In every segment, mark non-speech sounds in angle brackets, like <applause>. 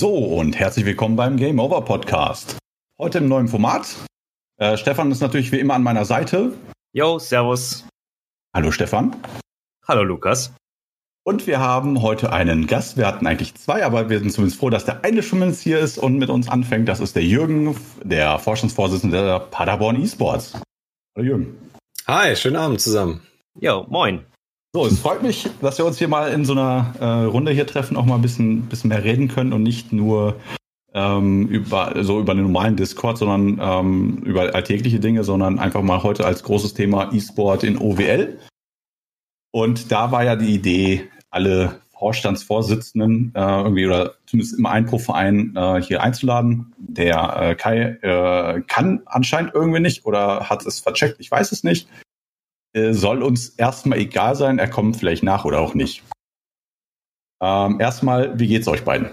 So, und herzlich willkommen beim Game Over Podcast. Heute im neuen Format. Äh, Stefan ist natürlich wie immer an meiner Seite. Jo, servus. Hallo Stefan. Hallo Lukas. Und wir haben heute einen Gast. Wir hatten eigentlich zwei, aber wir sind zumindest froh, dass der eine schon mal hier ist und mit uns anfängt. Das ist der Jürgen, der Forschungsvorsitzende der Paderborn eSports. Hallo Jürgen. Hi, schönen Abend zusammen. Jo, moin. So, es freut mich, dass wir uns hier mal in so einer äh, Runde hier treffen, auch mal ein bisschen, bisschen mehr reden können und nicht nur ähm, über so über den normalen Discord, sondern ähm, über alltägliche Dinge, sondern einfach mal heute als großes Thema E-Sport in OWL. Und da war ja die Idee, alle Vorstandsvorsitzenden äh, irgendwie oder zumindest immer ein pro Verein äh, hier einzuladen. Der äh, Kai äh, kann anscheinend irgendwie nicht oder hat es vercheckt, ich weiß es nicht. Äh, soll uns erstmal egal sein, er kommt vielleicht nach oder auch nicht. Ähm, erstmal, wie geht's euch beiden?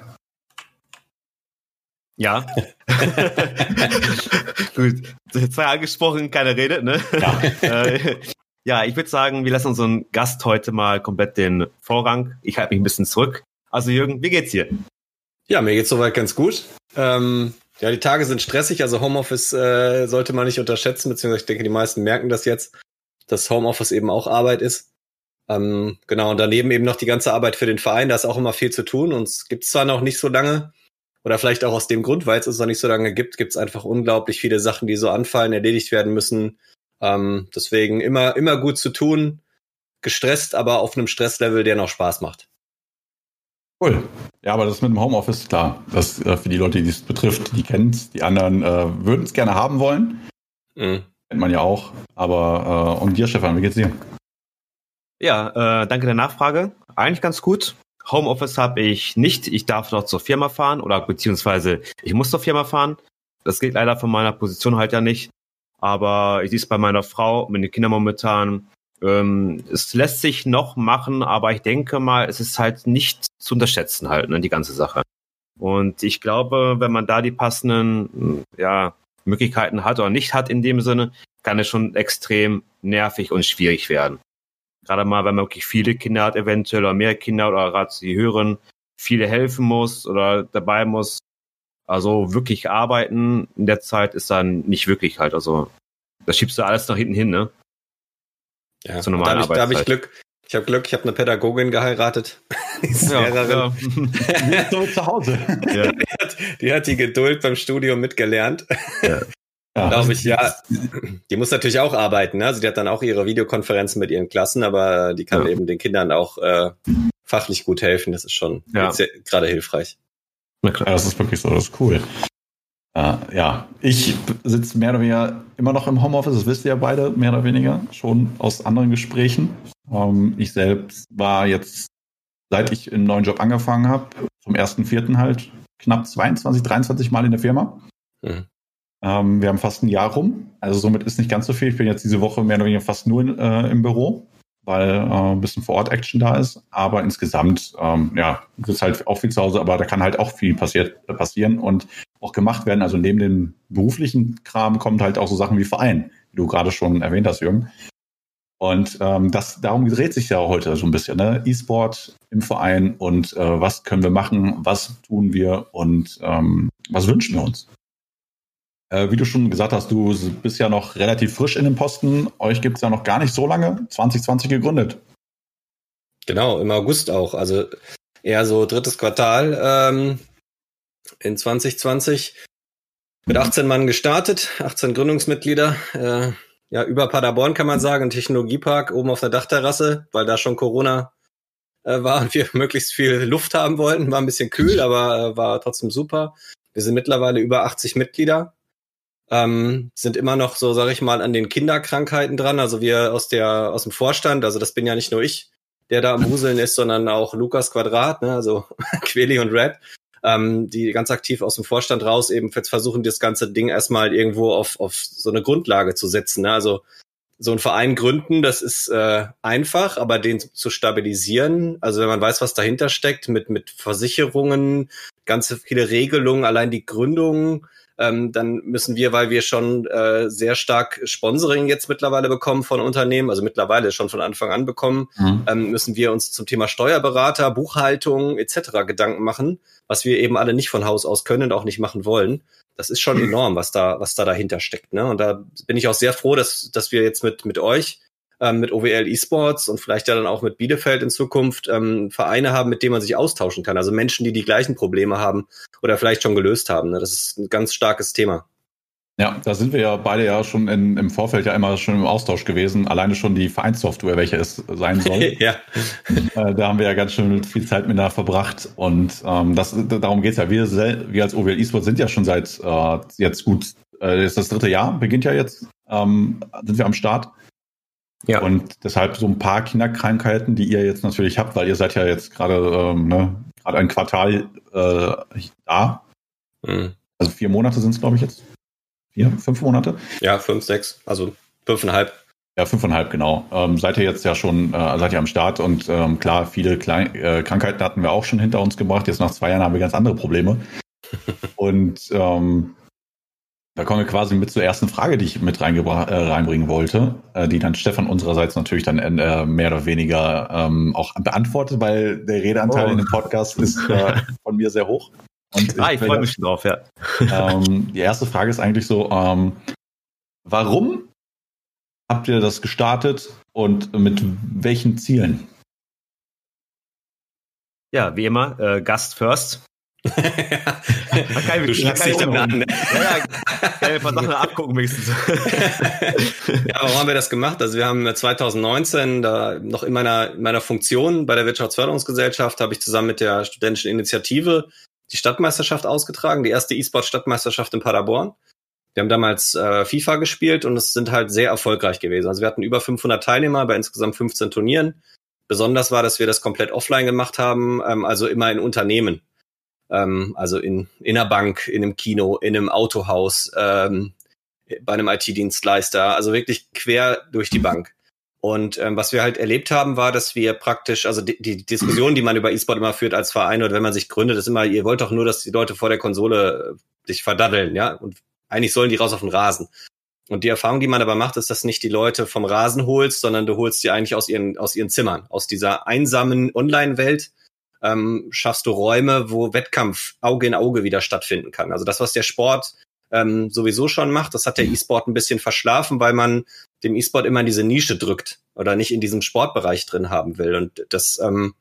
Ja. <laughs> Gut, zwei angesprochen, keine Rede, ne? Ja. <laughs> Äh, ja, ich würde sagen, wir lassen unseren Gast heute mal komplett den Vorrang. Ich halte mich ein bisschen zurück. Also Jürgen, wie geht's dir? Ja, mir geht's soweit ganz gut. Ähm, ja, die Tage sind stressig, also Homeoffice äh, sollte man nicht unterschätzen, beziehungsweise ich denke, die meisten merken das jetzt dass Homeoffice eben auch Arbeit ist. Ähm, genau, und daneben eben noch die ganze Arbeit für den Verein, da ist auch immer viel zu tun. Uns gibt es zwar noch nicht so lange, oder vielleicht auch aus dem Grund, weil es uns noch nicht so lange gibt, gibt es einfach unglaublich viele Sachen, die so anfallen, erledigt werden müssen. Ähm, deswegen immer, immer gut zu tun, gestresst, aber auf einem Stresslevel, der noch Spaß macht. Cool. Ja, aber das mit dem Homeoffice, klar, das äh, für die Leute, die es betrifft, die kennen es, die anderen äh, würden es gerne haben wollen. Mhm. Kennt man ja auch. Aber äh, und dir, Stefan, wie geht's dir? Ja, äh, danke der Nachfrage. Eigentlich ganz gut. Homeoffice habe ich nicht. Ich darf noch zur Firma fahren oder beziehungsweise ich muss zur Firma fahren. Das geht leider von meiner Position halt ja nicht. Aber ich sehe es bei meiner Frau mit den Kindern momentan. Ähm, es lässt sich noch machen, aber ich denke mal, es ist halt nicht zu unterschätzen halt, ne, die ganze Sache. Und ich glaube, wenn man da die passenden ja, Möglichkeiten hat oder nicht hat in dem Sinne, kann es schon extrem nervig und schwierig werden. Gerade mal, wenn man wirklich viele Kinder hat, eventuell oder mehr Kinder oder gerade die hören, viele helfen muss oder dabei muss. Also wirklich arbeiten in der Zeit ist dann nicht wirklich halt. Also das schiebst du alles nach hinten hin, ne? Ja, da habe ich, hab ich Glück. Ich habe Glück, ich habe eine Pädagogin geheiratet. <laughs> die ist ja, Lehrerin. Ja. so zu Hause. <laughs> Ja. Die, hat, die, hat, die Geduld beim Studium mitgelernt. Ja. <laughs> Ja. Glaube ich, ja. Die muss natürlich auch arbeiten. Ne? Also die hat dann auch ihre Videokonferenzen mit ihren Klassen, aber die kann ja. eben den Kindern auch äh, fachlich gut helfen. Das ist schon ja. gerade hilfreich. Ja, das ist wirklich so, das ist cool. Äh, ja, ich sitze mehr oder weniger immer noch im Homeoffice, das wisst ihr ja beide, mehr oder weniger, schon aus anderen Gesprächen. Ähm, ich selbst war jetzt, seit ich im neuen Job angefangen habe, zum ersten Vierten halt knapp 22, 23 Mal in der Firma. Mhm. Ähm, wir haben fast ein Jahr rum, also somit ist nicht ganz so viel. Ich bin jetzt diese Woche mehr oder weniger fast nur äh, im Büro, weil äh, ein bisschen vor Ort Action da ist. Aber insgesamt, ähm, ja, ist halt auch viel zu Hause, aber da kann halt auch viel passiert, äh, passieren und auch gemacht werden. Also neben dem beruflichen Kram kommt halt auch so Sachen wie Verein, wie du gerade schon erwähnt hast, Jürgen. Und ähm, das, darum dreht sich ja heute so ein bisschen, ne? E-Sport im Verein und äh, was können wir machen, was tun wir und ähm, was wünschen wir uns. Äh, wie du schon gesagt hast, du bist ja noch relativ frisch in dem Posten. Euch gibt es ja noch gar nicht so lange, 2020 gegründet. Genau, im August auch. Also eher so drittes Quartal ähm, in 2020. Mit 18 Mann gestartet, 18 Gründungsmitglieder. Äh, ja, über Paderborn kann man sagen, ein Technologiepark oben auf der Dachterrasse, weil da schon Corona äh, war und wir <laughs> möglichst viel Luft haben wollten. War ein bisschen kühl, aber äh, war trotzdem super. Wir sind mittlerweile über 80 Mitglieder. Ähm, sind immer noch so, sage ich mal, an den Kinderkrankheiten dran. Also wir aus der aus dem Vorstand, also das bin ja nicht nur ich, der da am <laughs> Museln ist, sondern auch Lukas Quadrat, ne, also <laughs> Queli und Red, ähm, die ganz aktiv aus dem Vorstand raus eben jetzt versuchen, das ganze Ding erstmal irgendwo auf, auf so eine Grundlage zu setzen. Ne? Also so ein Verein gründen, das ist äh, einfach, aber den zu stabilisieren, also wenn man weiß, was dahinter steckt, mit, mit Versicherungen, ganze viele Regelungen, allein die Gründung, ähm, dann müssen wir, weil wir schon äh, sehr stark Sponsoring jetzt mittlerweile bekommen von Unternehmen, also mittlerweile schon von Anfang an bekommen, mhm. ähm, müssen wir uns zum Thema Steuerberater, Buchhaltung etc. Gedanken machen, was wir eben alle nicht von Haus aus können und auch nicht machen wollen. Das ist schon mhm. enorm, was da, was da dahinter steckt. Ne? Und da bin ich auch sehr froh, dass, dass wir jetzt mit, mit euch ähm, mit OWL Esports und vielleicht ja dann auch mit Bielefeld in Zukunft ähm, Vereine haben, mit denen man sich austauschen kann. Also Menschen, die die gleichen Probleme haben oder vielleicht schon gelöst haben. Ne? Das ist ein ganz starkes Thema. Ja, da sind wir ja beide ja schon in, im Vorfeld ja immer schon im Austausch gewesen. Alleine schon die Vereinssoftware, welche es sein soll. <laughs> ja. Äh, da haben wir ja ganz schön viel Zeit mit da verbracht. Und ähm, das, darum geht's ja. Wir, wir als OWL Esports sind ja schon seit äh, jetzt gut, äh, ist das dritte Jahr, beginnt ja jetzt, ähm, sind wir am Start. Ja. Und deshalb so ein paar Kinderkrankheiten, die ihr jetzt natürlich habt, weil ihr seid ja jetzt gerade ähm, ne, gerade ein Quartal äh, da. Mhm. Also vier Monate sind es, glaube ich, jetzt. Vier, fünf Monate? Ja, fünf, sechs, also fünfeinhalb. Ja, fünfeinhalb, genau. Ähm, seid ihr jetzt ja schon, äh, seid ihr am Start und ähm, klar, viele Klein äh, Krankheiten hatten wir auch schon hinter uns gebracht. Jetzt nach zwei Jahren haben wir ganz andere Probleme. <laughs> und ähm, da kommen wir quasi mit zur ersten Frage, die ich mit äh, reinbringen wollte, äh, die dann Stefan unsererseits natürlich dann äh, mehr oder weniger ähm, auch beantwortet, weil der Redeanteil oh. in dem Podcast ist äh, <laughs> von mir sehr hoch. Und ah, ich, ich freue mich drauf, ja. Ähm, die erste Frage ist eigentlich so, ähm, warum habt ihr das gestartet und mit welchen Zielen? Ja, wie immer, äh, Gast first kann ich, du schließt dich dann an. Ne? Ja, ja, kann ein paar Sachen abgucken wenigstens. <laughs> ja, warum haben wir das gemacht? Also wir haben 2019 da noch in meiner, in meiner Funktion bei der Wirtschaftsförderungsgesellschaft habe ich zusammen mit der studentischen Initiative die Stadtmeisterschaft ausgetragen, die erste E-Sport-Stadtmeisterschaft in Paderborn. Wir haben damals äh, FIFA gespielt und es sind halt sehr erfolgreich gewesen. Also wir hatten über 500 Teilnehmer bei insgesamt 15 Turnieren. Besonders war, dass wir das komplett offline gemacht haben, ähm, also immer in Unternehmen ähm, also in, in einer Bank, in einem Kino, in einem Autohaus, ähm, bei einem IT-Dienstleister, also wirklich quer durch die Bank. Und ähm, was wir halt erlebt haben, war, dass wir praktisch, also die, die Diskussion, die man über E-Sport immer führt als Verein oder wenn man sich gründet, ist immer, ihr wollt doch nur, dass die Leute vor der Konsole äh, sich verdaddeln, ja. Und eigentlich sollen die raus auf den Rasen. Und die Erfahrung, die man aber macht, ist, dass nicht die Leute vom Rasen holst, sondern du holst die eigentlich aus ihren, aus ihren Zimmern, aus dieser einsamen Online-Welt, ähm, schaffst du Räume, wo Wettkampf Auge in Auge wieder stattfinden kann. Also das, was der Sport ähm, sowieso schon macht, das hat der E-Sport ein bisschen verschlafen, weil man dem E-Sport immer in diese Nische drückt oder nicht in diesem Sportbereich drin haben will. Und das ähm,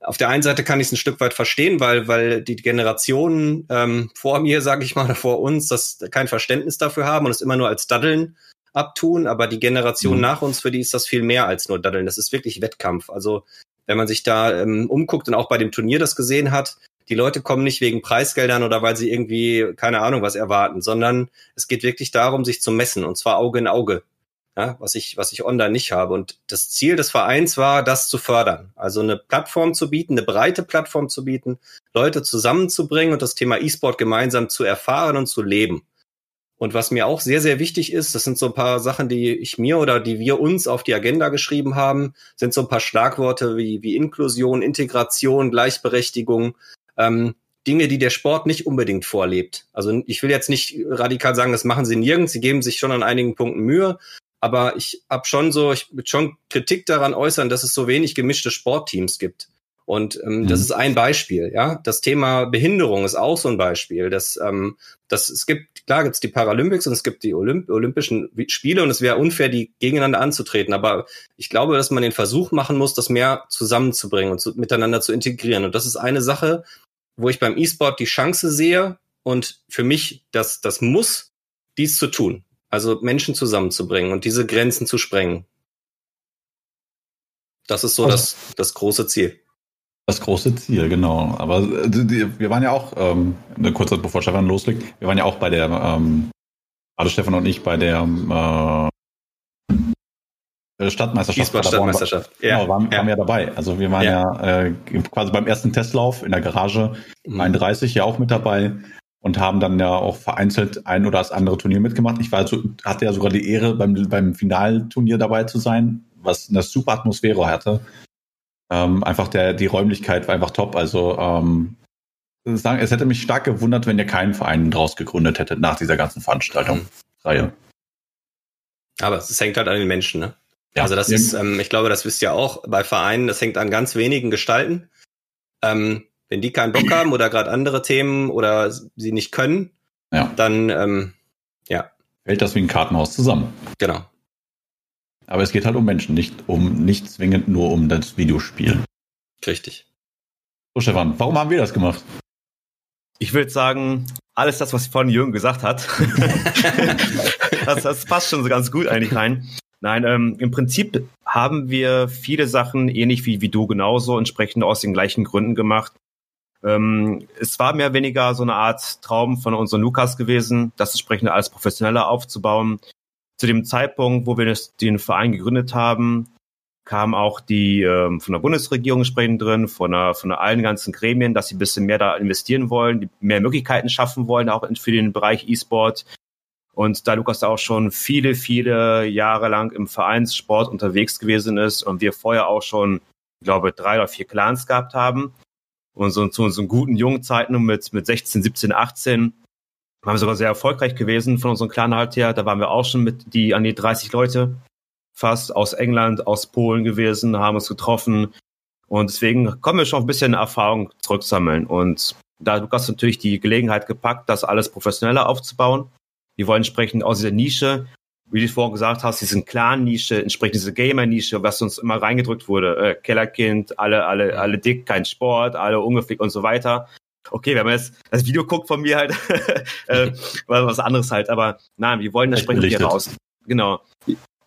auf der einen Seite kann ich es ein Stück weit verstehen, weil weil die Generationen ähm, vor mir, sage ich mal, oder vor uns, das kein Verständnis dafür haben und es immer nur als Daddeln abtun. Aber die Generation mhm. nach uns, für die ist das viel mehr als nur Daddeln. Das ist wirklich Wettkampf. Also wenn man sich da ähm, umguckt und auch bei dem Turnier das gesehen hat, die Leute kommen nicht wegen Preisgeldern oder weil sie irgendwie keine Ahnung was erwarten, sondern es geht wirklich darum, sich zu messen und zwar Auge in Auge. Ja, was ich, was ich online nicht habe. Und das Ziel des Vereins war, das zu fördern. Also eine Plattform zu bieten, eine breite Plattform zu bieten, Leute zusammenzubringen und das Thema E-Sport gemeinsam zu erfahren und zu leben. Und was mir auch sehr, sehr wichtig ist, das sind so ein paar Sachen, die ich mir oder die wir uns auf die Agenda geschrieben haben, sind so ein paar Schlagworte wie, wie Inklusion, Integration, Gleichberechtigung, ähm, Dinge, die der Sport nicht unbedingt vorlebt. Also ich will jetzt nicht radikal sagen, das machen sie nirgends, sie geben sich schon an einigen Punkten Mühe, aber ich habe schon so, ich will schon Kritik daran äußern, dass es so wenig gemischte Sportteams gibt. Und ähm, mhm. das ist ein Beispiel, ja. Das Thema Behinderung ist auch so ein Beispiel. Das, ähm, das, es gibt, klar gibt es die Paralympics und es gibt die Olymp Olympischen Spiele und es wäre unfair, die gegeneinander anzutreten. Aber ich glaube, dass man den Versuch machen muss, das mehr zusammenzubringen und zu, miteinander zu integrieren. Und das ist eine Sache, wo ich beim E-Sport die Chance sehe und für mich das, das muss, dies zu tun. Also Menschen zusammenzubringen und diese Grenzen zu sprengen. Das ist so also, das, das große Ziel. Das große Ziel, genau. Aber äh, die, wir waren ja auch, ähm, eine kurze Zeit bevor Stefan loslegt, wir waren ja auch bei der, ähm, also Stefan und ich bei der äh, Stadtmeisterschaft. E-Sport Stadtmeisterschaft. Ja, genau, waren, ja. waren wir dabei. Also wir waren ja, ja äh, quasi beim ersten Testlauf in der Garage mhm. 31 ja auch mit dabei und haben dann ja auch vereinzelt ein oder das andere Turnier mitgemacht. Ich war also, hatte ja sogar die Ehre, beim, beim Finalturnier dabei zu sein, was eine super Atmosphäre hatte. Ähm, einfach der, die Räumlichkeit war einfach top. Also ähm, sagen, es hätte mich stark gewundert, wenn ihr keinen Verein draus gegründet hättet nach dieser ganzen Veranstaltungsreihe. Mhm. Aber es hängt halt an den Menschen, ne? Ja, also das ist, ähm, ich glaube, das wisst ihr auch bei Vereinen, das hängt an ganz wenigen Gestalten. Ähm, wenn die keinen Bock <clears throat> haben oder gerade andere Themen oder sie nicht können, ja. dann ähm, ja. Fällt das wie ein Kartenhaus zusammen. Genau. Aber es geht halt um Menschen, nicht um nicht zwingend nur um das Videospiel. Richtig. So, Stefan, warum haben wir das gemacht? Ich würde sagen, alles das, was vorhin Jürgen gesagt hat, <laughs> das, das, passt schon so ganz gut eigentlich rein. Nein, ähm, im Prinzip haben wir viele Sachen, ähnlich wie, wie du genauso, entsprechend aus den gleichen Gründen gemacht. Ähm, es war mehr oder weniger so eine Art Traum von unserem Lukas gewesen, das entsprechend alles professioneller aufzubauen. Zu dem Zeitpunkt, wo wir den Verein gegründet haben, kam auch die ähm, von der Bundesregierung entsprechend drin, von, der, von der allen ganzen Gremien, dass sie ein bisschen mehr da investieren wollen, mehr Möglichkeiten schaffen wollen, auch für den Bereich E-Sport. Und da Lukas auch schon viele, viele Jahre lang im Vereinssport unterwegs gewesen ist und wir vorher auch schon, ich glaube, drei oder vier Clans gehabt haben, und so zu unseren guten jungen Zeiten mit, mit 16, 17, 18 waren wir sogar sehr erfolgreich gewesen von unserem Clan halt her. Da waren wir auch schon mit die an die 30 Leute fast aus England, aus Polen gewesen, haben uns getroffen. Und deswegen kommen wir schon ein bisschen Erfahrung zurücksammeln. Und da Lukas natürlich die Gelegenheit gepackt, das alles professioneller aufzubauen. Wir wollen entsprechend aus dieser Nische wie du vorhin gesagt hast, diesen Clan-Nische, entsprechend diese Gamer-Nische, was uns immer reingedrückt wurde, äh, Kellerkind, alle, alle, alle dick, kein Sport, alle ungepflegt und so weiter. Okay, wenn man jetzt das Video guckt von mir halt, <laughs> äh, <laughs> was anderes halt, aber nein, wir wollen entsprechend hier raus. Genau.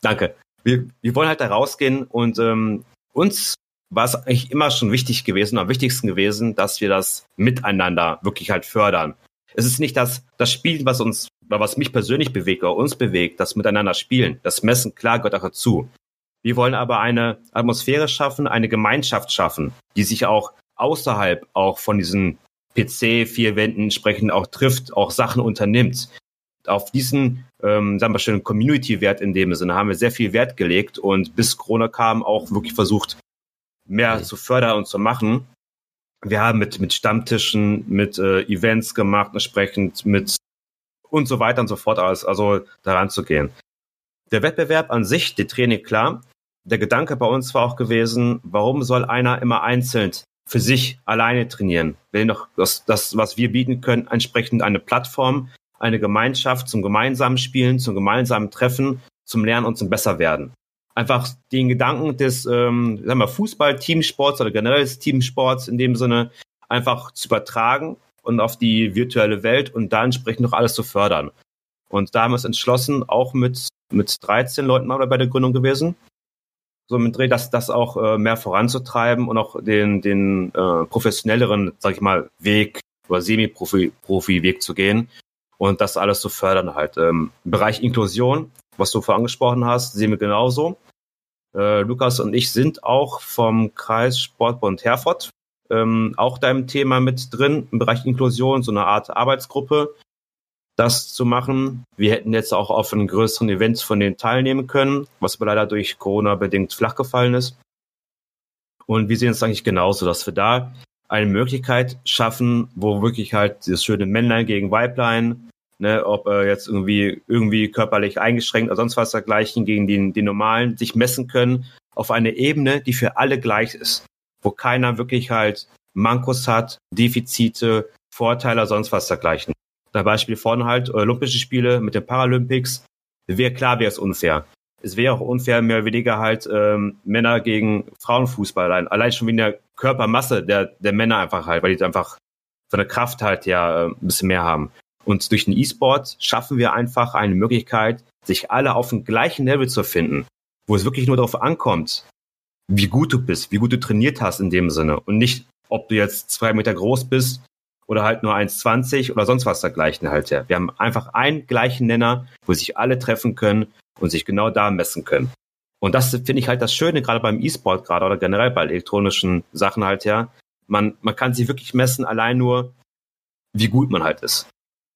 Danke. Wir, wir wollen halt da rausgehen und ähm, uns war es eigentlich immer schon wichtig gewesen, am wichtigsten gewesen, dass wir das miteinander wirklich halt fördern. Es ist nicht das, das Spiel, was uns oder was mich persönlich bewegt oder uns bewegt, das Miteinander spielen, das Messen, klar gehört auch dazu. Wir wollen aber eine Atmosphäre schaffen, eine Gemeinschaft schaffen, die sich auch außerhalb auch von diesen PC vier Wänden entsprechend auch trifft, auch Sachen unternimmt. Auf diesen, ähm, sagen wir schön, Community-Wert in dem Sinne haben wir sehr viel Wert gelegt und bis Corona kam auch wirklich versucht, mehr zu fördern und zu machen. Wir haben mit, mit Stammtischen, mit äh, Events gemacht, entsprechend mit und so weiter und so fort alles, also daran zu gehen. Der Wettbewerb an sich, die Training klar. Der Gedanke bei uns war auch gewesen, warum soll einer immer einzeln für sich alleine trainieren? Will doch das, das, was wir bieten können, entsprechend eine Plattform, eine Gemeinschaft zum gemeinsamen Spielen, zum gemeinsamen Treffen, zum Lernen und zum Besserwerden. Einfach den Gedanken des ähm, sagen wir, Fußball, Teamsports oder generell des Teamsports in dem Sinne einfach zu übertragen und auf die virtuelle Welt und da entsprechend noch alles zu fördern. Und da haben wir uns entschlossen, auch mit, mit 13 Leuten mal bei der Gründung gewesen, so mit Dreh, das, das auch äh, mehr voranzutreiben und auch den, den äh, professionelleren, sag ich mal, Weg oder Semi-Profi-Weg zu gehen und das alles zu fördern halt. Ähm, Im Bereich Inklusion, was du vorhin angesprochen hast, sehen wir genauso. Äh, Lukas und ich sind auch vom Kreis Sportbund Herford ähm, auch deinem Thema mit drin im Bereich Inklusion, so eine Art Arbeitsgruppe, das zu machen. Wir hätten jetzt auch auf einen größeren Events von denen teilnehmen können, was aber leider durch Corona bedingt flach gefallen ist. Und wir sehen es eigentlich genauso, dass wir da eine Möglichkeit schaffen, wo wirklich halt das schöne Männlein gegen Weiblein, ne, ob äh, jetzt irgendwie irgendwie körperlich eingeschränkt oder sonst was dergleichen gegen den, den normalen sich messen können auf eine Ebene, die für alle gleich ist wo keiner wirklich halt Mankos hat, Defizite, Vorteile, sonst was dergleichen. Da Beispiel vorne halt Olympische Spiele mit den Paralympics. Wäre klar, wäre es unfair. Es wäre auch unfair, mehr oder weniger halt ähm, Männer gegen Frauenfußball allein. Allein schon wegen der Körpermasse der, der Männer einfach halt, weil die einfach von der Kraft halt ja äh, ein bisschen mehr haben. Und durch den E-Sport schaffen wir einfach eine Möglichkeit, sich alle auf dem gleichen Level zu finden, wo es wirklich nur darauf ankommt, wie gut du bist, wie gut du trainiert hast in dem Sinne und nicht, ob du jetzt zwei Meter groß bist oder halt nur 1,20 oder sonst was dergleichen halt. Ja. Wir haben einfach einen gleichen Nenner, wo sich alle treffen können und sich genau da messen können. Und das finde ich halt das Schöne, gerade beim E-Sport gerade oder generell bei elektronischen Sachen halt ja. Man, man kann sich wirklich messen, allein nur, wie gut man halt ist.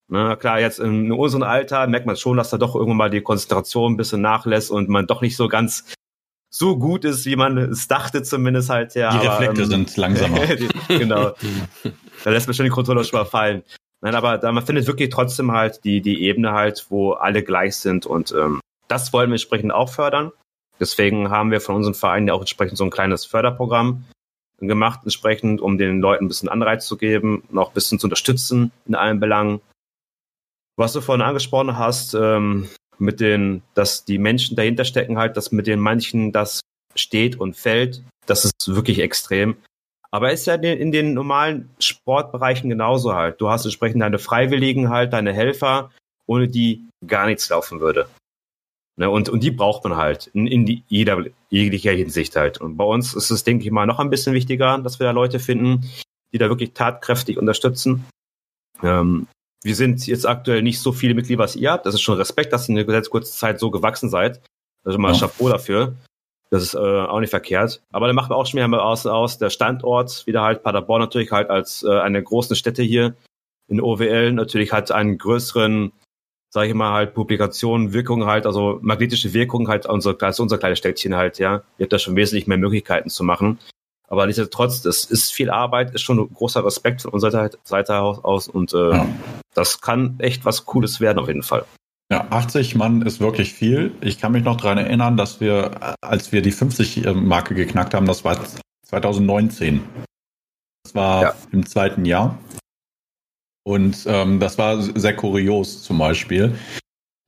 Na ne, klar, jetzt in unserem Alter merkt man schon, dass da doch irgendwann mal die Konzentration ein bisschen nachlässt und man doch nicht so ganz so gut ist, wie man es dachte zumindest halt. Ja, die Reflekte ähm, sind langsamer. <laughs> genau. da lässt man schon den Controller schon mal fallen. Nein, aber da man findet wirklich trotzdem halt die, die Ebene halt, wo alle gleich sind und ähm, das wollen wir entsprechend auch fördern. Deswegen haben wir von unserem Verein ja auch entsprechend so ein kleines Förderprogramm gemacht, entsprechend, um den Leuten ein bisschen Anreiz zu geben, noch ein bisschen zu unterstützen in allen Belangen. Was du vorhin angesprochen hast, ähm, mit den, dass die Menschen dahinter stecken halt, dass mit den manchen das steht und fällt, das ist wirklich extrem. Aber ist ja in den normalen Sportbereichen genauso halt. Du hast entsprechend deine Freiwilligen halt, deine Helfer, ohne die gar nichts laufen würde. Ne, und, und die braucht man halt in, in die, jeder, jeglicher Hinsicht halt. Und bei uns ist es, denke ich mal, noch ein bisschen wichtiger, dass wir da Leute finden, die da wirklich tatkräftig unterstützen. Ähm, wir sind jetzt aktuell nicht so viele Mitglieder, was ihr habt. Das ist schon Respekt, dass ihr in der kurzen Zeit so gewachsen seid. Also mal ja. Chapeau dafür. Das ist äh, auch nicht verkehrt. Aber dann machen wir auch schon wieder aus, aus der Standort, wieder halt Paderborn natürlich halt als äh, eine große Stätte hier in OWL natürlich hat einen größeren sage ich mal, halt Publikationen, Wirkung halt, also magnetische Wirkung halt, unser, als unser kleines Städtchen halt, ja. Ihr habt da schon wesentlich mehr Möglichkeiten zu machen. Aber nichtsdestotrotz, das ist viel Arbeit, ist schon ein großer Respekt von unserer Seite aus und äh, ja. das kann echt was Cooles werden auf jeden Fall. Ja, 80 Mann ist wirklich viel. Ich kann mich noch daran erinnern, dass wir, als wir die 50-Marke geknackt haben, das war 2019. Das war ja. im zweiten Jahr. Und ähm, das war sehr kurios zum Beispiel.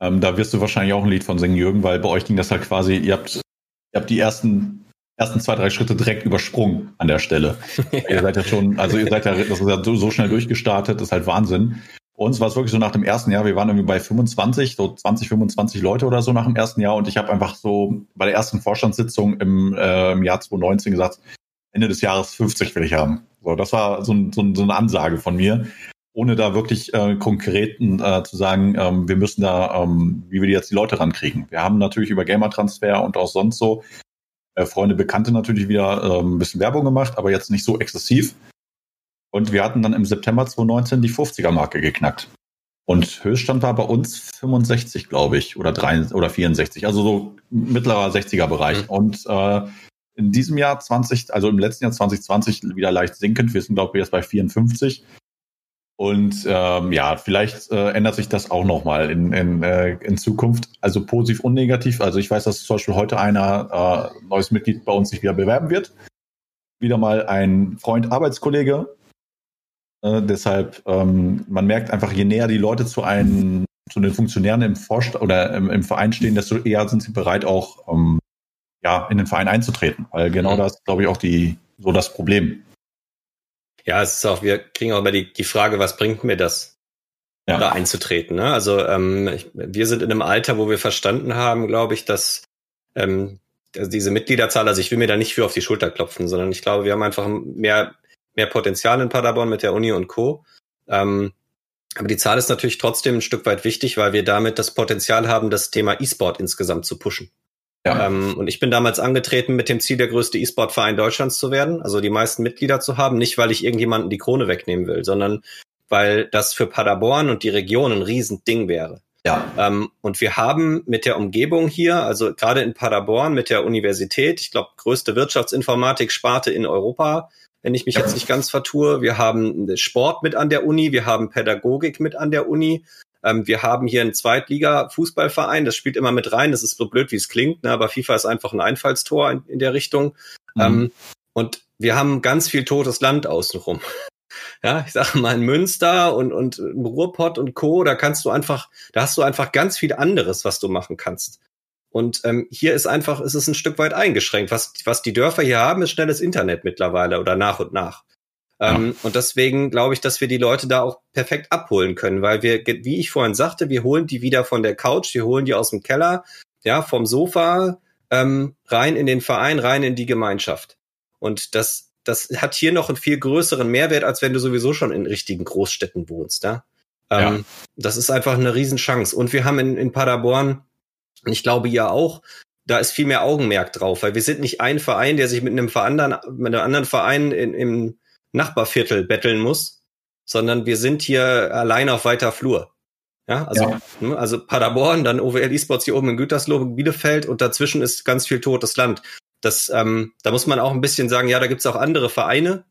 Ähm, da wirst du wahrscheinlich auch ein Lied von singen, Jürgen, weil bei euch ging das halt quasi, ihr habt, ihr habt die ersten, ersten zwei, drei Schritte direkt übersprungen an der Stelle. <laughs> Ihr seid ja schon, also ihr seid ja, das ist ja so, so schnell durchgestartet, das ist halt Wahnsinn. Bei uns war es wirklich so nach dem ersten Jahr, wir waren irgendwie bei 25, so 20, 25 Leute oder so nach dem ersten Jahr und ich habe einfach so bei der ersten Vorstandssitzung im, äh, im Jahr 2019 gesagt, Ende des Jahres 50 will ich haben. So, das war so, so, so eine Ansage von mir ohne da wirklich äh, konkreten äh, zu sagen, ähm, wir müssen da, ähm, wie wir jetzt die Leute rankriegen. Wir haben natürlich über Gamer-Transfer und auch sonst so äh, Freunde, Bekannte natürlich wieder äh, ein bisschen Werbung gemacht, aber jetzt nicht so exzessiv. Und wir hatten dann im September 2019 die 50er-Marke geknackt. Und Höchststand war bei uns 65, glaube ich, oder, 3, oder 64, also so mittlerer 60er-Bereich. Mhm. Und äh, in diesem Jahr 20, also im letzten Jahr 2020 wieder leicht sinkend. Wir sind, glaube ich, jetzt bei 54. Und ähm, ja, vielleicht äh, ändert sich das auch nochmal in, in, äh, in Zukunft. Also positiv und negativ. Also ich weiß, dass zum Beispiel heute einer äh, neues Mitglied bei uns sich wieder bewerben wird. Wieder mal ein Freund, Arbeitskollege. Äh, deshalb, ähm, man merkt einfach, je näher die Leute zu einem, zu den Funktionären im Vorstand oder im, im Verein stehen, desto eher sind sie bereit, auch ähm, ja, in den Verein einzutreten. Weil genau mhm. das, glaube ich, auch die so das Problem. Ja, es ist auch, wir kriegen auch immer die, die Frage, was bringt mir das, ja. da einzutreten. Ne? Also ähm, ich, wir sind in einem Alter, wo wir verstanden haben, glaube ich, dass ähm, also diese Mitgliederzahl, also ich will mir da nicht für auf die Schulter klopfen, sondern ich glaube, wir haben einfach mehr, mehr Potenzial in Paderborn mit der Uni und Co. Ähm, aber die Zahl ist natürlich trotzdem ein Stück weit wichtig, weil wir damit das Potenzial haben, das Thema E-Sport insgesamt zu pushen. Ja. Ähm, und ich bin damals angetreten mit dem Ziel, der größte E-Sport-Verein Deutschlands zu werden, also die meisten Mitglieder zu haben, nicht weil ich irgendjemanden die Krone wegnehmen will, sondern weil das für Paderborn und die Region ein Riesending wäre. Ja. Ähm, und wir haben mit der Umgebung hier, also gerade in Paderborn mit der Universität, ich glaube, größte Wirtschaftsinformatik-Sparte in Europa, wenn ich mich jetzt nicht ganz vertue. Wir haben Sport mit an der Uni, wir haben Pädagogik mit an der Uni, ähm, wir haben hier einen Zweitliga-Fußballverein, das spielt immer mit rein. Das ist so blöd, wie es klingt, ne? aber FIFA ist einfach ein Einfallstor in, in der Richtung. Mhm. Ähm, und wir haben ganz viel totes Land außenrum. <laughs> Ja, ich sage mal in Münster und, und Ruhrpott und Co., da kannst du einfach, da hast du einfach ganz viel anderes, was du machen kannst. Und ähm, hier ist einfach, ist es ein Stück weit eingeschränkt. Was, was die Dörfer hier haben, ist schnelles Internet mittlerweile oder nach und nach. Ähm, Und deswegen glaube ich, dass wir die Leute da auch perfekt abholen können, weil wir, wie ich vorhin sagte, wir holen die wieder von der Couch, wir holen die aus dem Keller, ja, vom Sofa ähm, rein in den Verein, rein in die Gemeinschaft. Und das, das hat hier noch einen viel größeren Mehrwert, als wenn du sowieso schon in richtigen Großstädten wohnst, ja. Ähm, ja. Das ist einfach eine Riesenchance. Und wir haben in, in Paderborn, ich glaube ja auch, da ist viel mehr Augenmerk drauf, weil wir sind nicht ein Verein, der sich mit einem, Verein, mit einem anderen Verein in, im Nachbarviertel betteln muss, sondern wir sind hier allein auf weiter Flur. Ja, also, ja. Ne, also Paderborn, dann OWL eSports hier oben in Gütersloh, Bielefeld und dazwischen ist ganz viel totes Land. Das, ähm, da muss man auch ein bisschen sagen, ja, da gibt's auch andere Vereine,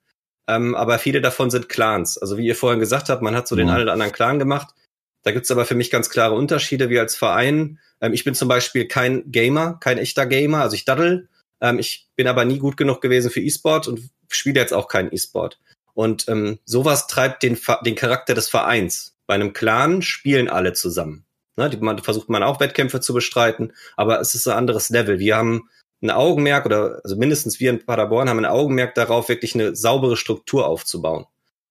ähm, aber viele davon sind Clans. Also wie ihr vorhin gesagt habt, man hat so den einen oder anderen Clan gemacht. Da gibt's aber für mich ganz klare Unterschiede. Wir als Verein, ähm, ich bin zum Beispiel kein Gamer, kein echter Gamer, also ich daddel. Ähm, ich bin aber nie gut genug gewesen für E-Sport und spiele jetzt auch keinen E-Sport. Und ähm, sowas treibt den, den Charakter des Vereins. Bei einem Clan spielen alle zusammen. Ne, die, man, versucht man auch Wettkämpfe zu bestreiten, aber es ist ein anderes Level. Wir haben ein Augenmerk oder also mindestens wir in Paderborn haben ein Augenmerk darauf, wirklich eine saubere Struktur aufzubauen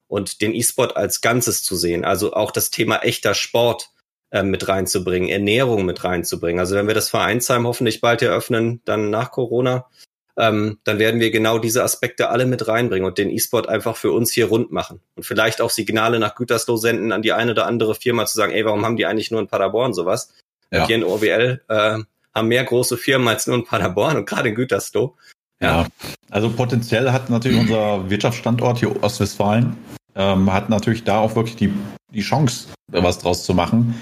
und den E-Sport als Ganzes zu sehen. Also auch das Thema echter Sport äh, mit reinzubringen, Ernährung mit reinzubringen. Also wenn wir das Vereinsheim hoffentlich bald eröffnen, dann nach Corona, ähm, dann werden wir genau diese Aspekte alle mit reinbringen und den E-Sport einfach für uns hier rund machen. Und vielleicht auch Signale nach Gütersloh senden an die eine oder andere Firma zu sagen, ey, warum haben die eigentlich nur in Paderborn sowas? Ja. hier in OWL äh, haben mehr große Firmen als nur in Paderborn und gerade in Gütersloh. Ja. ja. also potenziell hat natürlich unser Wirtschaftsstandort hier Ostwestfalen, ähm, hat natürlich da auch wirklich die, die Chance, was draus zu machen.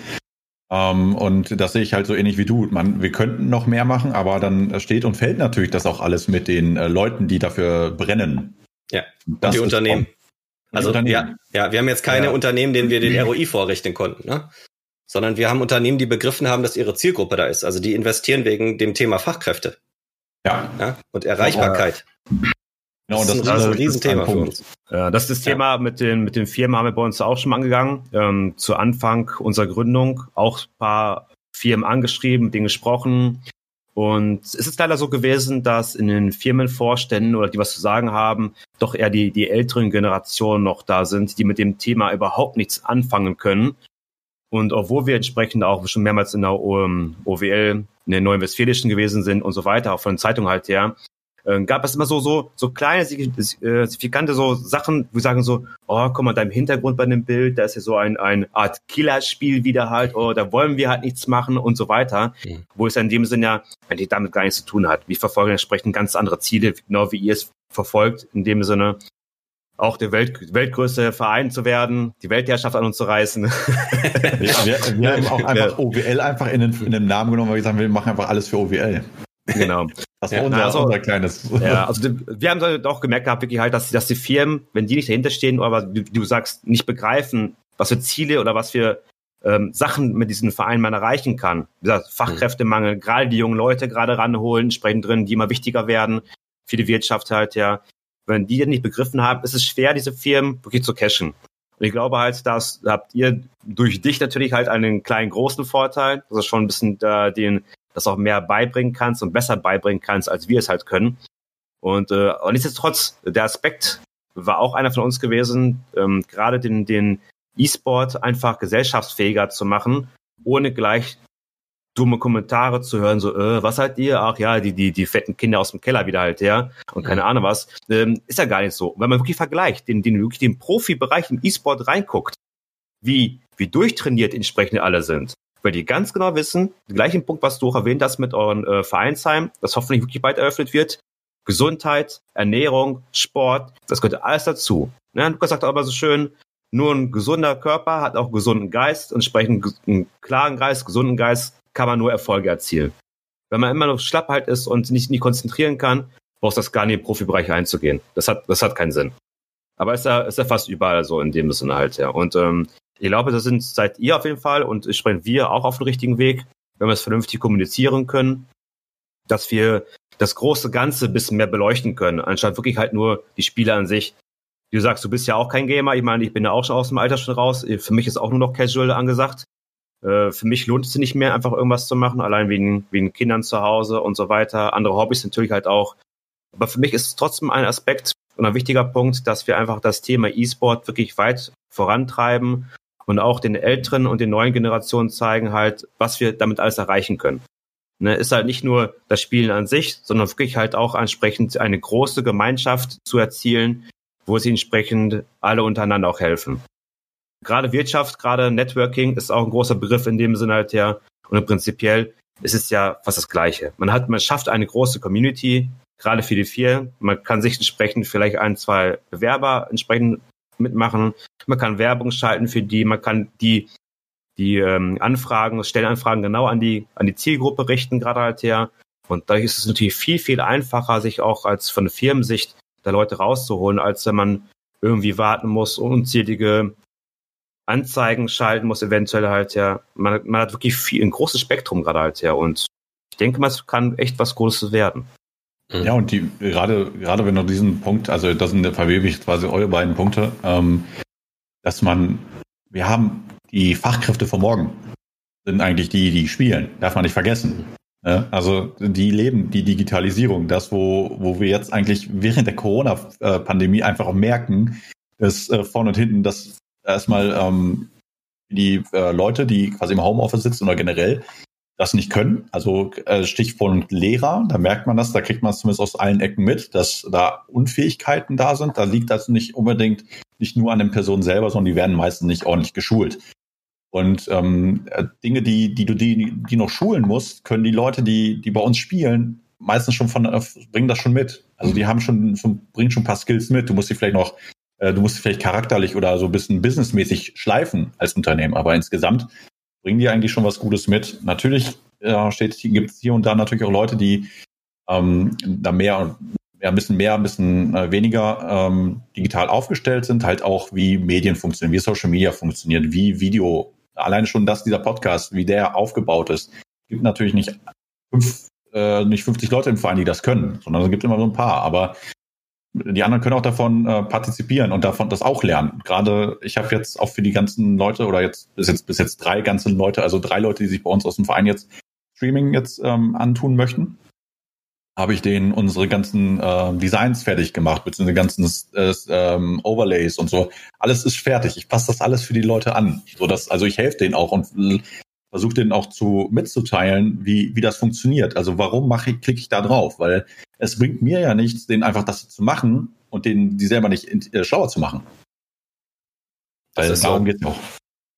Ähm, und das sehe ich halt so ähnlich wie du. Man, wir könnten noch mehr machen, aber dann steht und fällt natürlich das auch alles mit den äh, Leuten, die dafür brennen. Ja, das die Unternehmen. Also Unternehmen. ja, ja, wir haben jetzt keine ja. Unternehmen, denen wir den ROI vorrichten konnten. Ne? sondern wir haben Unternehmen, die begriffen haben, dass ihre Zielgruppe da ist. Also die investieren wegen dem Thema Fachkräfte. Ja. ja und Erreichbarkeit. Genau, das, das ist ein, ein Riesenthema für uns. Ja, das ist das Thema ja. mit den, mit den Firmen haben wir bei uns auch schon mal angegangen. Ähm, zu Anfang unserer Gründung auch ein paar Firmen angeschrieben, mit denen gesprochen. Und es ist leider so gewesen, dass in den Firmenvorständen oder die was zu sagen haben, doch eher die, die älteren Generationen noch da sind, die mit dem Thema überhaupt nichts anfangen können und obwohl wir entsprechend auch schon mehrmals in der OWL, in der Neuen Westfälischen gewesen sind und so weiter, auch von den Zeitungen halt her, äh, gab es immer so, so, so kleine, äh, signifikante so Sachen, wo wir sagen so, oh, guck mal, da im Hintergrund bei dem Bild, da ist ja so ein, ein Art Killerspiel wieder halt, oh, da wollen wir halt nichts machen und so weiter. Mhm. Wo es ja in dem Sinne ja eigentlich damit gar nichts zu tun hat. Wir verfolgen entsprechend ganz andere Ziele, genau wie ihr es verfolgt, in dem Sinne, auch der Welt, weltgrößte Verein zu werden, die Weltherrschaft an uns zu reißen. wir, wir, wir haben auch <laughs> einfach OWL einfach in den, in den Namen genommen, weil wir sagen, wir machen einfach alles für OWL. Genau. <laughs> Das war ja, unser, also, unser kleines. Ja, also wir haben halt auch gemerkt gehabt, wirklich halt, dass, dass die Firmen, wenn die nicht dahinter stehen, aber wie du sagst, nicht begreifen, was für Ziele oder was für ähm, Sachen mit diesen Vereinen man erreichen kann. Wie gesagt, Fachkräftemangel, gerade die jungen Leute gerade ranholen, entsprechend drin, die immer wichtiger werden für die Wirtschaft halt, ja wenn die nicht begriffen haben, ist es schwer, diese Firmen wirklich zu cashen. Und ich glaube halt, dass habt ihr durch dich natürlich halt einen kleinen großen Vorteil, dass du schon ein bisschen äh, den das auch mehr beibringen kannst und besser beibringen kannst, als wir es halt können. Und, äh, und nichtsdestotrotz, der Aspekt war auch einer von uns gewesen, ähm, gerade den, den E-Sport einfach gesellschaftsfähiger zu machen, ohne gleich dumme Kommentare zu hören, so, äh, was seid ihr? Ach ja, die, die, die fetten Kinder aus dem Keller wieder halt, ja, und keine Ahnung was, ähm, ist ja gar nicht so. Wenn man wirklich vergleicht, den, den wirklich den Profibereich im E-Sport reinguckt, wie, wie durchtrainiert entsprechend alle sind, weil die ganz genau wissen, den gleichen Punkt, was du auch erwähnt hast mit euren äh, Vereinsheim, das hoffentlich wirklich bald eröffnet wird, Gesundheit, Ernährung, Sport, das gehört alles dazu. Ja, Lukas sagt aber so schön, nur ein gesunder Körper hat auch gesunden Geist, entsprechend einen klaren Geist, gesunden Geist kann man nur Erfolge erzielen. Wenn man immer noch schlapp halt ist und nicht, nicht konzentrieren kann, brauchst das gar nicht im Profibereich einzugehen. Das hat, das hat keinen Sinn. Aber ist ja, ist ja fast überall so in dem Sinne halt, ja. Und ähm, ich glaube, das sind seid ihr auf jeden Fall und ich spreche wir auch auf dem richtigen Weg, wenn wir es vernünftig kommunizieren können, dass wir das große Ganze ein bisschen mehr beleuchten können, anstatt wirklich halt nur die Spiele an sich. Wie du sagst, du bist ja auch kein Gamer. Ich meine, ich bin ja auch schon aus dem Alter schon raus. Für mich ist auch nur noch Casual angesagt. Äh, für mich lohnt es nicht mehr, einfach irgendwas zu machen, allein wegen, wegen Kindern zu Hause und so weiter. Andere Hobbys natürlich halt auch. Aber für mich ist es trotzdem ein Aspekt und ein wichtiger Punkt, dass wir einfach das Thema E-Sport wirklich weit vorantreiben und auch den älteren und den neuen Generationen zeigen halt, was wir damit alles erreichen können. Ne, ist halt nicht nur das Spielen an sich, sondern wirklich halt auch entsprechend eine große Gemeinschaft zu erzielen, wo sie entsprechend alle untereinander auch helfen gerade Wirtschaft, gerade Networking ist auch ein großer Begriff in dem Sinne halt ja. Und prinzipiell ist es ja fast das Gleiche. Man hat, man schafft eine große Community, gerade für die vier. Man kann sich entsprechend vielleicht ein, zwei Bewerber entsprechend mitmachen. Man kann Werbung schalten für die. Man kann die, die ähm, Anfragen, Stellenanfragen genau an die, an die Zielgruppe richten, gerade halt her. Und dadurch ist es natürlich viel, viel einfacher, sich auch als von der Firmensicht der Leute rauszuholen, als wenn man irgendwie warten muss, unzählige Anzeigen schalten muss, eventuell halt ja. Man, man hat wirklich viel, ein großes Spektrum gerade halt ja. Und ich denke mal, es kann echt was Großes werden. Ja, und die, gerade, gerade wenn du diesen Punkt, also das sind verwebe ich quasi eure beiden Punkte, ähm, dass man, wir haben die Fachkräfte von morgen, sind eigentlich die, die spielen, darf man nicht vergessen. Ja, also die leben die Digitalisierung, das, wo, wo wir jetzt eigentlich während der Corona-Pandemie einfach auch merken, dass äh, vorne und hinten das erstmal ähm, die äh, Leute, die quasi im Homeoffice sitzen oder generell das nicht können. Also äh, Stichwort Lehrer, da merkt man das, da kriegt man es zumindest aus allen Ecken mit, dass da Unfähigkeiten da sind. Da liegt das nicht unbedingt nicht nur an den Personen selber, sondern die werden meistens nicht ordentlich geschult. Und ähm, äh, Dinge, die, die du die, die noch schulen musst, können die Leute, die, die bei uns spielen, meistens schon von äh, bringen das schon mit. Also die haben schon, schon bringen schon ein paar Skills mit. Du musst sie vielleicht noch, äh, du musst sie vielleicht charakterlich oder so ein bisschen businessmäßig schleifen als Unternehmen, aber insgesamt bringen die eigentlich schon was Gutes mit. Natürlich äh, gibt es hier und da natürlich auch Leute, die ähm, da mehr ja, ein bisschen mehr, ein bisschen äh, weniger ähm, digital aufgestellt sind, halt auch wie Medien funktionieren, wie Social Media funktioniert, wie Video, alleine schon das, dieser Podcast, wie der aufgebaut ist. Gibt natürlich nicht, fünf, äh, nicht 50 Leute im Verein, die das können, sondern es gibt immer so ein paar. Aber die anderen können auch davon äh, partizipieren und davon das auch lernen. Gerade ich habe jetzt auch für die ganzen Leute oder jetzt bis jetzt bis jetzt drei ganze Leute, also drei Leute, die sich bei uns aus dem Verein jetzt Streaming jetzt ähm, antun möchten, habe ich denen unsere ganzen äh, Designs fertig gemacht, beziehungsweise ganzen äh, ähm, Overlays und so. Alles ist fertig. Ich passe das alles für die Leute an, so dass also ich helfe denen auch und versuche denen auch zu mitzuteilen, wie, wie das funktioniert. Also warum mache ich, klicke ich da drauf? Weil es bringt mir ja nichts, denen einfach das zu machen und denen die selber nicht äh, schlauer zu machen. Weil das darum so, geht auch.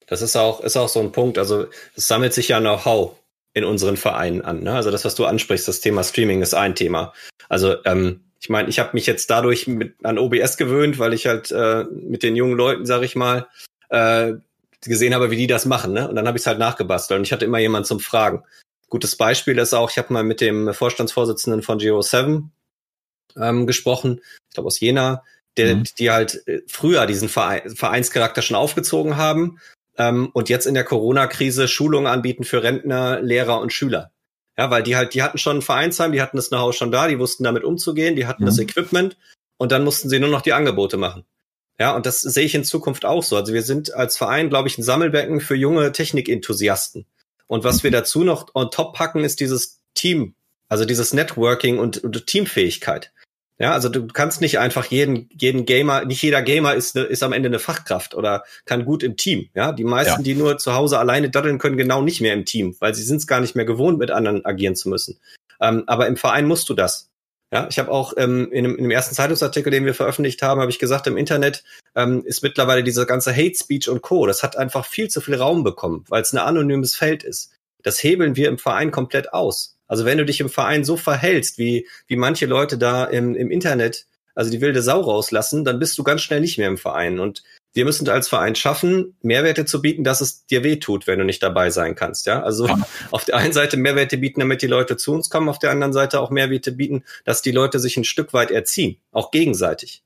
Das ist auch, ist auch so ein Punkt. Also es sammelt sich ja Know-how in unseren Vereinen an. Ne? Also das, was du ansprichst, das Thema Streaming ist ein Thema. Also ähm, ich meine, ich habe mich jetzt dadurch mit, an OBS gewöhnt, weil ich halt äh, mit den jungen Leuten, sag ich mal, äh, gesehen habe, wie die das machen. Ne? Und dann habe ich es halt nachgebastelt und ich hatte immer jemanden zum Fragen. Gutes Beispiel ist auch, ich habe mal mit dem Vorstandsvorsitzenden von Geo7 ähm, gesprochen, ich glaube aus Jena, der, mhm. die halt äh, früher diesen Verein, Vereinscharakter schon aufgezogen haben ähm, und jetzt in der Corona-Krise Schulungen anbieten für Rentner, Lehrer und Schüler. Ja, weil die halt, die hatten schon ein Vereinsheim, die hatten das Know-how schon da, die wussten damit umzugehen, die hatten mhm. das Equipment und dann mussten sie nur noch die Angebote machen. Ja, und das sehe ich in Zukunft auch so. Also wir sind als Verein, glaube ich, ein Sammelbecken für junge Technikenthusiasten. Und was wir dazu noch on top packen, ist dieses Team, also dieses Networking und, und Teamfähigkeit. Ja, also du kannst nicht einfach jeden, jeden Gamer, nicht jeder Gamer ist, ne, ist am Ende eine Fachkraft oder kann gut im Team. Ja, die meisten, ja. die nur zu Hause alleine daddeln können, genau nicht mehr im Team, weil sie sind es gar nicht mehr gewohnt, mit anderen agieren zu müssen. Ähm, aber im Verein musst du das. Ja, ich habe auch ähm, in, dem, in dem ersten Zeitungsartikel, den wir veröffentlicht haben, habe ich gesagt, im Internet ähm, ist mittlerweile dieser ganze Hate Speech und Co. Das hat einfach viel zu viel Raum bekommen, weil es ein anonymes Feld ist. Das hebeln wir im Verein komplett aus. Also wenn du dich im Verein so verhältst, wie, wie manche Leute da im, im Internet, also die wilde Sau rauslassen, dann bist du ganz schnell nicht mehr im Verein. Und wir müssen als Verein schaffen, Mehrwerte zu bieten, dass es dir wehtut, wenn du nicht dabei sein kannst. Ja, also auf der einen Seite Mehrwerte bieten, damit die Leute zu uns kommen, auf der anderen Seite auch Mehrwerte bieten, dass die Leute sich ein Stück weit erziehen, auch gegenseitig.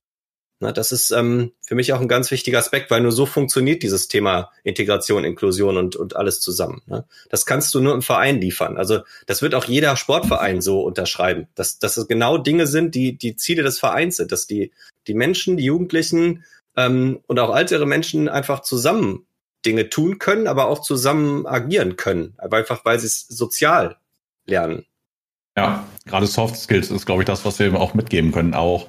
Na, das ist ähm, für mich auch ein ganz wichtiger Aspekt, weil nur so funktioniert dieses Thema Integration, Inklusion und, und alles zusammen. Ne? Das kannst du nur im Verein liefern. Also das wird auch jeder Sportverein so unterschreiben, dass, dass es genau Dinge sind, die die Ziele des Vereins sind, dass die, die Menschen, die Jugendlichen ähm, und auch ältere Menschen einfach zusammen Dinge tun können, aber auch zusammen agieren können. einfach, weil sie es sozial lernen. Ja, gerade Soft Skills ist, glaube ich, das, was wir eben auch mitgeben können, auch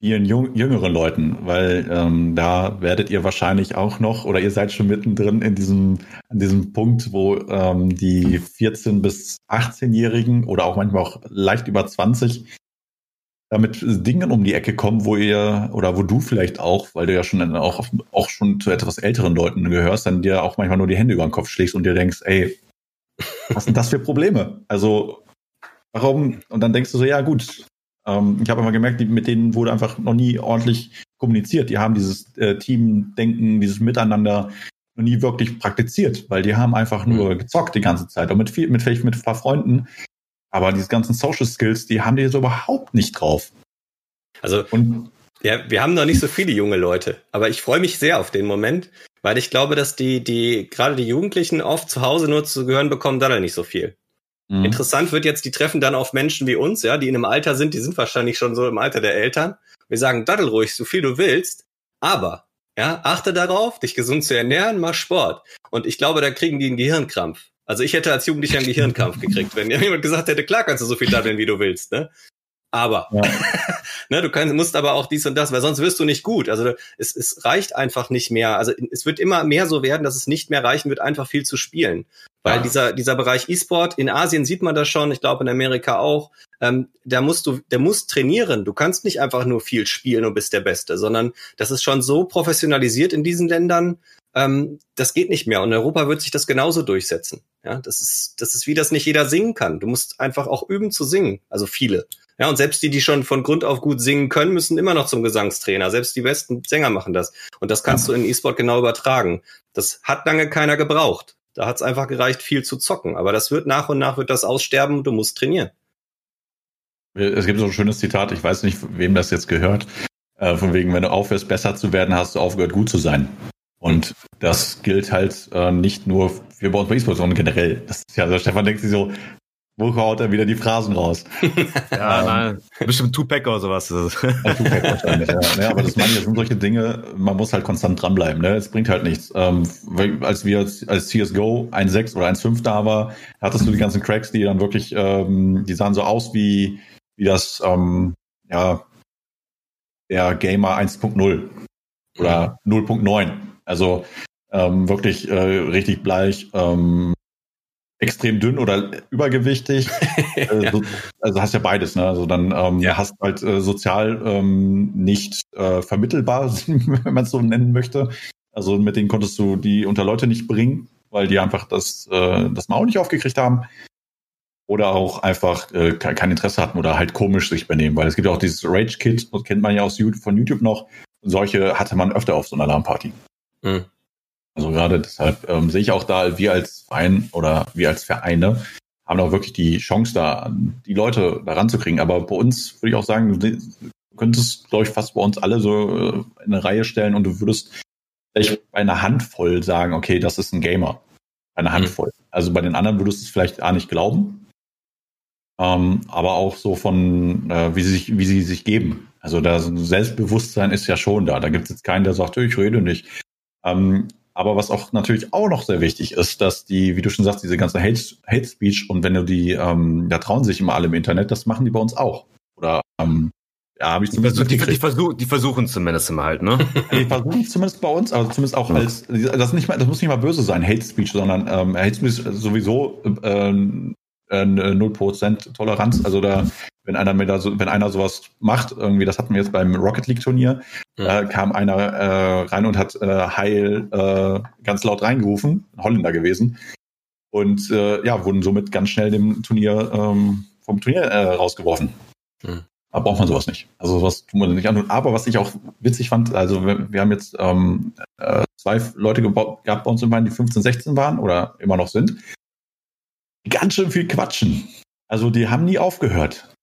vielen jüngeren Leuten, weil ähm, da werdet ihr wahrscheinlich auch noch oder ihr seid schon mittendrin in diesem, an diesem Punkt, wo ähm, die 14 bis 18-Jährigen oder auch manchmal auch leicht über 20 damit Dingen um die Ecke kommen, wo ihr oder wo du vielleicht auch, weil du ja schon auch, auch schon zu etwas älteren Leuten gehörst, dann dir auch manchmal nur die Hände über den Kopf schlägst und dir denkst, ey, was sind das für Probleme? Also, warum? Und dann denkst du so, ja gut, ähm, ich habe immer gemerkt, die, mit denen wurde einfach noch nie ordentlich kommuniziert. Die haben dieses äh, Teamdenken, dieses Miteinander noch nie wirklich praktiziert, weil die haben einfach nur mhm. gezockt die ganze Zeit. Und mit viel, mit vielleicht mit ein paar Freunden Aber diese ganzen Social Skills, die haben die so überhaupt nicht drauf. Also, und ja, wir haben noch nicht so viele junge Leute, aber ich freue mich sehr auf den Moment, weil ich glaube, dass die, die, gerade die Jugendlichen oft zu Hause nur zu gehören bekommen, da nicht so viel. Mhm. Interessant wird jetzt, die treffen dann auf Menschen wie uns, ja, die in einem Alter sind, die sind wahrscheinlich schon so im Alter der Eltern. Wir sagen, daddel ruhig, so viel du willst, aber, ja, achte darauf, dich gesund zu ernähren, mach Sport. Und ich glaube, da kriegen die einen Gehirnkrampf. Also ich hätte als Jugendlicher einen Gehirnkampf gekriegt, wenn jemand gesagt hätte, klar kannst du so viel daddeln, wie du willst, ne? Aber ja. <laughs> ne, du kannst, musst aber auch dies und das, weil sonst wirst du nicht gut. Also es, es reicht einfach nicht mehr. Also es wird immer mehr so werden, dass es nicht mehr reichen wird, einfach viel zu spielen. Weil ja. dieser, dieser Bereich E-Sport, in Asien sieht man das schon, ich glaube in Amerika auch, ähm, da musst du, der muss trainieren. Du kannst nicht einfach nur viel spielen und bist der Beste, sondern das ist schon so professionalisiert in diesen Ländern, ähm, das geht nicht mehr. Und in Europa wird sich das genauso durchsetzen. Ja, das ist, das ist wie das nicht jeder singen kann. Du musst einfach auch üben zu singen. Also viele. Ja, und selbst die, die schon von Grund auf gut singen können, müssen immer noch zum Gesangstrainer. Selbst die besten Sänger machen das. Und das kannst du in E-Sport genau übertragen. Das hat lange keiner gebraucht. Da hat es einfach gereicht, viel zu zocken. Aber das wird nach und nach wird das aussterben. Du musst trainieren. Es gibt so ein schönes Zitat, ich weiß nicht, wem das jetzt gehört. Äh, von wegen, wenn du aufhörst, besser zu werden, hast du aufgehört, gut zu sein. Und das gilt halt äh, nicht nur für bei uns bei E-Sport, sondern generell. Das ist ja, also Stefan denkt sich so, wo haut er wieder die Phrasen raus? <laughs> ja, ähm, nein, bestimmt Tupac oder sowas. Ja, Tupac <laughs> wahrscheinlich, ja. ja. Aber das, meine, das sind solche Dinge, man muss halt konstant dranbleiben. Ne? Es bringt halt nichts. Ähm, als wir als, als CSGO 1.6 oder 1.5 da war, hattest du die ganzen Cracks, die dann wirklich, ähm, die sahen so aus wie, wie das, ähm, ja, der Gamer 1.0 oder 0.9. Also ähm, wirklich äh, richtig bleich, ähm, extrem dünn oder übergewichtig. <laughs> äh, so, also hast ja beides, ne? Also dann ähm, ja. hast halt äh, sozial ähm, nicht äh, vermittelbar, <laughs> wenn man es so nennen möchte. Also mit denen konntest du die unter Leute nicht bringen, weil die einfach das, äh, das Maul nicht aufgekriegt haben. Oder auch einfach äh, kein Interesse hatten oder halt komisch sich benehmen, weil es gibt ja auch dieses Rage-Kit, das kennt man ja aus YouTube, von YouTube noch. Solche hatte man öfter auf so einer Alarmparty. Mhm. Also gerade deshalb ähm, sehe ich auch da, wir als Verein oder wir als Vereine haben auch wirklich die Chance, da die Leute da ranzukriegen. Aber bei uns würde ich auch sagen, du könntest, glaube ich, fast bei uns alle so äh, in eine Reihe stellen und du würdest vielleicht bei einer Handvoll sagen, okay, das ist ein Gamer. Eine mhm. Handvoll. Mhm. Also bei den anderen würdest du es vielleicht gar nicht glauben. Ähm, aber auch so von, äh, wie, sie sich, wie sie sich geben. Also das Selbstbewusstsein ist ja schon da. Da gibt es jetzt keinen, der sagt, ich rede nicht. Ähm, aber was auch natürlich auch noch sehr wichtig ist, dass die, wie du schon sagst, diese ganze Hate, Hate Speech und wenn du die, ähm, da trauen sich immer alle im Internet, das machen die bei uns auch. Oder ähm, ja, habe ich zumindest die, die, die, versuch, die versuchen zumindest immer halt, ne? <laughs> die versuchen zumindest bei uns, aber zumindest auch als das nicht mal, das muss nicht mal böse sein, Hate Speech, sondern ähm, Hate Speech sowieso äh, äh, 0% Toleranz. Also da, wenn einer mir da so, wenn einer sowas macht, irgendwie, das hatten wir jetzt beim Rocket League Turnier, ja. äh, kam einer äh, rein und hat äh, Heil äh, ganz laut reingerufen, ein Holländer gewesen. Und äh, ja, wurden somit ganz schnell dem Turnier ähm, vom Turnier äh, rausgeworfen. Mhm. Da braucht man sowas nicht. Also sowas tun wir nicht an. Aber was ich auch witzig fand, also wir, wir haben jetzt ähm, äh, zwei Leute gehabt bei uns im Verein, die 15, 16 waren oder immer noch sind ganz schön viel quatschen. Also die haben nie aufgehört.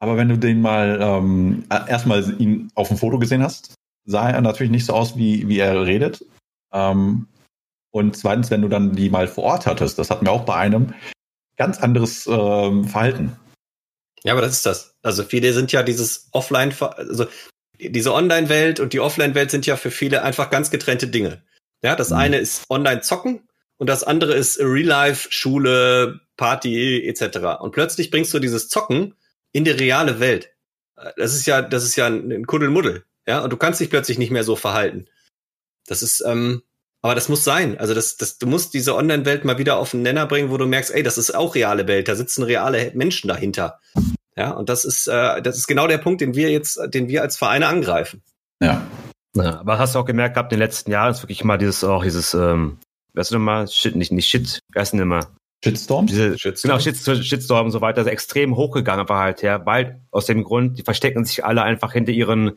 Aber wenn du den mal ähm, erstmal ihn auf dem Foto gesehen hast, sah er natürlich nicht so aus, wie, wie er redet. Ähm, und zweitens, wenn du dann die mal vor Ort hattest, das hatten wir auch bei einem, ganz anderes ähm, Verhalten. Ja, aber das ist das. Also viele sind ja dieses Offline, also diese Online-Welt und die Offline-Welt sind ja für viele einfach ganz getrennte Dinge. Ja, das mhm. eine ist online zocken und das andere ist Real Life, Schule, Party etc. Und plötzlich bringst du dieses Zocken in die reale Welt. Das ist ja, das ist ja ein Kuddelmuddel, ja. Und du kannst dich plötzlich nicht mehr so verhalten. Das ist, ähm, aber das muss sein. Also das, das, du musst diese Online-Welt mal wieder auf den Nenner bringen, wo du merkst, ey, das ist auch reale Welt. Da sitzen reale Menschen dahinter. Ja, und das ist, äh, das ist genau der Punkt, den wir jetzt, den wir als Vereine angreifen. Ja. ja aber hast du auch gemerkt gehabt in den letzten Jahren, ist wirklich mal dieses, auch dieses ähm, weißt du nochmal, Shit, nicht, nicht Shit, wer ist denn immer? Shitstorm? Diese, Shitstorm? Genau, Shitstorm, und so weiter, ist extrem hochgegangen war halt, ja, weil aus dem Grund, die verstecken sich alle einfach hinter ihren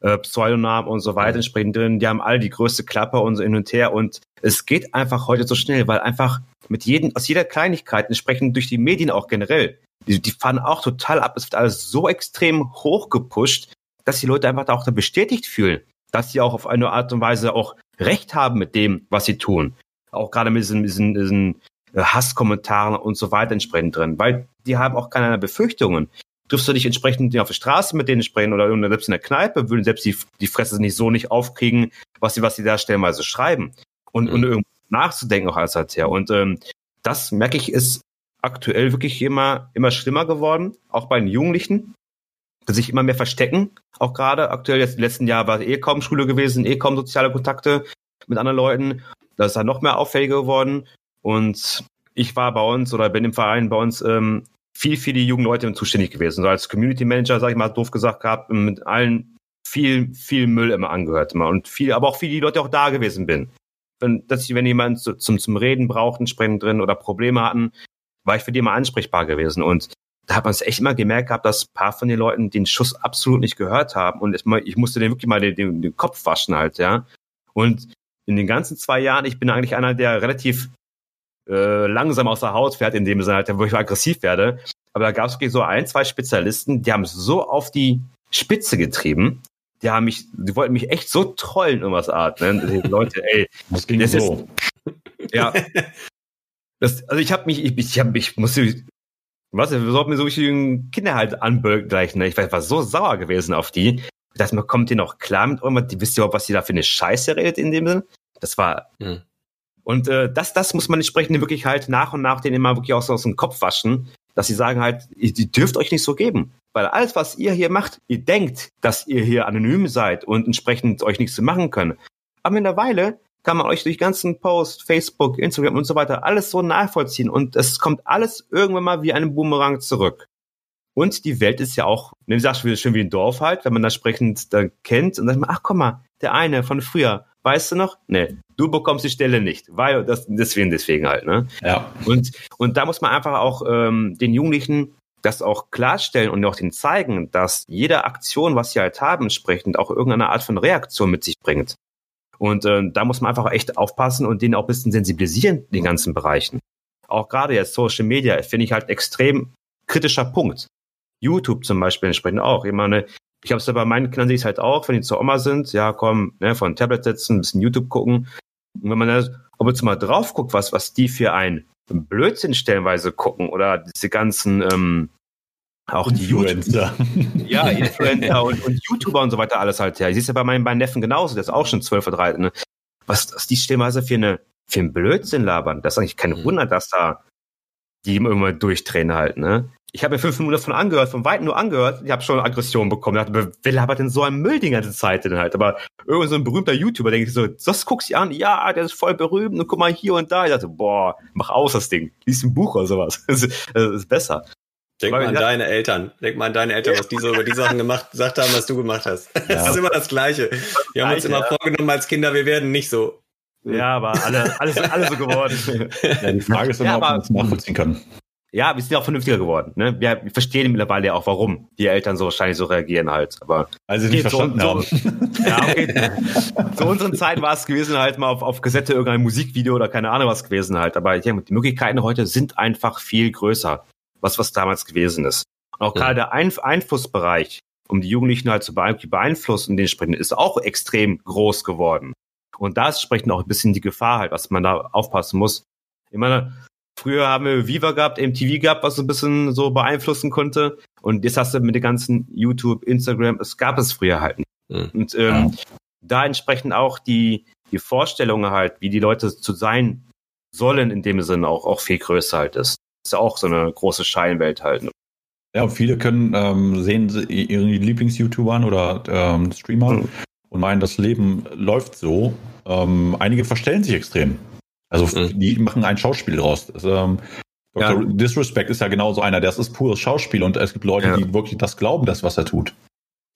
äh, Pseudonamen und so weiter entsprechend drin, die haben alle die größte Klappe und so hin und her und es geht einfach heute so schnell, weil einfach mit jedem, aus jeder Kleinigkeit entsprechend durch die Medien auch generell. Die, die fahren auch total ab. Es wird alles so extrem hochgepusht, dass die Leute einfach auch da bestätigt fühlen, dass sie auch auf eine Art und Weise auch Recht haben mit dem, was sie tun. Auch gerade mit diesen, diesen, diesen Hasskommentaren und so weiter entsprechend drin, weil die haben auch keine Befürchtungen. Triffst du dich entsprechend auf der Straße mit denen sprechen oder selbst in der Kneipe, würden selbst die, die Fresse nicht so nicht aufkriegen, was sie, was sie da stellenweise schreiben. Und, mhm. und irgendwo nachzudenken auch als halt her. Und ähm, das merke ich, ist aktuell wirklich immer, immer schlimmer geworden, auch bei den Jugendlichen, dass sich immer mehr verstecken. Auch gerade aktuell, jetzt im letzten Jahr war eh kaum Schule gewesen, eh kaum soziale Kontakte mit anderen Leuten. Das ist dann noch mehr auffälliger geworden. Und ich war bei uns oder bin im Verein bei uns ähm, viel für die jungen Leute zuständig gewesen. So als Community Manager, sag ich mal, doof gesagt gehabt, mit allen viel, viel Müll immer angehört immer und viel, aber auch viele Leute auch da gewesen bin. Wenn, dass ich, wenn jemand zu, zum, zum Reden braucht, entsprechend drin oder Probleme hatten, war ich für die immer ansprechbar gewesen. Und da hat man es echt immer gemerkt gehabt, dass paar von den Leuten den Schuss absolut nicht gehört haben. Und ich, ich musste den wirklich mal den, den, den Kopf waschen halt, ja. Und in den ganzen zwei Jahren, ich bin eigentlich einer, der relativ äh, langsam aus der Haut fährt, in dem Sinne halt, wo ich aggressiv werde. Aber da gab es wirklich so ein, zwei Spezialisten, die haben es so auf die Spitze getrieben. Die haben mich, die wollten mich echt so trollen, irgendwas Art. Ne? Die <laughs> Leute, ey. Das ging das so. Ist, <laughs> ja. Das, also ich habe mich, ich, ich, hab, ich musste, was, wir sollten mir so richtigen Kinder halt anbölken gleich. Ne? Ich war, war so sauer gewesen auf die. Ich dachte mir, kommt ihr noch klar mit irgendwas? Die wisst ihr überhaupt, was ihr da für eine Scheiße redet in dem Sinn? Das war, hm. Und äh, das, das muss man entsprechend wirklich halt nach und nach den immer wirklich aus, aus dem Kopf waschen, dass sie sagen halt, ihr, ihr dürft euch nicht so geben. Weil alles, was ihr hier macht, ihr denkt, dass ihr hier anonym seid und entsprechend euch nichts zu machen könnt. Aber mittlerweile kann man euch durch ganzen Posts, Facebook, Instagram und so weiter alles so nachvollziehen und es kommt alles irgendwann mal wie ein Boomerang zurück. Und die Welt ist ja auch, wie gesagt, schön wie ein Dorf halt, wenn man das entsprechend da kennt und dann sagt man, ach komm mal, der eine von früher, weißt du noch? Nee, du bekommst die Stelle nicht, weil das deswegen deswegen halt, ne? Ja. Und und da muss man einfach auch ähm, den Jugendlichen das auch klarstellen und auch denen zeigen, dass jede Aktion, was sie halt haben, entsprechend auch irgendeine Art von Reaktion mit sich bringt. Und äh, da muss man einfach echt aufpassen und denen auch ein bisschen sensibilisieren in den ganzen Bereichen. Auch gerade jetzt Social Media finde ich halt extrem kritischer Punkt. YouTube zum Beispiel entsprechend auch. Ich meine, ich habe es ja bei meinen Kindern sehe ich halt auch, wenn die zur Oma sind, ja komm, ne, von Tablet setzen, ein bisschen YouTube gucken. Und wenn man da ob jetzt mal drauf guckt, was, was die für ein Blödsinn stellenweise gucken oder diese ganzen ähm, auch die Influencer. <laughs> ja, Influencer und, und YouTuber und so weiter alles halt ja. Ich sehe es ja bei meinen beiden Neffen genauso, der ist auch schon 12 oder 13. Ne? Was, was die stellenweise für eine für einen Blödsinn labern. Das ist eigentlich kein mhm. Wunder, dass da die immer durchdrehen halt, ne? Ich habe mir fünf Minuten davon angehört, von weitem nur angehört. Ich habe schon Aggression bekommen. Ich dachte, wer labert denn so ein Müll die ganze Zeit denn halt? Aber irgend so ein berühmter YouTuber, denke ich so, das guckst du an, ja, der ist voll berühmt und guck mal hier und da. Ich dachte, boah, mach aus das Ding. Lies ein Buch oder sowas. <laughs> Das ist, das besser. Denk mal an deine Eltern. Denk mal an deine Eltern, was die so über die Sachen gemacht, gesagt haben, was du gemacht hast. Ja. <laughs> Das ist immer das Gleiche. Wir haben uns immer vorgenommen als Kinder, wir werden nicht so. Ja, aber alle, alles, alle so geworden. Ja, die Frage ist immer, ja, ob man es nachvollziehen kann. Ja, wir sind ja auch vernünftiger geworden. Ne? Wir, wir verstehen mittlerweile auch, warum die Eltern so wahrscheinlich so reagieren halt. Aber also nicht verstanden so, haben. So, <laughs> ja, okay. Zu unseren Zeiten war es gewesen halt mal auf, auf Kassette irgendein Musikvideo oder keine Ahnung was gewesen halt. Aber ja, die Möglichkeiten heute sind einfach viel größer, was was damals gewesen ist. Und auch ja. gerade der Ein Einflussbereich, um die Jugendlichen halt zu beeinflussen, den sprechen, ist auch extrem groß geworden. Und da ist entsprechend auch ein bisschen die Gefahr halt, was man da aufpassen muss. Ich meine, Früher haben wir Viva gehabt, MTV gehabt, was so ein bisschen so beeinflussen konnte. Und jetzt hast du mit den ganzen YouTube, Instagram, es gab es früher halt nicht. Mhm. Und ähm, ja. da entsprechend auch die, die Vorstellungen halt, wie die Leute zu sein sollen, in dem Sinne auch, auch viel größer halt ist. Ist ja auch so eine große Scheinwelt halt. Ne? Ja, viele können ähm, sehen ihre Lieblings-YouTuber an oder ähm, Streamer mhm. und meinen, das Leben läuft so. Ähm, einige verstellen sich extrem. Also mhm. die machen ein Schauspiel draus. Das, ähm, Dr. Ja. Disrespect ist ja genauso einer, das ist pures Schauspiel und es gibt Leute, ja. die wirklich das glauben, das, was er tut.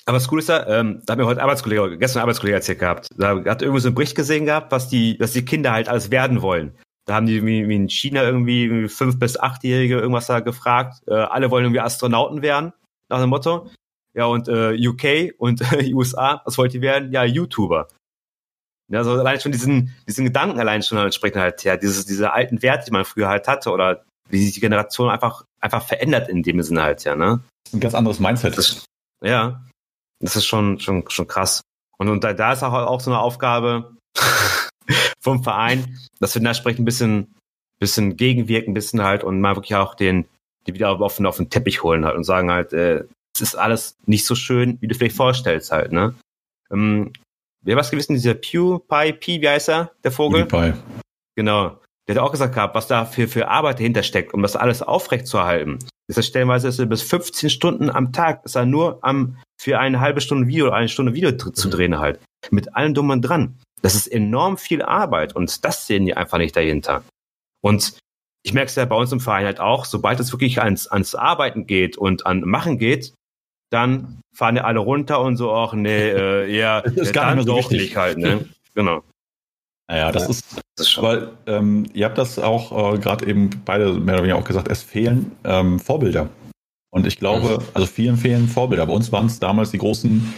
Aber das Coole ist ja, ähm, da hat mir heute Arbeitskollege, gestern ein Arbeitskollege erzählt gehabt, da hat irgendwo so einen Bericht gesehen gehabt, was die, was die Kinder halt alles werden wollen. Da haben die wie, wie in China irgendwie fünf bis achtjährige irgendwas da gefragt. Äh, alle wollen irgendwie Astronauten werden, nach dem Motto. Ja, und äh, UK und <laughs> äh, USA, was wollt ihr werden? Ja, YouTuber. Ja, so allein schon diesen, diesen Gedanken allein schon entsprechend halt her, dieses, diese alten Werte, die man früher halt hatte oder wie sich die Generation einfach, einfach verändert in dem Sinne halt, ja, ne? Ein ganz anderes Mindset. Das, ja. Das ist schon, schon, schon krass. Und, und da, da ist auch, auch so eine Aufgabe <laughs> vom Verein, dass wir da entsprechend ein bisschen, bisschen gegenwirken, ein bisschen halt und mal wirklich auch den, die wieder auf den, auf den Teppich holen halt und sagen halt, äh, es ist alles nicht so schön, wie du vielleicht vorstellst halt, ne? Ähm, wer was gewesen, dieser PewPie, P, wie heißt er, der Vogel? PewPie. Genau. Der hat auch gesagt gehabt, was da für, für Arbeit dahinter steckt, um das alles aufrechtzuerhalten. Das heißt, stellenweise ist er bis 15 Stunden am Tag, ist er nur am, für eine halbe Stunde Video oder eine Stunde Video zu drehen halt. Mit allem und dran. Das ist enorm viel Arbeit und das sehen die einfach nicht dahinter. Und ich merke es ja bei uns im Verein halt auch, sobald es wirklich ans, ans Arbeiten geht und an Machen geht, dann fahren ja alle runter und so, ach nee, äh, <laughs> ja, das ist gar nicht so wichtig. halt, ne? <laughs> Genau. Naja, das ja, ist, das ist schon. weil ähm, ihr habt das auch äh, gerade eben beide mehr oder weniger auch gesagt, es fehlen ähm, Vorbilder. Und ich glaube, mhm. also vielen fehlen Vorbilder. Bei uns waren es damals die großen,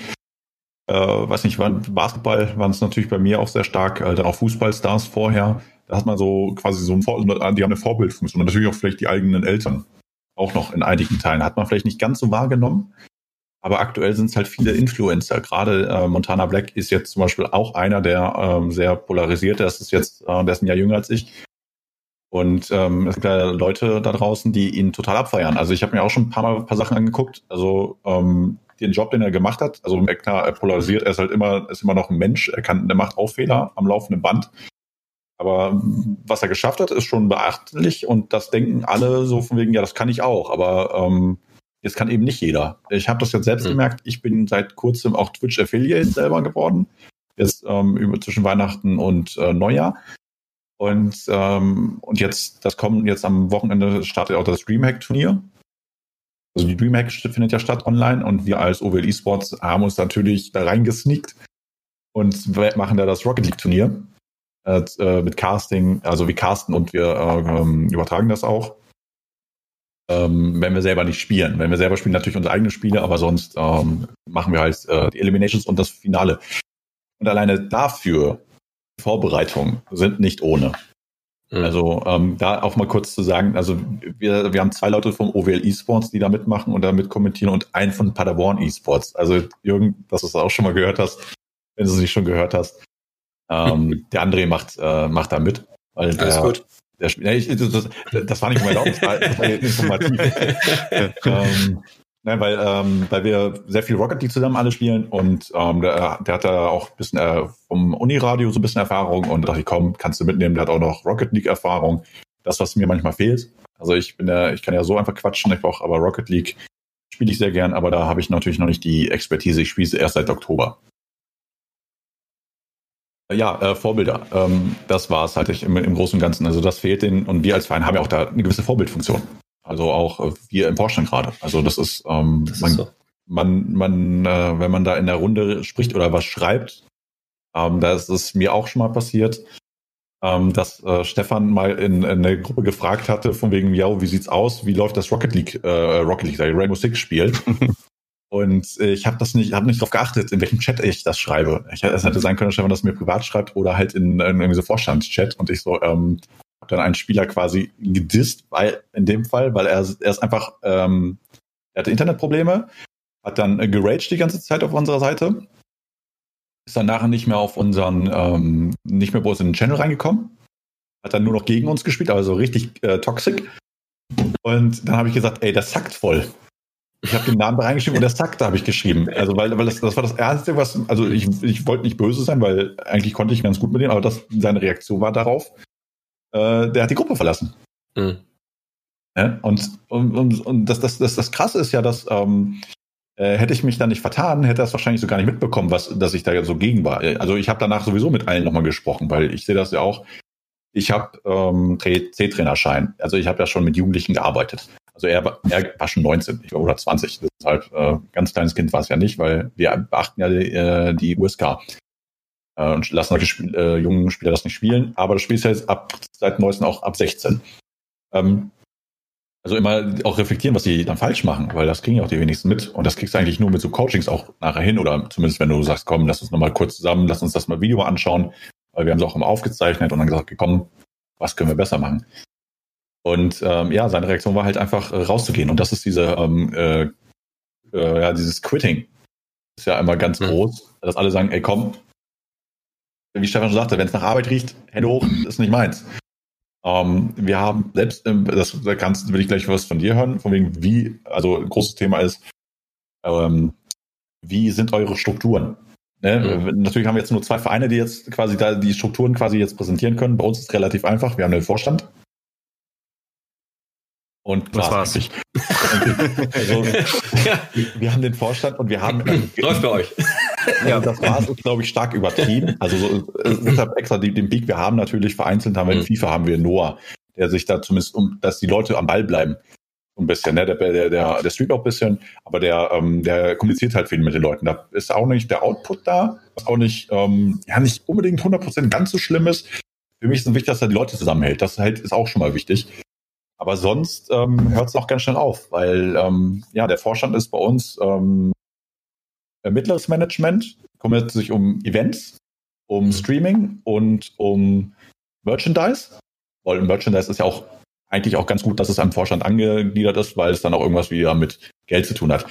äh, weiß nicht, waren Basketball waren es natürlich bei mir auch sehr stark, äh, dann auch Fußballstars vorher. Da hat man so quasi so ein Vor die haben eine Vorbildfunktion und natürlich auch vielleicht die eigenen Eltern. Auch noch in einigen Teilen. Hat man vielleicht nicht ganz so wahrgenommen. Aber aktuell sind es halt viele Influencer. Gerade äh, Montana Black ist jetzt zum Beispiel auch einer, der ähm, sehr polarisiert. Das ist jetzt, äh, der ist ein Jahr jünger als ich. Und ähm, es gibt ja Leute da draußen, die ihn total abfeiern. Also ich habe mir auch schon ein paar Mal ein paar Sachen angeguckt. Also ähm, den Job, den er gemacht hat, also klar, er polarisiert, er ist halt immer, ist immer noch ein Mensch, er kann, der macht auch Fehler am laufenden Band. Aber was er geschafft hat, ist schon beachtlich und das denken alle so von wegen, ja, das kann ich auch. Aber ähm, Jetzt kann eben nicht jeder. Ich habe das jetzt selbst mhm. gemerkt. Ich bin seit kurzem auch Twitch Affiliate selber geworden. Jetzt ähm, über, zwischen Weihnachten und äh, Neujahr. Und, ähm, und jetzt, das kommt jetzt am Wochenende startet auch das Dreamhack-Turnier. Also die Dreamhack findet ja statt online und wir als OWL Esports haben uns natürlich da reingesneakt und machen da das Rocket League Turnier äh, äh mit Casting, also wir casten und wir äh, übertragen das auch ähm, wenn wir selber nicht spielen. Wenn wir selber spielen, natürlich unsere eigenen Spiele, aber sonst ähm, machen wir halt äh, die Eliminations und das Finale. Und alleine dafür Vorbereitungen sind nicht ohne. Mhm. Also ähm, da auch mal kurz zu sagen, also wir, wir haben zwei Leute vom OWL Esports, die da mitmachen und da mit kommentieren und einen von Paderborn Esports. Also Jürgen, dass du es auch schon mal gehört hast, wenn du es nicht schon gehört hast. Ähm, <laughs> der André macht, äh, macht da mit. Weil der, Alles gut der Spiel, nee, ich, das, das, war nicht mein das war, das war informativ. <laughs> ähm, Nein, weil, ähm, weil wir sehr viel Rocket League zusammen alle spielen und ähm, der, der hat da auch ein bisschen äh, vom Uniradio so ein bisschen Erfahrung und dachte ich, komm, kannst du mitnehmen, der hat auch noch Rocket League Erfahrung. Das, was mir manchmal fehlt. Also ich bin ja, ich kann ja so einfach quatschen, ich brauche aber Rocket League spiele ich sehr gern, aber da habe ich natürlich noch nicht die Expertise. Ich spiele sie erst seit Oktober. Ja, äh, Vorbilder. Ähm, das war es halt im, im Großen und Ganzen. Also das fehlt den und wir als Verein haben ja auch da eine gewisse Vorbildfunktion. Also auch äh, wir im Vorstand gerade. Also das ist, ähm, das man, ist so. man, man, äh, wenn man da in der Runde spricht oder was schreibt, ähm, da ist es mir auch schon mal passiert, ähm, dass äh, Stefan mal in, in eine Gruppe gefragt hatte, von wegen, ja, wie sieht's aus? Wie läuft das Rocket League, äh, Rocket League, Rainbow Six Spiel? <laughs> Und äh, ich habe das nicht, habe nicht darauf geachtet, in welchem Chat ich das schreibe. Ich, es hätte sein können, dass Stefan das mir privat schreibt oder halt in, in irgendwie so Vorstandschat. Und ich so, ähm, habe dann einen Spieler quasi gedisst, weil in dem Fall, weil er, er ist einfach, ähm, er hatte Internetprobleme, hat dann äh, geraged die ganze Zeit auf unserer Seite, ist dann nachher nicht mehr auf unseren, ähm, nicht mehr bei uns in den Channel reingekommen, hat dann nur noch gegen uns gespielt, also richtig äh, toxic. Und dann habe ich gesagt, ey, das sackt voll. Ich habe den Namen reingeschrieben und Sack, da habe ich geschrieben. Also weil, weil das, das war das Erste, was, also ich, ich wollte nicht böse sein, weil eigentlich konnte ich ganz gut mit ihm, aber das, seine Reaktion war darauf, äh, der hat die Gruppe verlassen. Mhm. Ja, und, und, und, und das, das, das, das Krasse ist ja, dass ähm, äh, hätte ich mich da nicht vertan, hätte er es wahrscheinlich so gar nicht mitbekommen, was, dass ich da so gegen war. Also ich habe danach sowieso mit allen nochmal gesprochen, weil ich sehe das ja auch. Ich habe ähm, C-Trainerschein. Also ich habe ja schon mit Jugendlichen gearbeitet. Also er, er war schon 19 ich war, oder 20. Deshalb äh, ganz kleines Kind war es ja nicht, weil wir beachten ja die, äh, die USK äh, und lassen die äh, jungen Spieler das nicht spielen. Aber das Spiel ist ja jetzt ab seit neuestem auch ab 16. Ähm, Also immer auch reflektieren, was sie dann falsch machen, weil das kriegen ja auch die wenigsten mit. Und das kriegst du eigentlich nur mit so Coachings auch nachher hin oder zumindest wenn du sagst, komm, lass uns nochmal kurz zusammen, lass uns das mal Video anschauen, weil wir haben es auch immer aufgezeichnet und dann gesagt, komm, was können wir besser machen? Und ähm, ja, seine Reaktion war halt einfach äh, rauszugehen. Und das ist diese, ähm, äh, äh, ja, dieses Quitting. Ist ja immer ganz mhm. groß, dass alle sagen, ey komm, wie Stefan schon sagte, wenn es nach Arbeit riecht, Hände hoch, ist nicht meins. Ähm, wir haben selbst, ähm, das da kannst, will ich gleich was von dir hören, von wegen wie, also ein großes Thema ist, ähm, wie sind eure Strukturen? Ne? Mhm. Natürlich haben wir jetzt nur zwei Vereine, die jetzt quasi da die Strukturen quasi jetzt präsentieren können. Bei uns ist es relativ einfach. Wir haben den Vorstand. Und das war's. also, wir haben den Vorstand und wir haben. Läuft bei euch. Ja, das war's, ist, glaube ich, stark übertrieben. Also so, deshalb extra den, den Peak. Wir haben natürlich vereinzelt, haben wir in mhm. FIFA haben wir Noah, der sich da zumindest um, dass die Leute am Ball bleiben. ein bisschen, ne? Der, der, der, der streamt auch ein bisschen, aber der, ähm, der kommuniziert halt viel mit den Leuten. Da ist auch nicht der Output da, was auch nicht, ähm, ja, nicht unbedingt 100% ganz so schlimm ist. Für mich ist es wichtig, dass er die Leute zusammenhält. Das halt ist auch schon mal wichtig. Aber sonst ähm, hört es auch ganz schnell auf, weil ähm, ja, der Vorstand ist bei uns ähm, mittleres Management, kümmert sich um Events, um mhm. Streaming und um Merchandise. Weil Merchandise ist ja auch eigentlich auch ganz gut, dass es am Vorstand angegliedert ist, weil es dann auch irgendwas wieder mit Geld zu tun hat.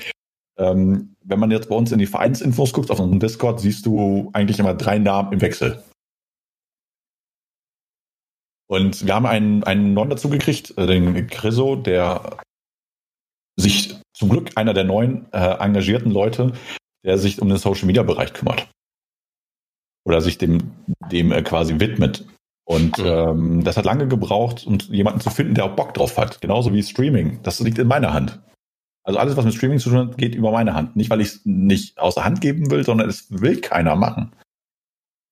Ähm, wenn man jetzt bei uns in die Vereinsinfos guckt, auf unserem Discord, siehst du eigentlich immer drei Namen im Wechsel. Und wir haben einen, einen neuen dazugekriegt, äh, den Chriso, der sich zum Glück einer der neuen äh, engagierten Leute, der sich um den Social Media Bereich kümmert. Oder sich dem, dem äh, quasi widmet. Und mhm. ähm, das hat lange gebraucht, um jemanden zu finden, der auch Bock drauf hat. Genauso wie Streaming. Das liegt in meiner Hand. Also alles, was mit Streaming zu tun hat, geht über meine Hand. Nicht, weil ich es nicht außer Hand geben will, sondern es will keiner machen.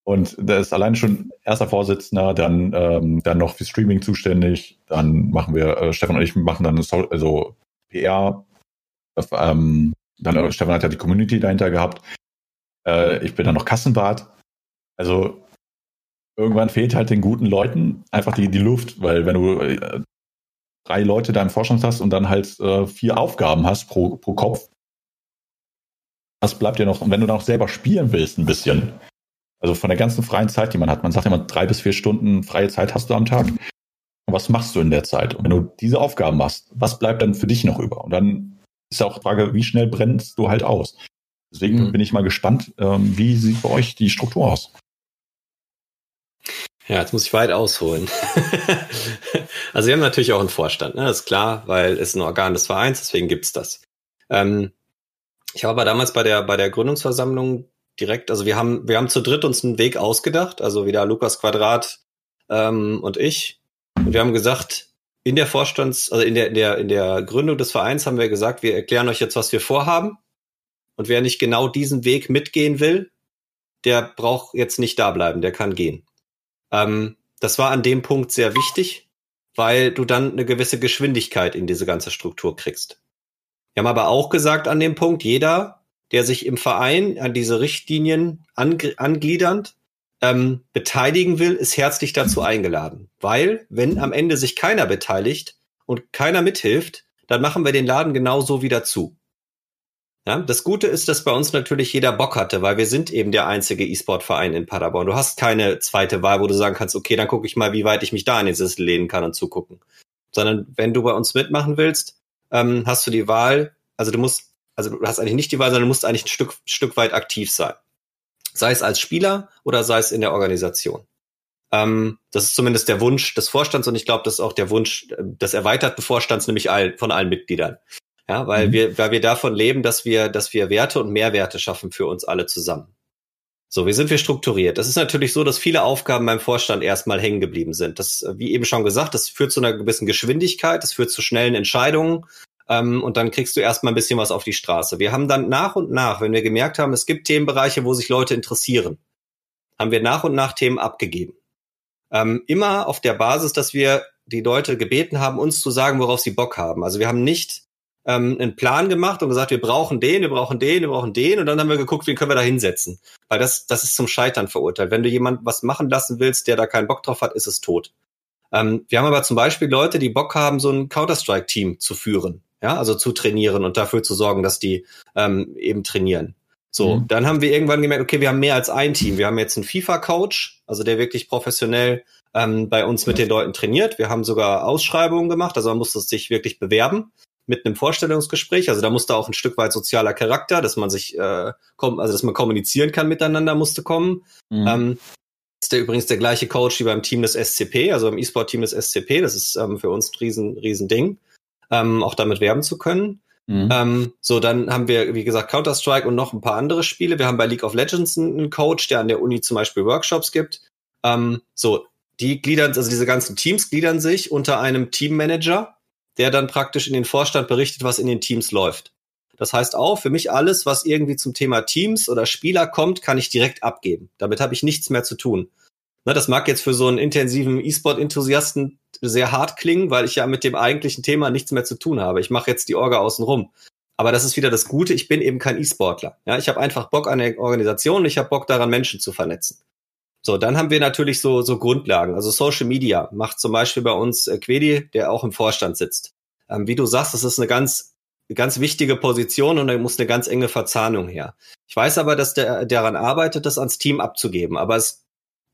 Und der ist allein schon erster Vorsitzender, dann, ähm, dann noch für Streaming zuständig. Dann machen wir, äh, Stefan und ich machen dann so, also PR. Ähm, dann äh, Stefan hat ja die Community dahinter gehabt. Äh, ich bin dann noch Kassenbart. Also irgendwann fehlt halt den guten Leuten einfach die, die Luft, weil wenn du äh, drei Leute da im Vorstand hast und dann halt äh, vier Aufgaben hast pro, pro Kopf, was bleibt dir noch? Und wenn du dann auch selber spielen willst, ein bisschen, also von der ganzen freien Zeit, die man hat. Man sagt immer, drei bis vier Stunden freie Zeit hast du am Tag. Und was machst du in der Zeit? Und wenn du diese Aufgaben machst, was bleibt dann für dich noch über? Und dann ist ja auch die Frage, wie schnell brennst du halt aus? Deswegen mhm. bin ich mal gespannt, ähm, wie sieht bei euch die Struktur aus? Ja, jetzt muss ich weit ausholen. <laughs> also wir haben natürlich auch einen Vorstand, ne? Das ist klar, weil es ein Organ des Vereins, deswegen gibt's das. Ähm, ich habe aber damals bei der, bei der Gründungsversammlung direkt, also wir haben, wir haben zu dritt uns einen Weg ausgedacht, also wieder Lukas Quadrat ähm, und ich. Und wir haben gesagt, in der Vorstands, also in der, in der, in der Gründung des Vereins haben wir gesagt, wir erklären euch jetzt, was wir vorhaben. Und wer nicht genau diesen Weg mitgehen will, der braucht jetzt nicht da bleiben, der kann gehen. Ähm, das war an dem Punkt sehr wichtig, weil du dann eine gewisse Geschwindigkeit in diese ganze Struktur kriegst. Wir haben aber auch gesagt an dem Punkt, jeder der sich im Verein an diese Richtlinien angliedernd ähm, beteiligen will, ist herzlich dazu eingeladen. Weil, wenn am Ende sich keiner beteiligt und keiner mithilft, dann machen wir den Laden genauso wieder zu. Ja, das Gute ist, dass bei uns natürlich jeder Bock hatte, weil wir sind eben der einzige E-Sport-Verein in Paderborn. Du hast keine zweite Wahl, wo du sagen kannst, okay, dann gucke ich mal, wie weit ich mich da in den Sessel lehnen kann und zugucken. Sondern wenn du bei uns mitmachen willst, ähm, hast du die Wahl, also du musst also du hast eigentlich nicht die Wahl, sondern du musst eigentlich ein Stück, Stück weit aktiv sein. Sei es als Spieler oder sei es in der Organisation. Ähm, das ist zumindest der Wunsch des Vorstands und ich glaube, das ist auch der Wunsch äh, des erweiterten Vorstands, nämlich all, von allen Mitgliedern. Ja, weil mhm. wir, weil wir davon leben, dass wir, dass wir Werte und Mehrwerte schaffen für uns alle zusammen. So, wie sind wir strukturiert? Das ist natürlich so, dass viele Aufgaben beim Vorstand erstmal hängen geblieben sind. Das, wie eben schon gesagt, das führt zu einer gewissen Geschwindigkeit, das führt zu schnellen Entscheidungen, ähm, und dann kriegst du erstmal ein bisschen was auf die Straße. Wir haben dann nach und nach, wenn wir gemerkt haben, es gibt Themenbereiche, wo sich Leute interessieren, haben wir nach und nach Themen abgegeben. Ähm, immer auf der Basis, dass wir die Leute gebeten haben, uns zu sagen, worauf sie Bock haben. Also wir haben nicht ähm, einen Plan gemacht und gesagt, wir brauchen den, wir brauchen den, wir brauchen den und dann haben wir geguckt, wen können wir da hinsetzen. Weil das, das ist zum Scheitern verurteilt. Wenn du jemand was machen lassen willst, der da keinen Bock drauf hat, ist es tot. Ähm, wir haben aber zum Beispiel Leute, die Bock haben, so ein Counter-Strike-Team zu führen, ja, also zu trainieren und dafür zu sorgen, dass die ähm, eben trainieren. So, mhm. dann haben wir irgendwann gemerkt, okay, wir haben mehr als ein Team. Wir haben jetzt einen FIFA-Coach, also der wirklich professionell ähm, bei uns mit den Leuten trainiert. Wir haben sogar Ausschreibungen gemacht, also man musste sich wirklich bewerben mit einem Vorstellungsgespräch. Also da musste auch ein Stück weit sozialer Charakter, dass man sich, äh, also dass man kommunizieren kann miteinander, musste kommen. Mhm. Ähm, ist der übrigens der gleiche Coach wie beim Team des SCP, also im E-Sport-Team des SCP. Das ist ähm, für uns ein riesen, riesen Ding, ähm, auch damit werben zu können. Mhm. Ähm, so, dann haben wir, wie gesagt, Counter-Strike und noch ein paar andere Spiele. Wir haben bei League of Legends einen Coach, der an der Uni zum Beispiel Workshops gibt. Ähm, so, die gliedern, also diese ganzen Teams gliedern sich unter einem Teammanager, der dann praktisch in den Vorstand berichtet, was in den Teams läuft. Das heißt auch, für mich alles, was irgendwie zum Thema Teams oder Spieler kommt, kann ich direkt abgeben. Damit habe ich nichts mehr zu tun. Ne, das mag jetzt für so einen intensiven E-Sport-Enthusiasten sehr hart klingen, weil ich ja mit dem eigentlichen Thema nichts mehr zu tun habe. Ich mache jetzt die Orga außenrum. Aber das ist wieder das Gute, ich bin eben kein E-Sportler. Ja, ich habe einfach Bock an der Organisation ich habe Bock daran, Menschen zu vernetzen. So, dann haben wir natürlich so, so Grundlagen. Also Social Media macht zum Beispiel bei uns äh, Quedi, der auch im Vorstand sitzt. Ähm, wie du sagst, das ist eine ganz, ganz wichtige Position und da muss eine ganz enge Verzahnung her. Ich weiß aber, dass der daran arbeitet, das ans Team abzugeben. Aber es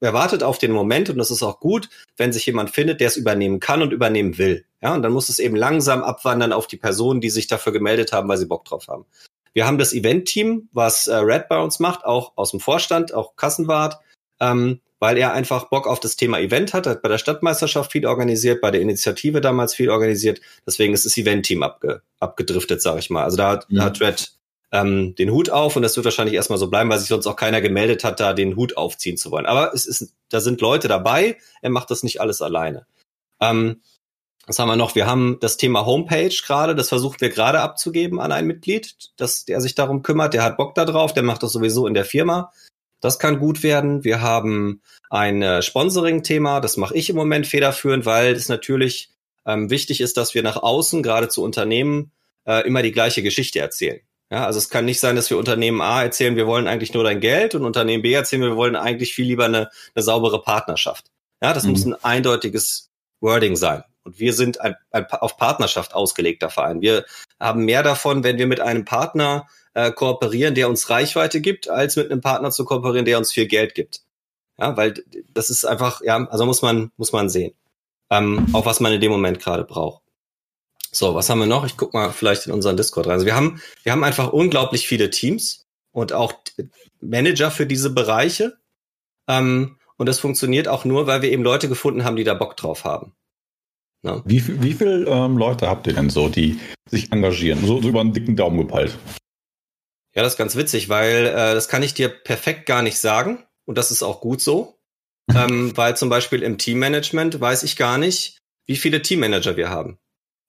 erwartet auf den Moment, und das ist auch gut, wenn sich jemand findet, der es übernehmen kann und übernehmen will. Ja, und dann muss es eben langsam abwandern auf die Personen, die sich dafür gemeldet haben, weil sie Bock drauf haben. Wir haben das Event-Team, was äh, Red bei uns macht, auch aus dem Vorstand, auch Kassenwart ähm, weil er einfach Bock auf das Thema Event hat, hat bei der Stadtmeisterschaft viel organisiert, bei der Initiative damals viel organisiert. Deswegen ist das Event-Team abge, abgedriftet, sage ich mal. Also da hat, ja. hat Red ähm, den Hut auf und das wird wahrscheinlich erstmal so bleiben, weil sich sonst auch keiner gemeldet hat, da den Hut aufziehen zu wollen. Aber es ist, da sind Leute dabei, er macht das nicht alles alleine. Ähm, was haben wir noch? Wir haben das Thema Homepage gerade, das versuchen wir gerade abzugeben an ein Mitglied, dass der sich darum kümmert, der hat Bock da drauf, der macht das sowieso in der Firma. Das kann gut werden. Wir haben ein äh, Sponsoring-Thema, das mache ich im Moment federführend, weil es natürlich ähm, wichtig ist, dass wir nach außen, gerade zu Unternehmen, äh, immer die gleiche Geschichte erzählen. Ja, also es kann nicht sein, dass wir Unternehmen A erzählen, wir wollen eigentlich nur dein Geld und Unternehmen B erzählen, wir wollen eigentlich viel lieber eine, eine saubere Partnerschaft. Ja, das mhm. muss ein eindeutiges Wording sein. Und wir sind ein, ein auf Partnerschaft ausgelegter Verein. Wir haben mehr davon, wenn wir mit einem Partner äh, kooperieren, der uns Reichweite gibt, als mit einem Partner zu kooperieren, der uns viel Geld gibt. Ja, weil das ist einfach, ja, also muss man, muss man sehen. Ähm, auch was man in dem Moment gerade braucht. So, was haben wir noch? Ich guck mal vielleicht in unseren Discord rein. Also wir haben, wir haben einfach unglaublich viele Teams und auch Manager für diese Bereiche. Ähm, und das funktioniert auch nur, weil wir eben Leute gefunden haben, die da Bock drauf haben. Ne? Wie, wie viele ähm, Leute habt ihr denn so, die sich engagieren? So, so über einen dicken Daumen gepeilt. Ja, das ist ganz witzig, weil äh, das kann ich dir perfekt gar nicht sagen und das ist auch gut so, <laughs> ähm, weil zum Beispiel im Teammanagement weiß ich gar nicht, wie viele Teammanager wir haben.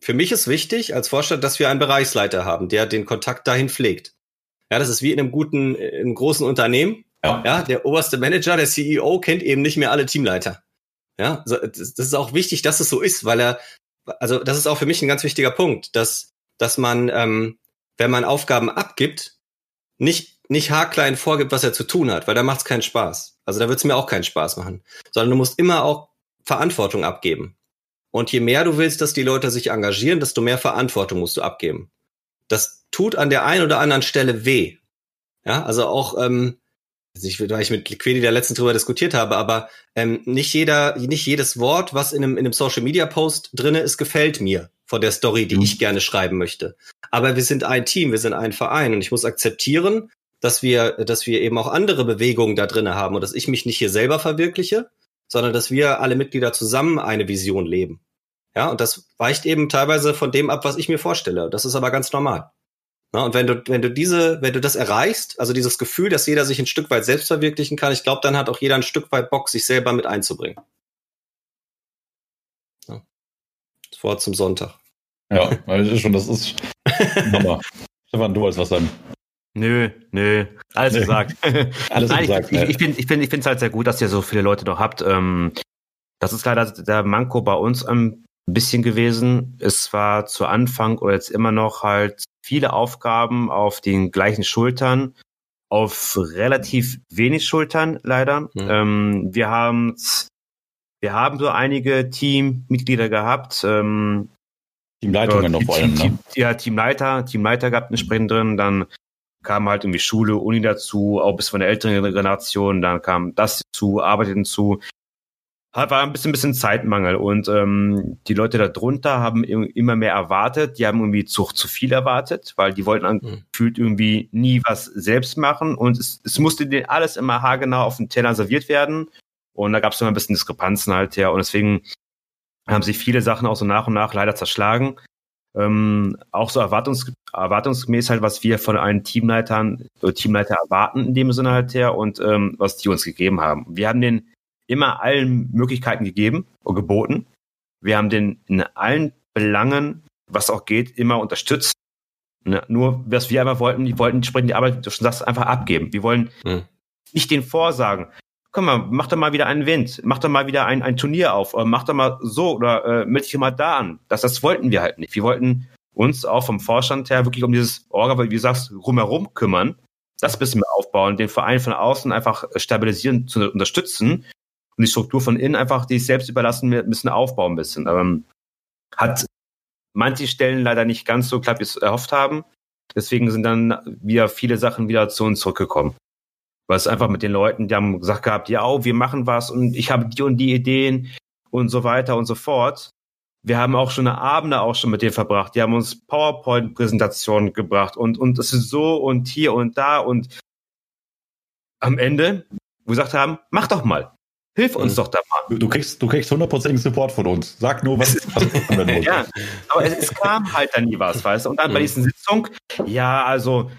Für mich ist wichtig als Vorstand, dass wir einen Bereichsleiter haben, der den Kontakt dahin pflegt. Ja, das ist wie in einem guten, in einem großen Unternehmen. Ja. ja, der oberste Manager, der CEO kennt eben nicht mehr alle Teamleiter. Ja, das ist auch wichtig, dass es so ist, weil er, also das ist auch für mich ein ganz wichtiger Punkt, dass, dass man, ähm, wenn man Aufgaben abgibt, nicht, nicht haarklein vorgibt, was er zu tun hat, weil da macht es keinen Spaß. Also da wird es mir auch keinen Spaß machen. Sondern du musst immer auch Verantwortung abgeben. Und je mehr du willst, dass die Leute sich engagieren, desto mehr Verantwortung musst du abgeben. Das tut an der einen oder anderen Stelle weh. Ja, also auch, ähm, nicht, weil ich mit Liquidi der letzten drüber diskutiert habe, aber ähm, nicht jeder, nicht jedes Wort, was in einem, in einem Social Media Post drinne ist, gefällt mir von der Story, die mhm. ich gerne schreiben möchte. Aber wir sind ein Team, wir sind ein Verein und ich muss akzeptieren, dass wir, dass wir eben auch andere Bewegungen da drinne haben und dass ich mich nicht hier selber verwirkliche, sondern dass wir alle Mitglieder zusammen eine Vision leben. Ja, und das weicht eben teilweise von dem ab, was ich mir vorstelle. Das ist aber ganz normal. Ja, und wenn du, wenn du diese, wenn du das erreichst, also dieses Gefühl, dass jeder sich ein Stück weit selbst verwirklichen kann, ich glaube, dann hat auch jeder ein Stück weit Bock, sich selber mit einzubringen. Ja. Das Wort zum Sonntag. Ja, ist schon, das ist. <laughs> Hammer. Stefan, du wolltest was sagen. Nö, nö, alles gesagt. <laughs> alles Nein, gesagt. Ich, ich, ich finde, ich finde, ich finde es halt sehr gut, dass ihr so viele Leute noch habt. Ähm, das ist leider der Manko bei uns ein bisschen gewesen. Es war zu Anfang oder jetzt immer noch halt viele Aufgaben auf den gleichen Schultern, auf relativ wenig Schultern leider. Mhm. Ähm, wir haben wir haben so einige Teammitglieder gehabt. Ähm, Teamleitungen noch vor allem, ne? Ja, Teamleiter, Teamleiter gehabt entsprechend drin. Dann kam halt irgendwie Schule, Uni dazu, auch bis von der älteren Generation. Dann kam das dazu, Arbeit hinzu. War ein bisschen, bisschen Zeitmangel und ähm, die Leute da drunter haben im- immer mehr erwartet. Die haben irgendwie zu, zu viel erwartet, weil die wollten Mhm. gefühlt irgendwie nie was selbst machen und es, es musste denen alles immer haargenau auf dem Teller serviert werden. Und da gab es immer ein bisschen Diskrepanzen halt her und deswegen haben sich viele Sachen auch so nach und nach leider zerschlagen. Ähm, auch so erwartungs erwartungsgemäß halt, was wir von allen Teamleitern Teamleiter erwarten in dem Sinne halt her und ähm, was die uns gegeben haben. Wir haben denen immer allen Möglichkeiten gegeben und geboten. Wir haben den in allen Belangen, was auch geht, immer unterstützt. Ne? Nur, was wir einfach wollten, die wollten entsprechend die Arbeit, du schon sagst, einfach abgeben. Wir wollen Hm. nicht den vorsagen, komm mal, mach doch mal wieder einen Wind, mach doch mal wieder ein, ein Turnier auf, oder mach doch mal so oder äh, melde dich mal da an. Das, das wollten wir halt nicht. Wir wollten uns auch vom Vorstand her wirklich um dieses Orga, wie du sagst, rumherum kümmern, das bisschen mehr aufbauen, den Verein von außen einfach stabilisieren, zu unterstützen und die Struktur von innen einfach die selbst überlassen, ein bisschen aufbauen ein bisschen. Ähm, hat manche Stellen leider nicht ganz so klappt, wie es erhofft haben. Deswegen sind dann wieder viele Sachen wieder zu uns zurückgekommen. Weil es einfach mit den Leuten, die haben gesagt gehabt, ja, oh, wir machen was und ich habe die und die Ideen und so weiter und so fort. Wir haben auch schon eine Abende auch schon mit denen verbracht. Die haben uns PowerPoint-Präsentationen gebracht und, und es ist so und hier und da und am Ende, wo wir gesagt haben, mach doch mal. Hilf uns Mhm. doch da mal. Du, kriegst, du kriegst hundertprozentigen Support von uns. Sag nur, was, <laughs> musst. Ja, aber es, es kam halt dann nie was, weißt du? Und dann bei diesen Sitzung, ja, also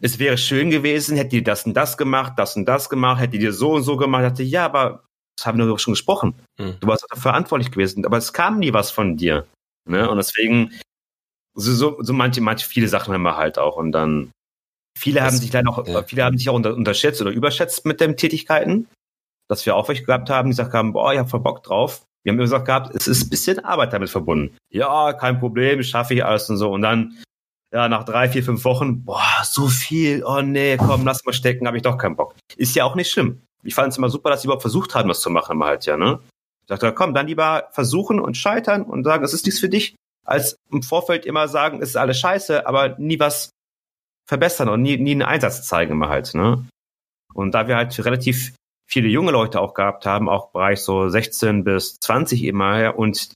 es wäre schön gewesen, hätte ihr das und das gemacht, das und das gemacht, hätte ihr so und so gemacht, dachte ich, ja, aber das haben wir doch schon gesprochen. Mhm. Du warst dafür verantwortlich gewesen, aber es kam nie was von dir. Ne? Und deswegen, so, so, so manche, manche, viele Sachen haben wir halt auch. Und dann, viele Das- haben sich leider auch, ja. viele haben sich auch unter, unterschätzt oder überschätzt mit den Tätigkeiten, dass wir auch welche gehabt haben, die gesagt haben, boah, ich hab voll Bock drauf. Wir haben immer gesagt gehabt, es ist ein bisschen Arbeit damit verbunden. Ja, kein Problem, schaffe ich alles und so. Und dann, ja, nach drei, vier, fünf Wochen, boah, so viel, oh nee, komm, lass mal stecken, habe ich doch keinen Bock. Ist ja auch nicht schlimm. Ich fand es immer super, dass sie überhaupt versucht haben, was zu machen, immer halt, ja, ne? Ich dachte, komm, dann lieber versuchen und scheitern und sagen, es ist nichts für dich, als im Vorfeld immer sagen, es ist alles scheiße, aber nie was verbessern und nie, nie einen Einsatz zeigen immer halt, ne? Und da wir halt relativ viele junge Leute auch gehabt haben, auch Bereich so 16 bis 20 immer her und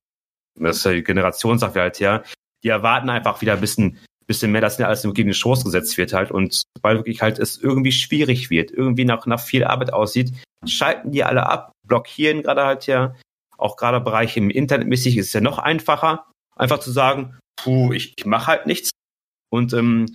das ist die Generationssache halt ja, die erwarten einfach wieder ein bisschen, bisschen mehr, dass ihnen alles gegen den Schoß gesetzt wird halt. Und weil wirklich halt es irgendwie schwierig wird, irgendwie nach, nach viel Arbeit aussieht, schalten die alle ab, blockieren gerade halt ja, auch gerade Bereich im Internetmäßig ist es ja noch einfacher, einfach zu sagen, puh, ich, ich mache halt nichts. Und ähm,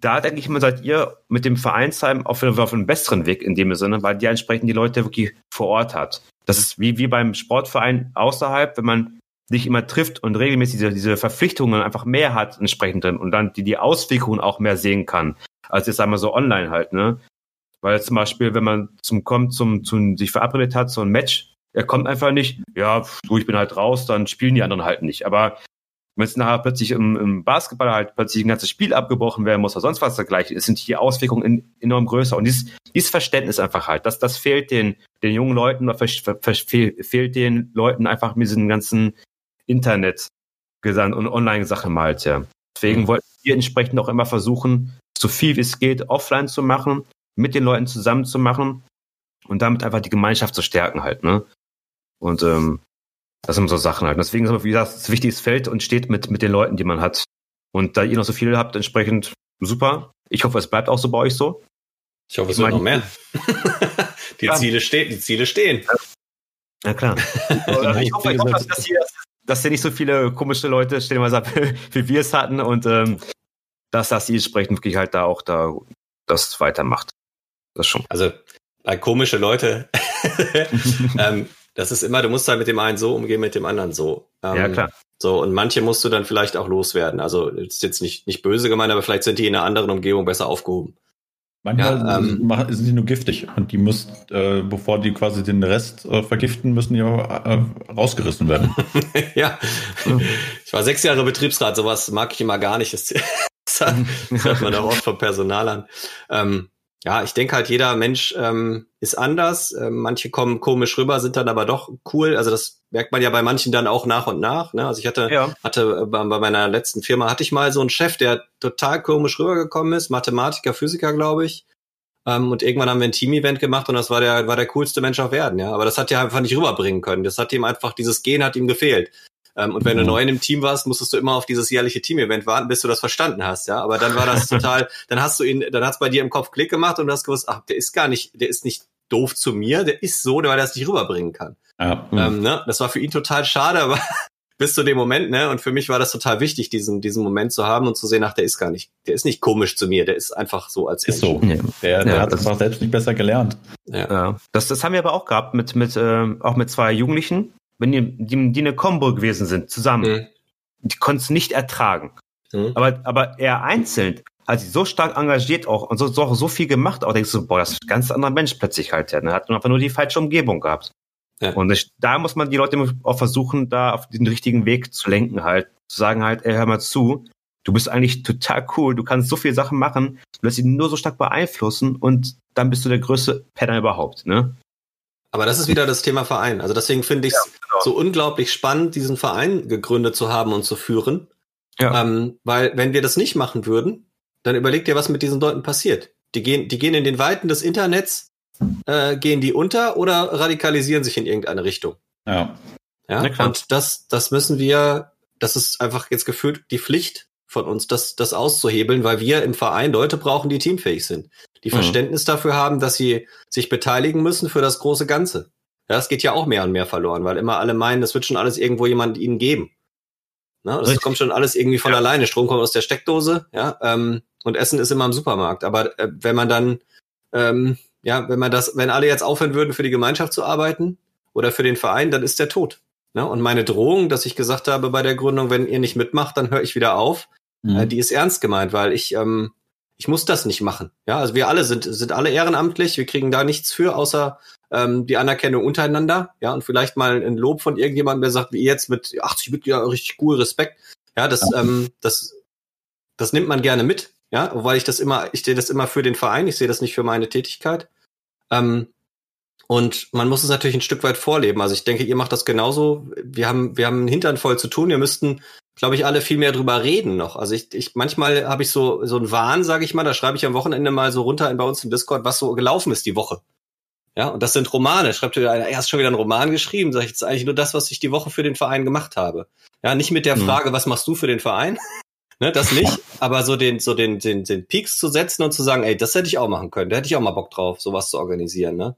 da denke ich mal, seid ihr mit dem Vereinsheim auf, auf einem besseren Weg in dem Sinne, weil die entsprechend die Leute wirklich vor Ort hat. Das ist wie, wie beim Sportverein außerhalb, wenn man sich immer trifft und regelmäßig diese, diese Verpflichtungen einfach mehr hat entsprechend drin und dann die, die Auswirkungen auch mehr sehen kann, als jetzt einmal so online halt, ne? Weil zum Beispiel, wenn man zum kommt, zum, zum sich verabredet hat, so ein Match, er kommt einfach nicht, ja, du, ich bin halt raus, dann spielen die anderen halt nicht. Aber wenn es nachher plötzlich im, im Basketball halt plötzlich ein ganzes Spiel abgebrochen werden muss oder sonst was dergleichen, ist, sind die Auswirkungen in, enorm größer. Und dieses, dieses Verständnis einfach halt, das, das fehlt den, den jungen Leuten oder fehlt den Leuten einfach mit diesen ganzen Internet und Online-Sachen halt, ja. Deswegen Mhm. wollten wir entsprechend auch immer versuchen, so viel wie es geht, offline zu machen, mit den Leuten zusammen zu machen und damit einfach die Gemeinschaft zu stärken halt, ne? Und ähm, das sind so Sachen halt. Deswegen ist wie gesagt, ein wichtiges Feld und steht mit, mit den Leuten, die man hat. Und da ihr noch so viele habt, entsprechend super. Ich hoffe, es bleibt auch so bei euch so. Ich hoffe, es Ich wird noch mehr. <laughs> die, Ja. Ziele stehen, die Ziele stehen. Ja, klar. <laughs> Also ich hoffe, ich hoffe dass, hier, dass hier nicht so viele komische Leute stellenweise ab, <laughs> wie wir es hatten und ähm, dass das entsprechend wirklich halt da auch da das weitermacht. Das schon. Also bei komische Leute, ähm, das ist immer, du musst halt mit dem einen so umgehen, mit dem anderen so. Ähm, Ja, klar. So, und manche musst du dann vielleicht auch loswerden. Also ist jetzt nicht, nicht böse gemeint, aber vielleicht sind die in einer anderen Umgebung besser aufgehoben. Manchmal Ja, ähm, sind die nur giftig und die müssen, äh, bevor die quasi den Rest äh, vergiften, müssen die äh, rausgerissen werden. <laughs> ja. Ich war sechs Jahre Betriebsrat, sowas mag ich immer gar nicht. Das, <laughs> das hört man auch oft vom Personal an. Ähm, Ja, ich denke halt, jeder Mensch ähm, ist anders. Ähm, manche kommen komisch rüber, sind dann aber doch cool. Also das merkt man ja bei manchen dann auch nach und nach. Ne? Also ich hatte, ja. hatte äh, bei, bei meiner letzten Firma hatte ich mal so einen Chef, der total komisch rübergekommen ist, Mathematiker, Physiker, glaube ich. Ähm, und irgendwann haben wir ein Team-Event gemacht und das war der, war der coolste Mensch auf Erden, ja. Aber das hat er einfach nicht rüberbringen können. Das hat ihm einfach, dieses Gen hat ihm gefehlt. Ähm, und wenn du neu in dem Team warst, musstest du immer auf dieses jährliche Team-Event warten, bis du das verstanden hast, ja. Aber dann war das <laughs> total, dann hast du ihn, dann hat's bei dir im Kopf Klick gemacht und du hast gewusst, ach, der ist gar nicht, der ist nicht doof zu mir, der ist so, weil er es nicht rüberbringen kann. Ja. Ähm, ne? Das war für ihn total schade, aber <laughs> bis zu dem Moment, ne? Und für mich war das total wichtig, diesen, diesen Moment zu haben und zu sehen, ach, der ist gar nicht, der ist nicht komisch zu mir, der ist einfach so als Ist Mensch. so. Ja. Der, der ja, hat das einfach selbst nicht besser gelernt. Ja. ja. Das, das haben wir aber auch gehabt mit, mit, äh, auch mit zwei Jugendlichen, wenn die, die, die eine Combo gewesen sind, zusammen. Mhm. Die konnten es nicht ertragen. Mhm. Aber, aber er einzeln hat sich so stark engagiert auch und so, so, so viel gemacht, auch denkst du, boah, das ist ein ganz anderer Mensch plötzlich halt. Ja. Er hat einfach nur die falsche Umgebung gehabt. Ja. Und ich, da muss man die Leute auch versuchen, da auf den richtigen Weg zu lenken halt. Zu sagen halt, ey, hör mal zu, du bist eigentlich total cool, du kannst so viele Sachen machen, du lässt ihn nur so stark beeinflussen und dann bist du der größte Penner überhaupt, ne? Aber das ist wieder das Thema Verein. Also deswegen finde ich es ja, genau. so unglaublich spannend, diesen Verein gegründet zu haben und zu führen. Ja. Ähm, weil wenn wir das nicht machen würden, dann überleg dir, was mit diesen Leuten passiert. Die gehen, die gehen in den Weiten des Internets, äh, gehen die unter oder radikalisieren sich in irgendeine Richtung. Ja. Ja, und das, das müssen wir, das ist einfach jetzt gefühlt die Pflicht von uns, das, das auszuhebeln, weil wir im Verein Leute brauchen, die teamfähig sind, die mhm. Verständnis dafür haben, dass sie sich beteiligen müssen für das große Ganze. Ja, das geht ja auch mehr und mehr verloren, weil immer alle meinen, das wird schon alles irgendwo jemand ihnen geben. Ne? Das Richtig. kommt schon alles irgendwie von ja. alleine. Strom kommt aus der Steckdose, ja, ähm, und Essen ist immer im Supermarkt. Aber äh, wenn man dann, ähm, ja, wenn man das, wenn alle jetzt aufhören würden, für die Gemeinschaft zu arbeiten oder für den Verein, dann ist der tot. Ne? Und meine Drohung, dass ich gesagt habe bei der Gründung, wenn ihr nicht mitmacht, dann höre ich wieder auf, mhm. äh, die ist ernst gemeint, weil ich, ähm, ich muss das nicht machen. Ja, also wir alle sind, sind alle ehrenamtlich, wir kriegen da nichts für, außer ähm, die Anerkennung untereinander, ja, und vielleicht mal ein Lob von irgendjemandem, der sagt, wie jetzt mit 80 Mitgliedern richtig cool, Respekt. Ja, das, ja. ähm, das, das nimmt man gerne mit, ja, weil ich das immer, ich sehe das immer für den Verein, ich sehe das nicht für meine Tätigkeit. Ähm, und man muss es natürlich ein Stück weit vorleben. Also ich denke, ihr macht das genauso. Wir haben, wir haben einen Hintern voll zu tun. Wir müssten, glaube ich, alle viel mehr drüber reden noch. Also ich, ich manchmal habe ich so so einen Wahn, sage ich mal. Da schreibe ich am Wochenende mal so runter bei uns im Discord, was so gelaufen ist die Woche. Ja, und das sind Romane. Schreibt ihr einer, erst schon wieder einen Roman geschrieben. Sag ich jetzt eigentlich nur das, was ich die Woche für den Verein gemacht habe. Ja, nicht mit der mhm. Frage, was machst du für den Verein, <laughs> Ne, das nicht, <laughs> aber so den, so den, den, den Peaks zu setzen und zu sagen, ey, das hätte ich auch machen können, da hätte ich auch mal Bock drauf, sowas zu organisieren, ne?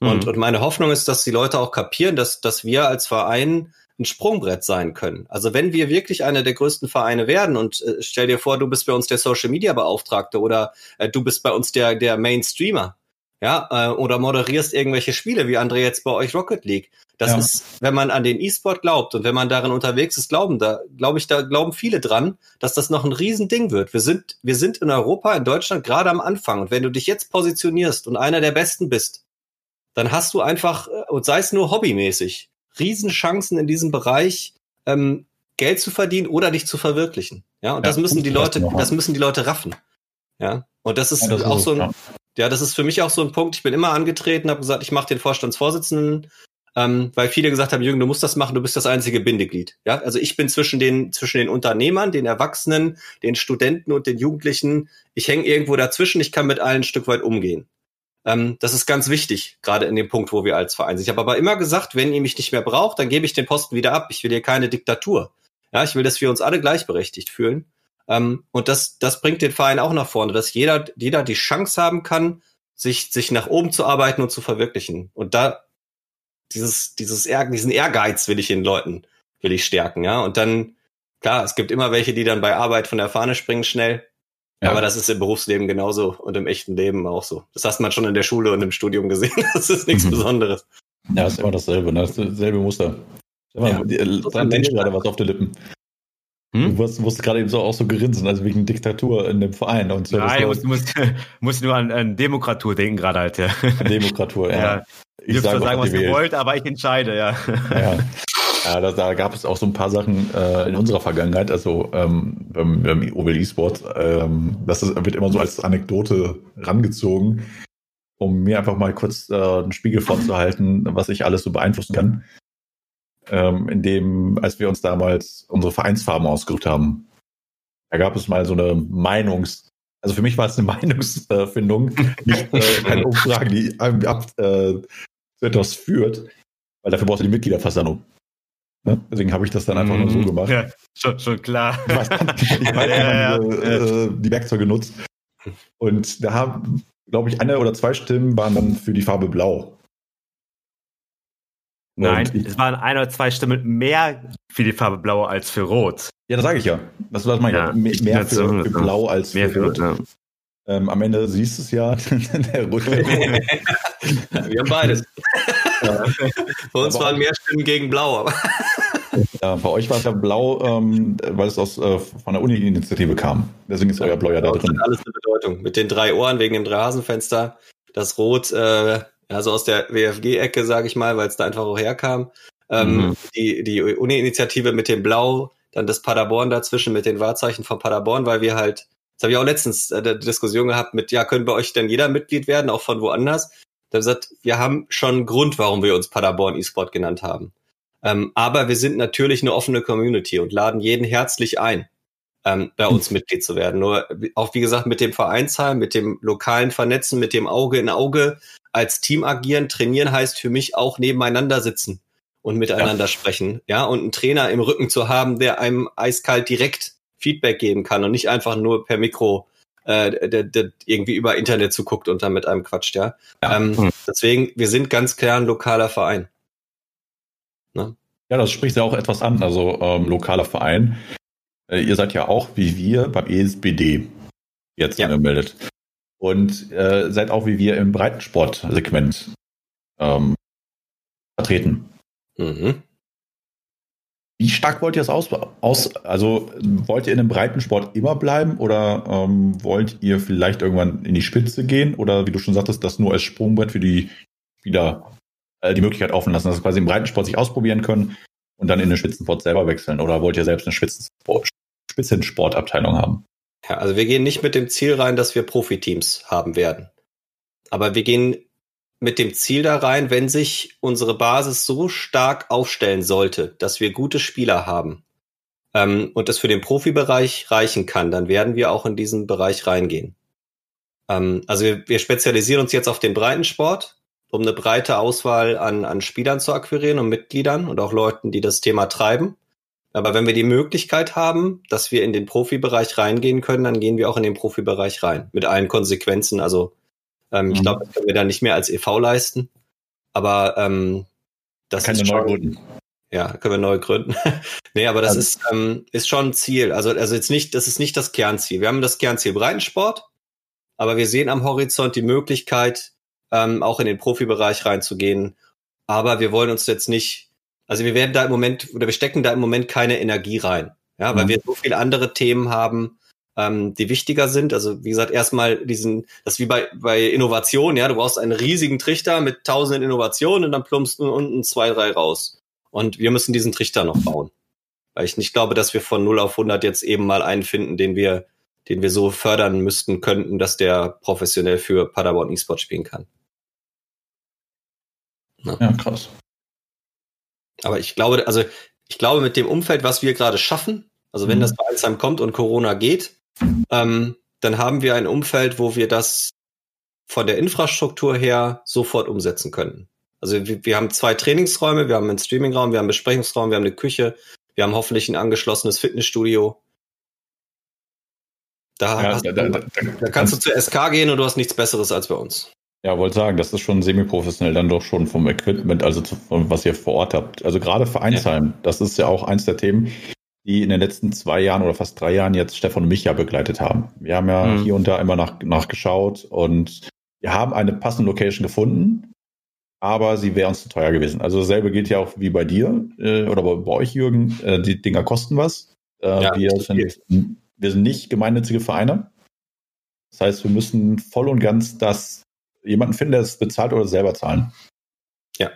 Mhm. Und, und meine Hoffnung ist, dass die Leute auch kapieren, dass, dass wir als Verein ein Sprungbrett sein können. Also wenn wir wirklich einer der größten Vereine werden und äh, stell dir vor, du bist bei uns der Social Media Beauftragte oder äh, du bist bei uns der, der Mainstreamer, ja, äh, oder moderierst irgendwelche Spiele, wie André jetzt bei euch Rocket League. Das ja. ist, wenn man an den E-Sport glaubt und wenn man darin unterwegs ist, glauben da, glaube ich, da glauben viele dran, dass das noch ein Riesending wird. Wir sind, wir sind in Europa, in Deutschland gerade am Anfang. Und wenn du dich jetzt positionierst und einer der Besten bist, dann hast du einfach, äh, und sei es nur hobbymäßig, Riesenchancen in diesem Bereich, ähm, Geld zu verdienen oder dich zu verwirklichen. Ja, und ja, das müssen die Leute, das müssen die Leute raffen. Ja, und das ist ja, das auch ist, so ein, ja, das ist für mich auch so ein Punkt. Ich bin immer angetreten, habe gesagt, ich mache den Vorstandsvorsitzenden, ähm, weil viele gesagt haben, Jürgen, du musst das machen, du bist das einzige Bindeglied. Ja, also ich bin zwischen den zwischen den Unternehmern, den Erwachsenen, den Studenten und den Jugendlichen. Ich hänge irgendwo dazwischen. Ich kann mit allen ein Stück weit umgehen. Ähm, das ist ganz wichtig, gerade in dem Punkt, wo wir als Verein sind. Ich habe aber immer gesagt, wenn ihr mich nicht mehr braucht, dann gebe ich den Posten wieder ab. Ich will hier keine Diktatur. Ja, ich will, dass wir uns alle gleichberechtigt fühlen. Ähm, und das, das bringt den Verein auch nach vorne, dass jeder, jeder die Chance haben kann, sich, sich nach oben zu arbeiten und zu verwirklichen. Und da, dieses, dieses diesen Ehrgeiz will ich den Leuten, will ich stärken, ja. Und dann, klar, es gibt immer welche, die dann bei Arbeit von der Fahne springen schnell. Ja. Aber das ist im Berufsleben genauso und im echten Leben auch so. Das hast man schon in der Schule und im Studium gesehen. <laughs> Das ist nichts mhm. Besonderes. Ja, das ist immer dasselbe, ne? dasselbe Muster. Immer, ja. die, dran gerade was auf den Lippen. Hm? Du musst, musst gerade eben so auch so grinsen, also wegen Diktatur in dem Verein. Und so, Nein, du musst, musst, <laughs> musst nur an, an Demokratur denken gerade halt, ja. Demokratur, ja. ja. Ich sage, sagen, was ihr wollt, aber ich entscheide, ja. ja. <laughs> Ja, da, da, gab es auch so ein paar Sachen äh, in unserer Vergangenheit, also ähm, beim, beim Obel E-Sport, ähm, das ist, wird immer so als Anekdote rangezogen, um mir einfach mal kurz äh, einen Spiegel vorzuhalten, was ich alles so beeinflussen kann. Ähm, in dem, als wir uns damals unsere Vereinsfarben ausgesucht haben, da gab es mal so eine Meinungs- also für mich war es eine <laughs> Meinungsfindung, nicht äh, keine Umfrage, die ab, äh, zu etwas führt, weil dafür brauchst du die Mitgliederversammlung. Ne? Deswegen habe ich das dann einfach nur so mhm. gemacht. Ja, schon, schon klar. <laughs> <laughs> Ich weiß, ich weiß ja, ja, äh, die Werkzeuge genutzt. Und da haben, glaube ich, eine oder zwei Stimmen waren dann für die Farbe Blau. Nein, ich, es waren ein oder zwei Stimmen mehr für die Farbe Blau als für Rot. Ja, das sage ich ja. Das, meine ich ja. Mehr, mehr für, für, Blau als mehr für Rot. Ja. Ähm, am Ende siehst du es ja. <laughs> wir haben beides. Ja. Bei uns aber waren mehr Stimmen gegen Blau. Aber ja, bei euch war es ja blau, ähm, weil es aus, äh, von der Uni-Initiative kam. Deswegen ist euer Blau ja da drin. Das hat alles eine Bedeutung. Mit den drei Ohren wegen dem Dreihasenfenster. Das Rot, äh, also aus der WFG-Ecke, sage ich mal, weil es da einfach auch herkam. Ähm, mhm. Die, die Uni-Initiative mit dem Blau, dann das Paderborn dazwischen mit den Wahrzeichen von Paderborn, weil wir halt, das habe ich auch letztens äh, der Diskussion gehabt mit, ja, können bei euch denn jeder Mitglied werden, auch von woanders? Da gesagt, wir haben schon einen Grund, warum wir uns Paderborn E-Sport genannt haben. Ähm, aber wir sind natürlich eine offene Community und laden jeden herzlich ein, ähm, bei uns Mitglied zu werden. Nur auch wie gesagt mit dem Vereinsheim, mit dem lokalen Vernetzen, mit dem Auge in Auge als Team agieren. Trainieren heißt für mich auch nebeneinander sitzen und miteinander ja. sprechen. Ja, und einen Trainer im Rücken zu haben, der einem eiskalt direkt Feedback geben kann und nicht einfach nur per Mikro äh, der, der irgendwie über Internet zuguckt und dann mit einem quatscht, ja. ja. Ähm, hm. Deswegen, wir sind ganz klar ein lokaler Verein. Ne? Ja, das spricht ja auch etwas an, also ähm, lokaler Verein. Äh, ihr seid ja auch wie wir beim ESBD jetzt ja. angemeldet. Und äh, seid auch wie wir im Breitensportsegment ähm, vertreten. Mhm. Wie stark wollt ihr es aus, aus? Also wollt ihr in dem Breitensport immer bleiben oder ähm, wollt ihr vielleicht irgendwann in die Spitze gehen? Oder wie du schon sagtest, das nur als Sprungbrett für die Spieler äh, die Möglichkeit offen lassen, dass sie quasi im Breitensport sich ausprobieren können und dann in den Spitzensport selber wechseln? Oder wollt ihr selbst eine Spitzensport, Spitzensportabteilung haben? Ja, also wir gehen nicht mit dem Ziel rein, dass wir Profiteams haben werden. Aber wir gehen mit dem Ziel da rein, wenn sich unsere Basis so stark aufstellen sollte, dass wir gute Spieler haben ähm, und das für den Profibereich reichen kann, dann werden wir auch in diesen Bereich reingehen. Ähm, also wir, wir spezialisieren uns jetzt auf den Breitensport um eine breite Auswahl an, an Spielern zu akquirieren und Mitgliedern und auch Leuten, die das Thema treiben. Aber wenn wir die Möglichkeit haben, dass wir in den Profibereich reingehen können, dann gehen wir auch in den Profibereich rein. Mit allen Konsequenzen. Also ähm, mhm. ich glaube, das können wir dann nicht mehr als EV leisten. Aber ähm, das Keine ist schon, neu gründen. Ja, können wir neu gründen. <laughs> nee, aber das also, ist, ähm, ist schon ein Ziel. Also, also jetzt nicht, das ist nicht das Kernziel. Wir haben das Kernziel Breitensport, aber wir sehen am Horizont die Möglichkeit, ähm, auch in den Profibereich reinzugehen. Aber wir wollen uns jetzt nicht, also wir werden da im Moment oder wir stecken da im Moment keine Energie rein, ja, weil mhm. wir so viele andere Themen haben, ähm, die wichtiger sind. Also wie gesagt, erstmal diesen, das ist wie bei, bei Innovation, ja, du brauchst einen riesigen Trichter mit tausenden Innovationen und dann plumpst du unten zwei, drei raus. Und wir müssen diesen Trichter noch bauen. Weil ich nicht glaube, dass wir von 0 auf 100 jetzt eben mal einen finden, den wir, den wir so fördern müssten könnten, dass der professionell für Paderborn E-Sport spielen kann. Ne? Ja, krass. Aber ich glaube, also ich glaube, mit dem Umfeld, was wir gerade schaffen, also wenn mhm. das bei Alzheimer kommt und Corona geht, ähm, dann haben wir ein Umfeld, wo wir das von der Infrastruktur her sofort umsetzen können. Also wir, wir haben zwei Trainingsräume, wir haben einen Streamingraum, wir haben einen Besprechungsraum, wir haben eine Küche, wir haben hoffentlich ein angeschlossenes Fitnessstudio. Da, ja, da, da, da, kannst du zur SK gehen und du hast nichts Besseres als bei uns. Ja, wollte sagen, das ist schon semi-professionell dann doch schon vom Equipment, also zu, was ihr vor Ort habt. Also gerade Vereinsheim, ja. das ist ja auch eins der Themen, die in den letzten zwei Jahren oder fast drei Jahren jetzt Stefan und mich ja begleitet haben. Wir haben ja mhm. hier und da immer nach, nachgeschaut und wir haben eine passende Location gefunden, aber sie wäre uns zu teuer gewesen. Also dasselbe gilt ja auch wie bei dir äh, oder bei, bei, euch, Jürgen. Äh, die Dinger kosten was. Äh, ja, wir, sind, wir sind nicht gemeinnützige Vereine. Das heißt, wir müssen voll und ganz das jemanden finden, der es bezahlt oder selber zahlen. Ja.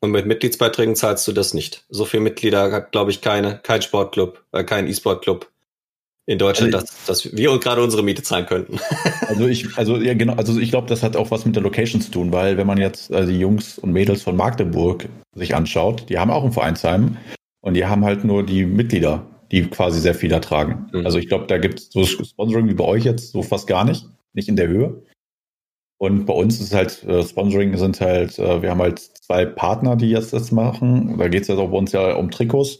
Und mit Mitgliedsbeiträgen zahlst du das nicht. So viele Mitglieder hat, glaube ich, keine, kein Sportclub, äh, kein E-Sport-Club in Deutschland, Also dass, dass wir gerade unsere Miete zahlen könnten. <laughs> Also ich, also ja genau, also ich glaube, das hat auch was mit der Location zu tun, weil wenn man jetzt äh, die Jungs und Mädels von Magdeburg sich anschaut, die haben auch ein Vereinsheim und die haben halt nur die Mitglieder, die quasi sehr viel ertragen. Mhm. Also ich glaube, da gibt es so Sponsoring wie bei euch jetzt so fast gar nicht, nicht in der Höhe. Und bei uns ist halt, äh, Sponsoring sind halt, äh, wir haben halt zwei Partner, die jetzt das machen. Da geht es jetzt auch bei uns ja um Trikots.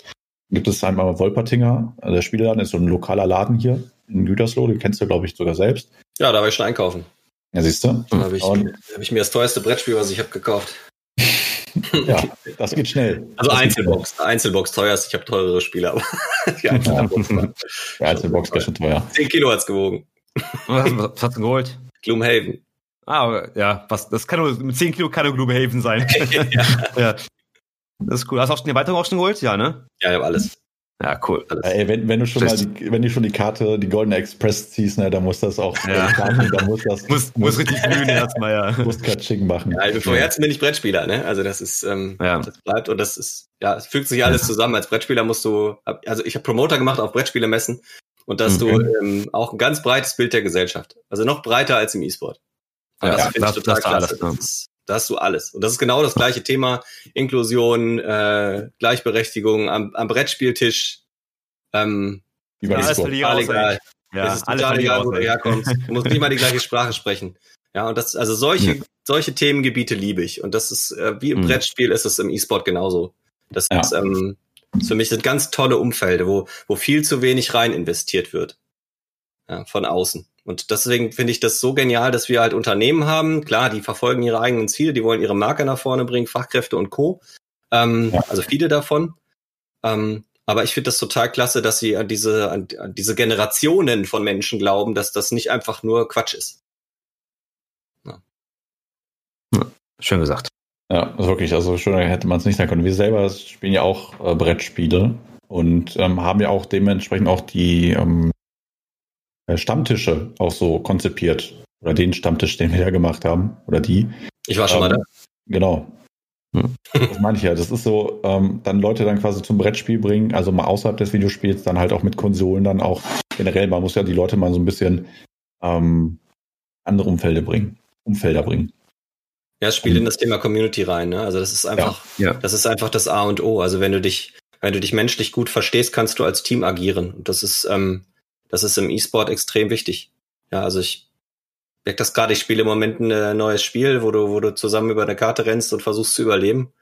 Gibt es einmal Wolpertinger, äh, der Spieleladen ist so ein lokaler Laden hier in Gütersloh, den kennst du, glaube ich, sogar selbst. Ja, da war ich schon einkaufen. Ja, siehst du? Da habe ich, hab ich mir das teuerste Brettspiel, was ich habe, gekauft. <laughs> Ja, das geht schnell. Also das Einzelbox. Einzelbox teuerst. Ich habe teurere Spiele, aber <laughs> die Einzelbox. war- <laughs> schnell. Ja, Einzelbox ist schon teuer. 10 Kilo hat's gewogen. Was, was hast du geholt? Gloomhaven. Ah, ja, was, das kann nur, mit 10 Kilo kann nur Gloomhaven sein. <laughs> ja. <laughs> ja. Das ist cool. Hast du auch schon die Erweiterung auch schon geholt? Ja, ne? ja, ich habe alles. Ja, cool. alles. Ja, ey, wenn, wenn du schon mal die, wenn du schon die Karte, die Golden Express ziehst, ne, dann muss das auch, Ja. <laughs> da muss das, Muss, muss richtig blühen erstmal, ja. muss Katsching machen. Ja, von Herzen bin ich Brettspieler, ne? Also das ist, ähm, Ja. das bleibt und das ist, ja, es fügt sich alles zusammen. Als Brettspieler musst du, also ich habe Promoter gemacht auf Brettspielemessen und da hast du Mhm. ähm, auch ein ganz breites Bild der Gesellschaft. Also noch breiter als im E-Sport. Und Ja, das ja, finde ich das- total das alles, ja. das ist, da hast du alles. Und das ist genau das gleiche Thema. Inklusion, äh, Gleichberechtigung am, am Brettspieltisch. Ähm, Über verlieren. total egal. Ja, es ist alle total egal, wo du herkommst. Du musst nicht mal die gleiche Sprache sprechen. Ja, und das, also solche, Ja. solche Themengebiete liebe ich. Und das ist, äh, wie im Mhm. Brettspiel ist es im E-Sport genauso. Das Ja. ist, ähm, ist für mich sind ganz tolle Umfelder, wo, wo viel zu wenig rein investiert wird. Ja, von außen. Und deswegen finde ich das so genial, dass wir halt Unternehmen haben. Klar, die verfolgen ihre eigenen Ziele, die wollen ihre Marke nach vorne bringen, Fachkräfte und Co. Ähm, Ja. Also viele davon. Ähm, aber ich finde das total klasse, dass sie an diese, an, an diese Generationen von Menschen glauben, dass das nicht einfach nur Quatsch ist. Schön gesagt. Ja, also wirklich, also schöner hätte man es nicht sagen können. Wir selber spielen ja auch äh, Brettspiele und ähm, haben ja auch dementsprechend auch die ähm, äh, Stammtische auch so konzipiert. Oder den Stammtisch, den wir ja gemacht haben. Oder die. Ich war schon mal Ähm, da. Genau. Hm. Das meine ich ja. Das ist so, ähm, dann Leute dann quasi zum Brettspiel bringen, also mal außerhalb des Videospiels, dann halt auch mit Konsolen, dann auch generell, man muss ja die Leute mal so ein bisschen ähm, andere Umfelder bringen. Umfelder bringen. Ja, es spielt in das Thema Community rein. Ne? Also das ist einfach, Ja. das ist einfach das A und O. Also wenn du dich, wenn du dich menschlich gut verstehst, kannst du als Team agieren. Und das ist, ähm, das ist im E-Sport extrem wichtig. Ja, also ich merke das gerade, ich spiele im Moment ein äh, neues Spiel, wo du, wo du zusammen über eine Karte rennst und versuchst zu überleben.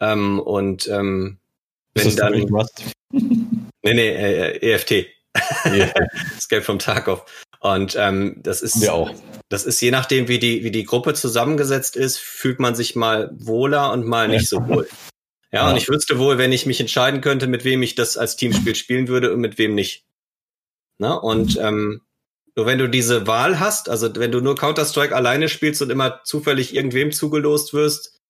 Ähm, und ähm, wenn Ist das dann, Rust? <laughs> nee, nee, äh, EFT, Nee, Escape from Tarkov. Und ähm, das ist, wir auch. das ist je nachdem, wie die, wie die Gruppe zusammengesetzt ist, fühlt man sich mal wohler und mal nicht so wohl. Ja, Ja. und ich wüsste wohl, wenn ich mich entscheiden könnte, mit wem ich das als Teamspiel spielen würde und mit wem nicht. Na, und ähm, nur wenn du diese Wahl hast, also wenn du nur Counter-Strike alleine spielst und immer zufällig irgendwem zugelost wirst,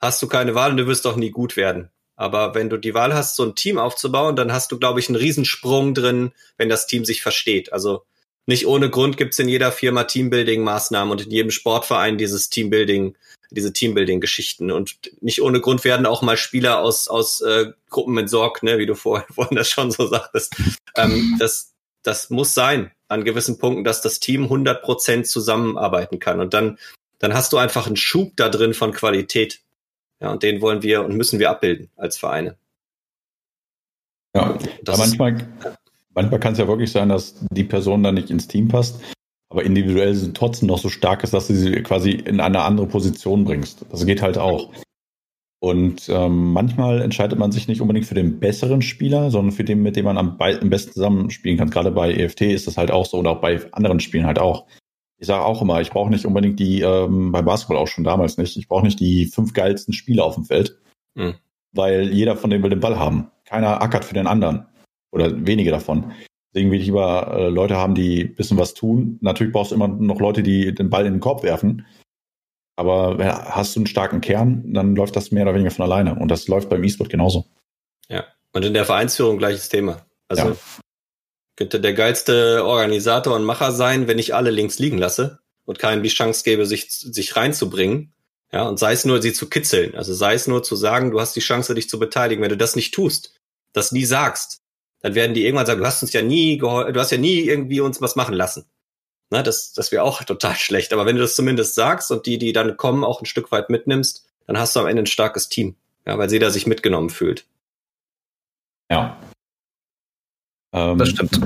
hast du keine Wahl und du wirst auch nie gut werden. Aber wenn du die Wahl hast, so ein Team aufzubauen, dann hast du, glaube ich, einen Riesensprung drin, wenn das Team sich versteht. Also nicht ohne Grund gibt's in jeder Firma Teambuilding-Maßnahmen und in jedem Sportverein dieses Teambuilding, diese Teambuilding-Geschichten. Und nicht ohne Grund werden auch mal Spieler aus, aus äh, Gruppen entsorgt, ne, wie du vorher, <laughs> vorhin das schon so sagtest. Ähm, das, das muss sein an gewissen Punkten, dass das Team 100% zusammenarbeiten kann. Und dann, dann hast du einfach einen Schub da drin von Qualität. Ja, und den wollen wir und müssen wir abbilden als Vereine. Ja, Das ist, manchmal, manchmal kann es ja wirklich sein, dass die Person dann nicht ins Team passt, aber individuell sind trotzdem noch so stark ist, dass du sie quasi in eine andere Position bringst. Das geht halt auch. Und ähm, manchmal entscheidet man sich nicht unbedingt für den besseren Spieler, sondern für den, mit dem man am, bei, am besten zusammen spielen kann. Gerade bei EFT ist das halt auch so oder auch bei anderen Spielen halt auch. Ich sage auch immer, ich brauche nicht unbedingt die, ähm, beim Basketball auch schon damals nicht, ich brauche nicht die fünf geilsten Spieler auf dem Feld, Mhm. weil jeder von denen will den Ball haben. Keiner ackert für den anderen oder wenige davon. Deswegen will ich lieber äh, Leute haben, die ein bisschen was tun. Natürlich brauchst du immer noch Leute, die den Ball in den Korb werfen. Aber ja, hast du einen starken Kern, dann läuft das mehr oder weniger von alleine. Und das läuft beim E-Sport genauso. Und in der Vereinsführung gleiches Thema. Also Ja. könnte der geilste Organisator und Macher sein, wenn ich alle links liegen lasse und keinem die Chance gebe, sich, sich reinzubringen. Ja, und sei es nur, sie zu kitzeln. Also sei es nur zu sagen, du hast die Chance, dich zu beteiligen. Wenn du das nicht tust, das nie sagst, dann werden die irgendwann sagen, du hast uns ja nie du hast ja nie irgendwie uns was machen lassen. Na, das, das wäre auch <laughs> total schlecht. Aber wenn du das zumindest sagst und die, die dann kommen, auch ein Stück weit mitnimmst, dann hast du am Ende ein starkes Team. Ja, weil jeder sich mitgenommen fühlt. Ja. Ähm, das stimmt.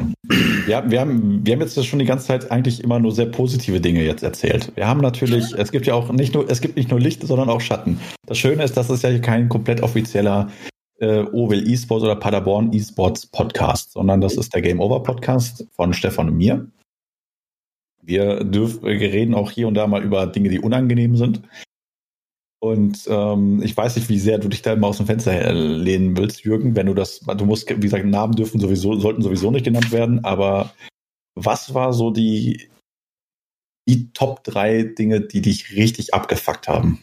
Ja, wir haben, wir haben jetzt schon die ganze Zeit eigentlich immer nur sehr positive Dinge jetzt erzählt. Wir haben natürlich, es gibt ja auch nicht nur, es gibt nicht nur Licht, sondern auch Schatten. Das Schöne ist, dass es ja kein komplett offizieller äh, Oval Esports oder Paderborn Esports Podcast, sondern das ist der Game Over Podcast von Stefan und mir. Wir dürfen, wir reden auch hier und da mal über Dinge, die unangenehm sind. Und ähm, ich weiß nicht, wie sehr du dich da immer aus dem Fenster lehnen willst, Jürgen, wenn du das, du musst, wie gesagt, Namen dürfen sowieso, sollten sowieso nicht genannt werden, aber was war so die, die Top 3 Dinge, die dich richtig abgefuckt haben?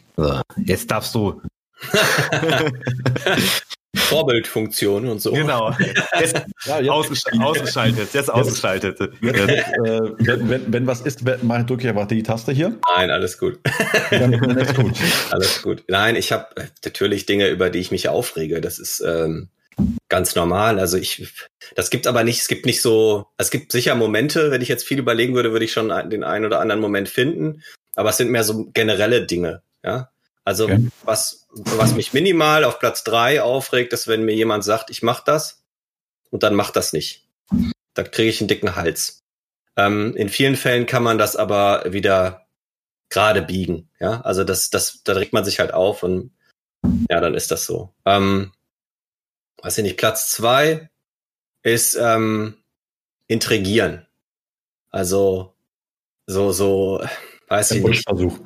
Jetzt darfst du. <laughs> <laughs> <laughs> Vorbildfunktion und so. Genau. <laughs> Jetzt, ja, jetzt ausgeschaltet. ausgeschaltet. Jetzt ausgeschaltet. Jetzt, äh, wenn, wenn, wenn, was ist, drücke ich einfach die Taste hier. Nein, alles gut. <laughs> alles gut. Alles gut. Nein, ich habe natürlich Dinge, über die ich mich aufrege. Das ist ähm, ganz normal. Also ich, das gibt aber nicht, es gibt nicht so, es gibt sicher Momente, wenn ich jetzt viel überlegen würde, würde ich schon den einen oder anderen Moment finden. Aber es sind mehr so generelle Dinge. Ja, also okay. was, was mich minimal auf Platz drei aufregt, ist, wenn mir jemand sagt, ich mach das und dann macht das nicht. Da kriege ich einen dicken Hals. Ähm, in vielen Fällen kann man das aber wieder gerade biegen. Ja, also das, das, da regt man sich halt auf und ja, dann ist das so. Ähm, weiß ich nicht, Platz zwei ist ähm, intrigieren. Also so, so, weiß ich nicht. Versuch.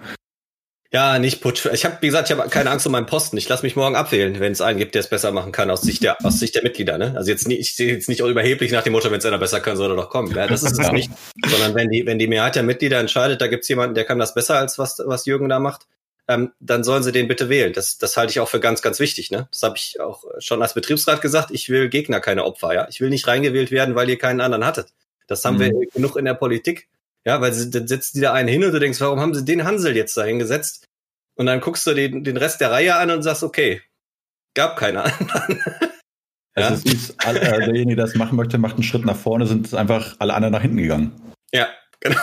Ja, nicht putsch. Ich habe, wie gesagt, ich habe keine Angst um meinen Posten. Ich lasse mich morgen abwählen, wenn es einen gibt, der es besser machen kann aus Sicht der aus Sicht der Mitglieder. Ne? Also jetzt nicht, ich sehe jetzt nicht überheblich nach dem Motto, wenn es einer besser kann, soll er doch kommen. Ja, das ist es <laughs> nicht. Sondern wenn die wenn die Mehrheit der Mitglieder entscheidet, da gibt's jemanden, der kann das besser als was was Jürgen da macht, ähm, dann sollen sie den bitte wählen. Das das halte ich auch für ganz ganz wichtig. Ne? Das habe ich auch schon als Betriebsrat gesagt. Ich will Gegner, keine Opfer. Ja, ich will nicht reingewählt werden, weil ihr keinen anderen hattet. Das haben mhm. wir genug in der Politik. Ja, weil sie, dann setzt die da einen hin und du denkst, warum haben sie den Hansel jetzt da hingesetzt? Und dann guckst du den, den Rest der Reihe an und sagst, okay, gab keine <laughs> anderen. ja? Also ist, äh, derjenige, der das machen möchte, macht einen Schritt nach vorne, sind einfach alle anderen nach hinten gegangen. Ja, <laughs> genau,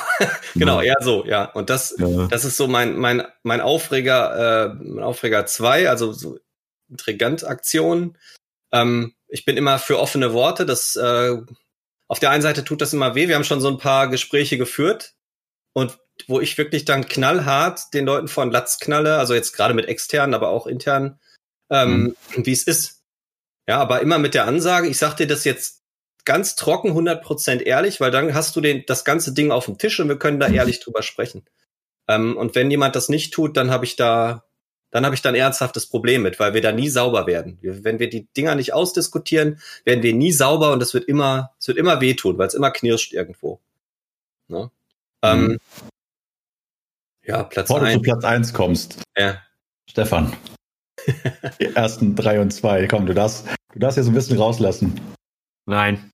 genau, eher so, ja. Und das, ja. das ist so mein, mein, mein Aufreger, äh, mein Aufreger 2, also so Intrigant-Aktion. Ähm, ich bin immer für offene Worte. Das äh, auf der einen Seite tut das immer weh. Wir haben schon so ein paar Gespräche geführt und wo ich wirklich dann knallhart den Leuten von Latz knalle, also jetzt gerade mit externen, aber auch intern, ähm, mhm. wie es ist. Ja, aber immer mit der Ansage, ich sag dir das jetzt ganz trocken, 100% ehrlich, weil dann hast du den, das ganze Ding auf dem Tisch und wir können da mhm. ehrlich drüber sprechen. Ähm, und wenn jemand das nicht tut, dann habe ich da, dann habe ich da ein ernsthaftes Problem mit, weil wir da nie sauber werden. wenn wir die Dinger nicht ausdiskutieren, werden wir nie sauber und es wird immer, es wird immer wehtun, weil es immer knirscht irgendwo. Ne? Ähm, mhm. Ähm, ja, Platz Bevor 1. du zu Platz 1 kommst. Ja. Stefan. <laughs> Die ersten drei und zwei. Komm, du darfst, du darfst jetzt ein bisschen rauslassen. Nein.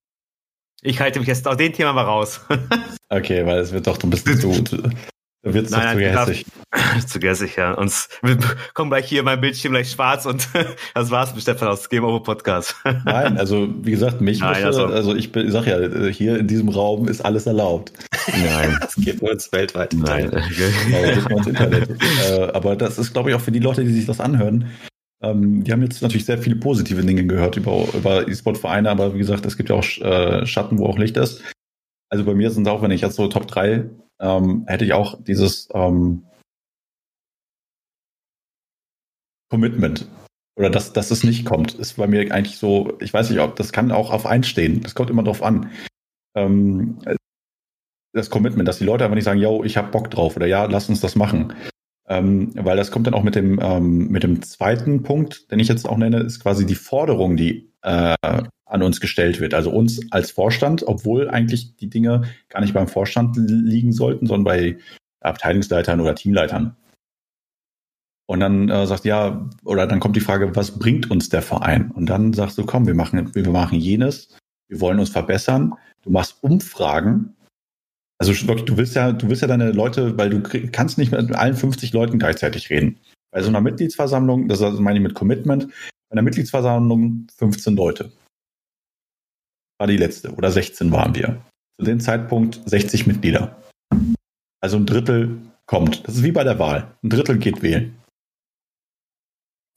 Ich halte mich jetzt aus dem Thema mal raus. <laughs> okay, weil es wird doch ein bisschen <laughs> zu, da wird es zu gehässig. <laughs> zu gehässig, ja. Und kommt gleich hier mein Bildschirm gleich schwarz und <laughs> das war's mit Stefan aus Game Over Podcast. <laughs> Nein, also wie gesagt, mich Nein, also, also ich, ich sag ja, hier in diesem Raum ist alles erlaubt. Nein. Das geht nur ins weltweite Nein. Internet. Äh, aber das ist, glaube ich, auch für die Leute, die sich das anhören. Ähm, die haben jetzt natürlich sehr viele positive Dinge gehört über, über E-Sport-Vereine, aber wie gesagt, es gibt ja auch äh, Schatten, wo auch Licht ist. Also bei mir sind es auch, wenn ich jetzt so Top 3 ähm, hätte ich auch dieses ähm, Commitment oder dass, dass es nicht kommt, ist bei mir eigentlich so, ich weiß nicht, ob das kann auch auf eins stehen. Das kommt immer drauf an. Ähm, das Commitment, dass die Leute einfach nicht sagen, yo, ich hab Bock drauf oder ja, lass uns das machen. Ähm, weil das kommt dann auch mit dem, ähm, mit dem zweiten Punkt, den ich jetzt auch nenne, ist quasi die Forderung, die äh, an uns gestellt wird. Also uns als Vorstand, obwohl eigentlich die Dinge gar nicht beim Vorstand liegen sollten, sondern bei Abteilungsleitern oder Teamleitern. Und dann äh, sagt ja, oder dann kommt die Frage, was bringt uns der Verein? Und dann sagst du, komm, wir machen, wir machen jenes, wir wollen uns verbessern. Du machst Umfragen also wirklich, du willst ja, du willst ja deine Leute, weil du kannst nicht mit allen 50 Leuten gleichzeitig reden. Bei so einer Mitgliedsversammlung, das meine ich mit Commitment, bei einer Mitgliedsversammlung 15 Leute. War die letzte. Oder 16 waren wir. Zu dem Zeitpunkt 60 Mitglieder. Also ein Drittel kommt. Das ist wie bei der Wahl. Ein Drittel geht wählen.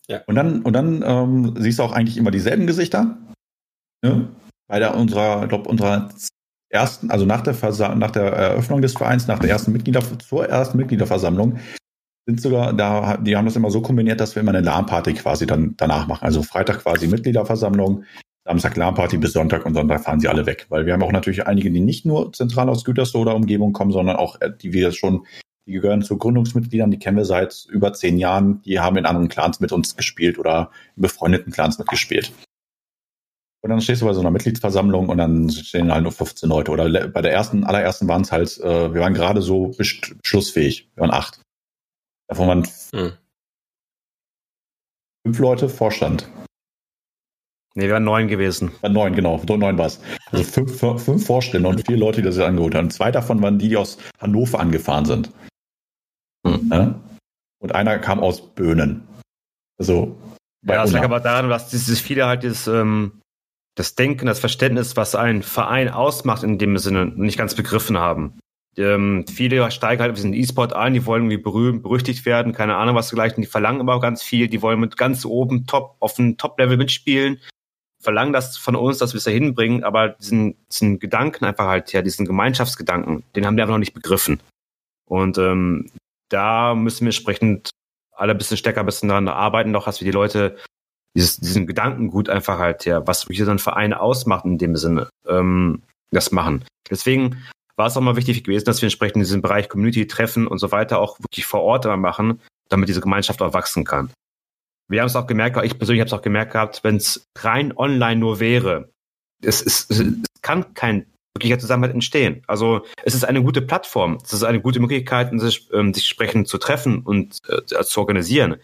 Ja. Und dann, und dann ähm, siehst du auch eigentlich immer dieselben Gesichter. Ne? Bei der unserer, glaube unserer ersten, also nach der, Versa nach der Eröffnung des Vereins, nach der ersten Mitglieder, zur ersten Mitgliederversammlung, sind sogar da, die haben das immer so kombiniert, dass wir immer eine LAN-Party quasi dann danach machen. Also Freitag quasi Mitgliederversammlung, Samstag LAN-Party bis Sonntag und Sonntag fahren sie alle weg. Weil wir haben auch natürlich einige, die nicht nur zentral aus Gütersloh oder Umgebung kommen, sondern auch, äh, die wir schon, die gehören zu Gründungsmitgliedern, die kennen wir seit über zehn Jahren, die haben in anderen Clans mit uns gespielt oder in befreundeten Clans mitgespielt. Und dann stehst du bei so einer Mitgliedsversammlung und dann stehen halt nur 15 Leute. Oder bei der ersten, allerersten waren es halt, äh, wir waren gerade so beschlussfähig. Wir waren acht. Davon waren hm. fünf Leute Vorstand. Nee, wir waren neun gewesen. Neun, genau. Neun war es. Also fünf, fünf Vorstände und vier Leute, die das angeholt haben. Zwei davon waren die, die aus Hannover angefahren sind. Hm. Ja? Und einer kam aus Böhnen. Also. Ja, das lag aber daran, dass dieses viele halt dieses, ähm, das Denken, das Verständnis, was ein Verein ausmacht, in dem Sinne nicht ganz begriffen haben. Ähm, viele steigen halt diesen E-Sport ein, die wollen irgendwie berühmt, berüchtigt werden, keine Ahnung was dergleichen, die verlangen aber auch ganz viel, die wollen mit ganz oben top, auf dem Top-Level mitspielen, verlangen das von uns, dass wir es da hinbringen, aber diesen, diesen Gedanken einfach halt, ja, diesen Gemeinschaftsgedanken, den haben die einfach noch nicht begriffen. Und ähm, da müssen wir entsprechend alle ein bisschen stärker ein bisschen daran arbeiten, doch dass wir die Leute dieses, diesen Gedankengut einfach halt, ja, was wirklich so ein Verein ausmacht in dem Sinne, ähm, das machen. Deswegen war es auch mal wichtig gewesen, dass wir entsprechend in diesem Bereich Community-Treffen und so weiter auch wirklich vor Ort machen, damit diese Gemeinschaft auch wachsen kann. Wir haben es auch gemerkt, ich persönlich habe es auch gemerkt gehabt, wenn es rein online nur wäre, es, ist, es kann kein wirklicher Zusammenhalt entstehen. Also es ist eine gute Plattform, es ist eine gute Möglichkeit, sich, ähm, sich entsprechend zu treffen und äh, zu organisieren.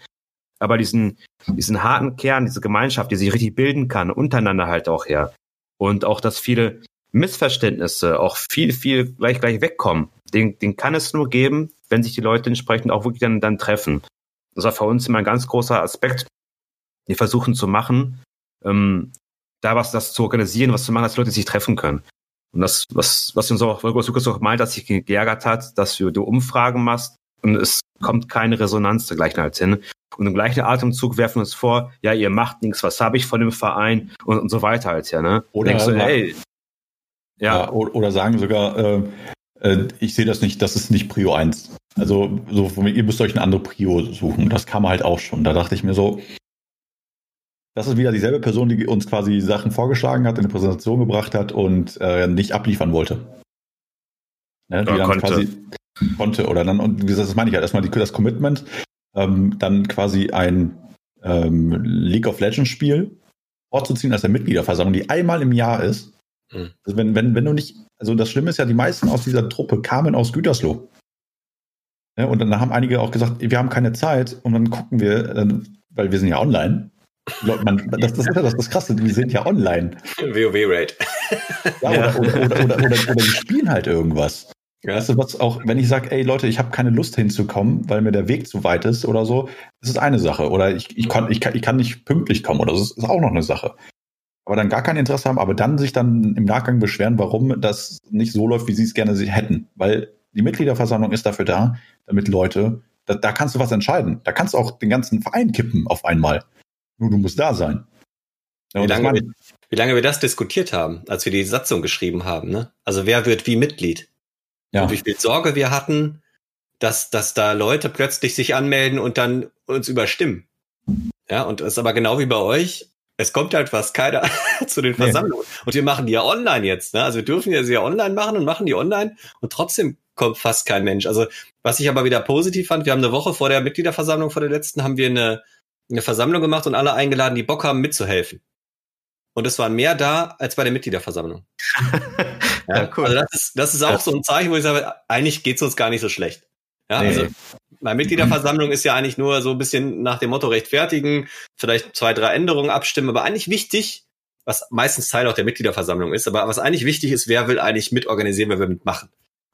Aber diesen, diesen harten Kern, diese Gemeinschaft, die sich richtig bilden kann, untereinander halt auch her. Und auch, dass viele Missverständnisse auch viel, viel gleich, gleich wegkommen. Den, den kann es nur geben, wenn sich die Leute entsprechend auch wirklich dann, dann treffen. Das war für uns immer ein ganz großer Aspekt. Wir versuchen zu machen, ähm, da was das zu organisieren, was zu machen, dass Leute sich treffen können. Und das, was, was uns auch, was Lukas auch meint, dass sich geärgert hat, dass du, du Umfragen machst und es kommt keine Resonanz dergleichen als hin. Und im gleichen Atemzug werfen wir uns vor, ja, ihr macht nichts, was habe ich von dem Verein und, und so weiter halt, ja, ne? Oder du, hey, ja. ja oder sagen sogar, äh, ich sehe das nicht, das ist nicht Prio 1. Also so, ihr müsst euch eine andere Prio suchen. Das kam halt auch schon. Da dachte ich mir so, das ist wieder dieselbe Person, die uns quasi Sachen vorgeschlagen hat, in eine Präsentation gebracht hat und äh, nicht abliefern wollte. Ne, die dann konnte. quasi konnte oder dann, und wie gesagt, das meine ich halt erstmal die, das Commitment, ähm, dann quasi ein ähm, League of Legends Spiel vorzuziehen als der Mitgliederversammlung, die einmal im Jahr ist Mhm. Also wenn, wenn, wenn du nicht, also das Schlimme ist ja, die meisten aus dieser Truppe kamen aus Gütersloh. Ja, und dann haben einige auch gesagt, wir haben keine Zeit und dann gucken wir, weil wir sind ja online. Man, das, das, ist ja das, das Krasse, wir sind ja online. WoW-Raid. Ja, ja. Oder, oder, oder, oder, oder, die spielen halt irgendwas. Ja. Weißt du, was auch, wenn ich sage, ey Leute, ich habe keine Lust hinzukommen, weil mir der Weg zu weit ist oder so, das ist eine Sache. Oder ich, ich, kann, ich, kann, ich kann nicht pünktlich kommen oder das ist auch noch eine Sache aber dann gar kein Interesse haben, aber dann sich dann im Nachgang beschweren, warum das nicht so läuft, wie sie es gerne hätten. Weil die Mitgliederversammlung ist dafür da, damit Leute, da, da kannst du was entscheiden. Da kannst du auch den ganzen Verein kippen auf einmal. Nur du musst da sein. Ja, wie, lange wir, wie lange wir das diskutiert haben, als wir die Satzung geschrieben haben. Ne? Also wer wird wie Mitglied? Ja. Und wie viel Sorge wir hatten, dass, dass da Leute plötzlich sich anmelden und dann uns überstimmen. Ja, und das ist aber genau wie bei euch es kommt halt fast keiner <laughs> zu den Versammlungen. Nee. Und wir machen die ja online jetzt. Ne? Also wir dürfen ja sie ja online machen und machen die online und trotzdem kommt fast kein Mensch. Also was ich aber wieder positiv fand, wir haben eine Woche vor der Mitgliederversammlung, vor der letzten, haben wir eine, eine Versammlung gemacht und alle eingeladen, die Bock haben, mitzuhelfen. Und es waren mehr da als bei der Mitgliederversammlung. <laughs> ja, ja, cool. Also das ist, das ist auch so ein Zeichen, wo ich sage, eigentlich geht's uns gar nicht so schlecht. Ja, nee. also bei Mitgliederversammlung ist ja eigentlich nur so ein bisschen nach dem Motto rechtfertigen, vielleicht zwei, drei Änderungen abstimmen, aber eigentlich wichtig, was meistens Teil auch der Mitgliederversammlung ist, aber was eigentlich wichtig ist, wer will eigentlich mitorganisieren, wer will mitmachen.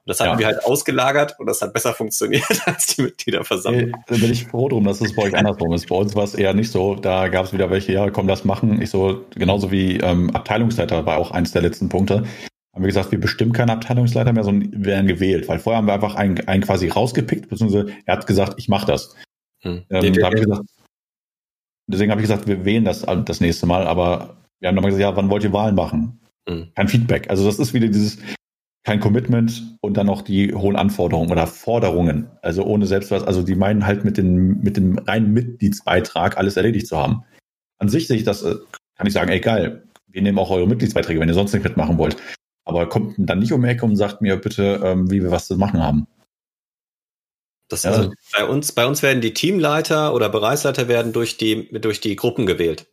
das hatten ja. wir halt ausgelagert und das hat besser funktioniert <laughs> als die Mitgliederversammlung. Da bin ich froh drum, dass es bei euch andersrum ist. Bei uns war es eher nicht so. Da gab es wieder welche, ja, komm, das machen. Ich so, genauso wie ähm, Abteilungsleiter war auch eins der letzten Punkte. Haben wir gesagt, wir bestimmen keine Abteilungsleiter mehr, sondern werden gewählt. Weil vorher haben wir einfach einen, einen quasi rausgepickt, beziehungsweise er hat gesagt, ich mache das. Hm. Ähm, da hab ich gesagt, deswegen habe ich gesagt, wir wählen das das nächste Mal, aber wir haben dann mal gesagt, ja, wann wollt ihr Wahlen machen? Hm. Kein Feedback. Also das ist wieder dieses, kein Commitment und dann noch die hohen Anforderungen oder Forderungen. Also ohne selbst was, also die meinen halt mit, den, mit dem reinen Mitgliedsbeitrag alles erledigt zu haben. An sich sehe ich das, äh, kann ich sagen, ey geil, wir nehmen auch eure Mitgliedsbeiträge, wenn ihr sonst nicht mitmachen wollt. Aber kommt dann nicht um die Ecke und sagt mir bitte, ähm, wie wir was zu machen haben. Das ja. also bei uns, bei uns werden die Teamleiter oder Bereichsleiter werden durch die, durch die Gruppen gewählt.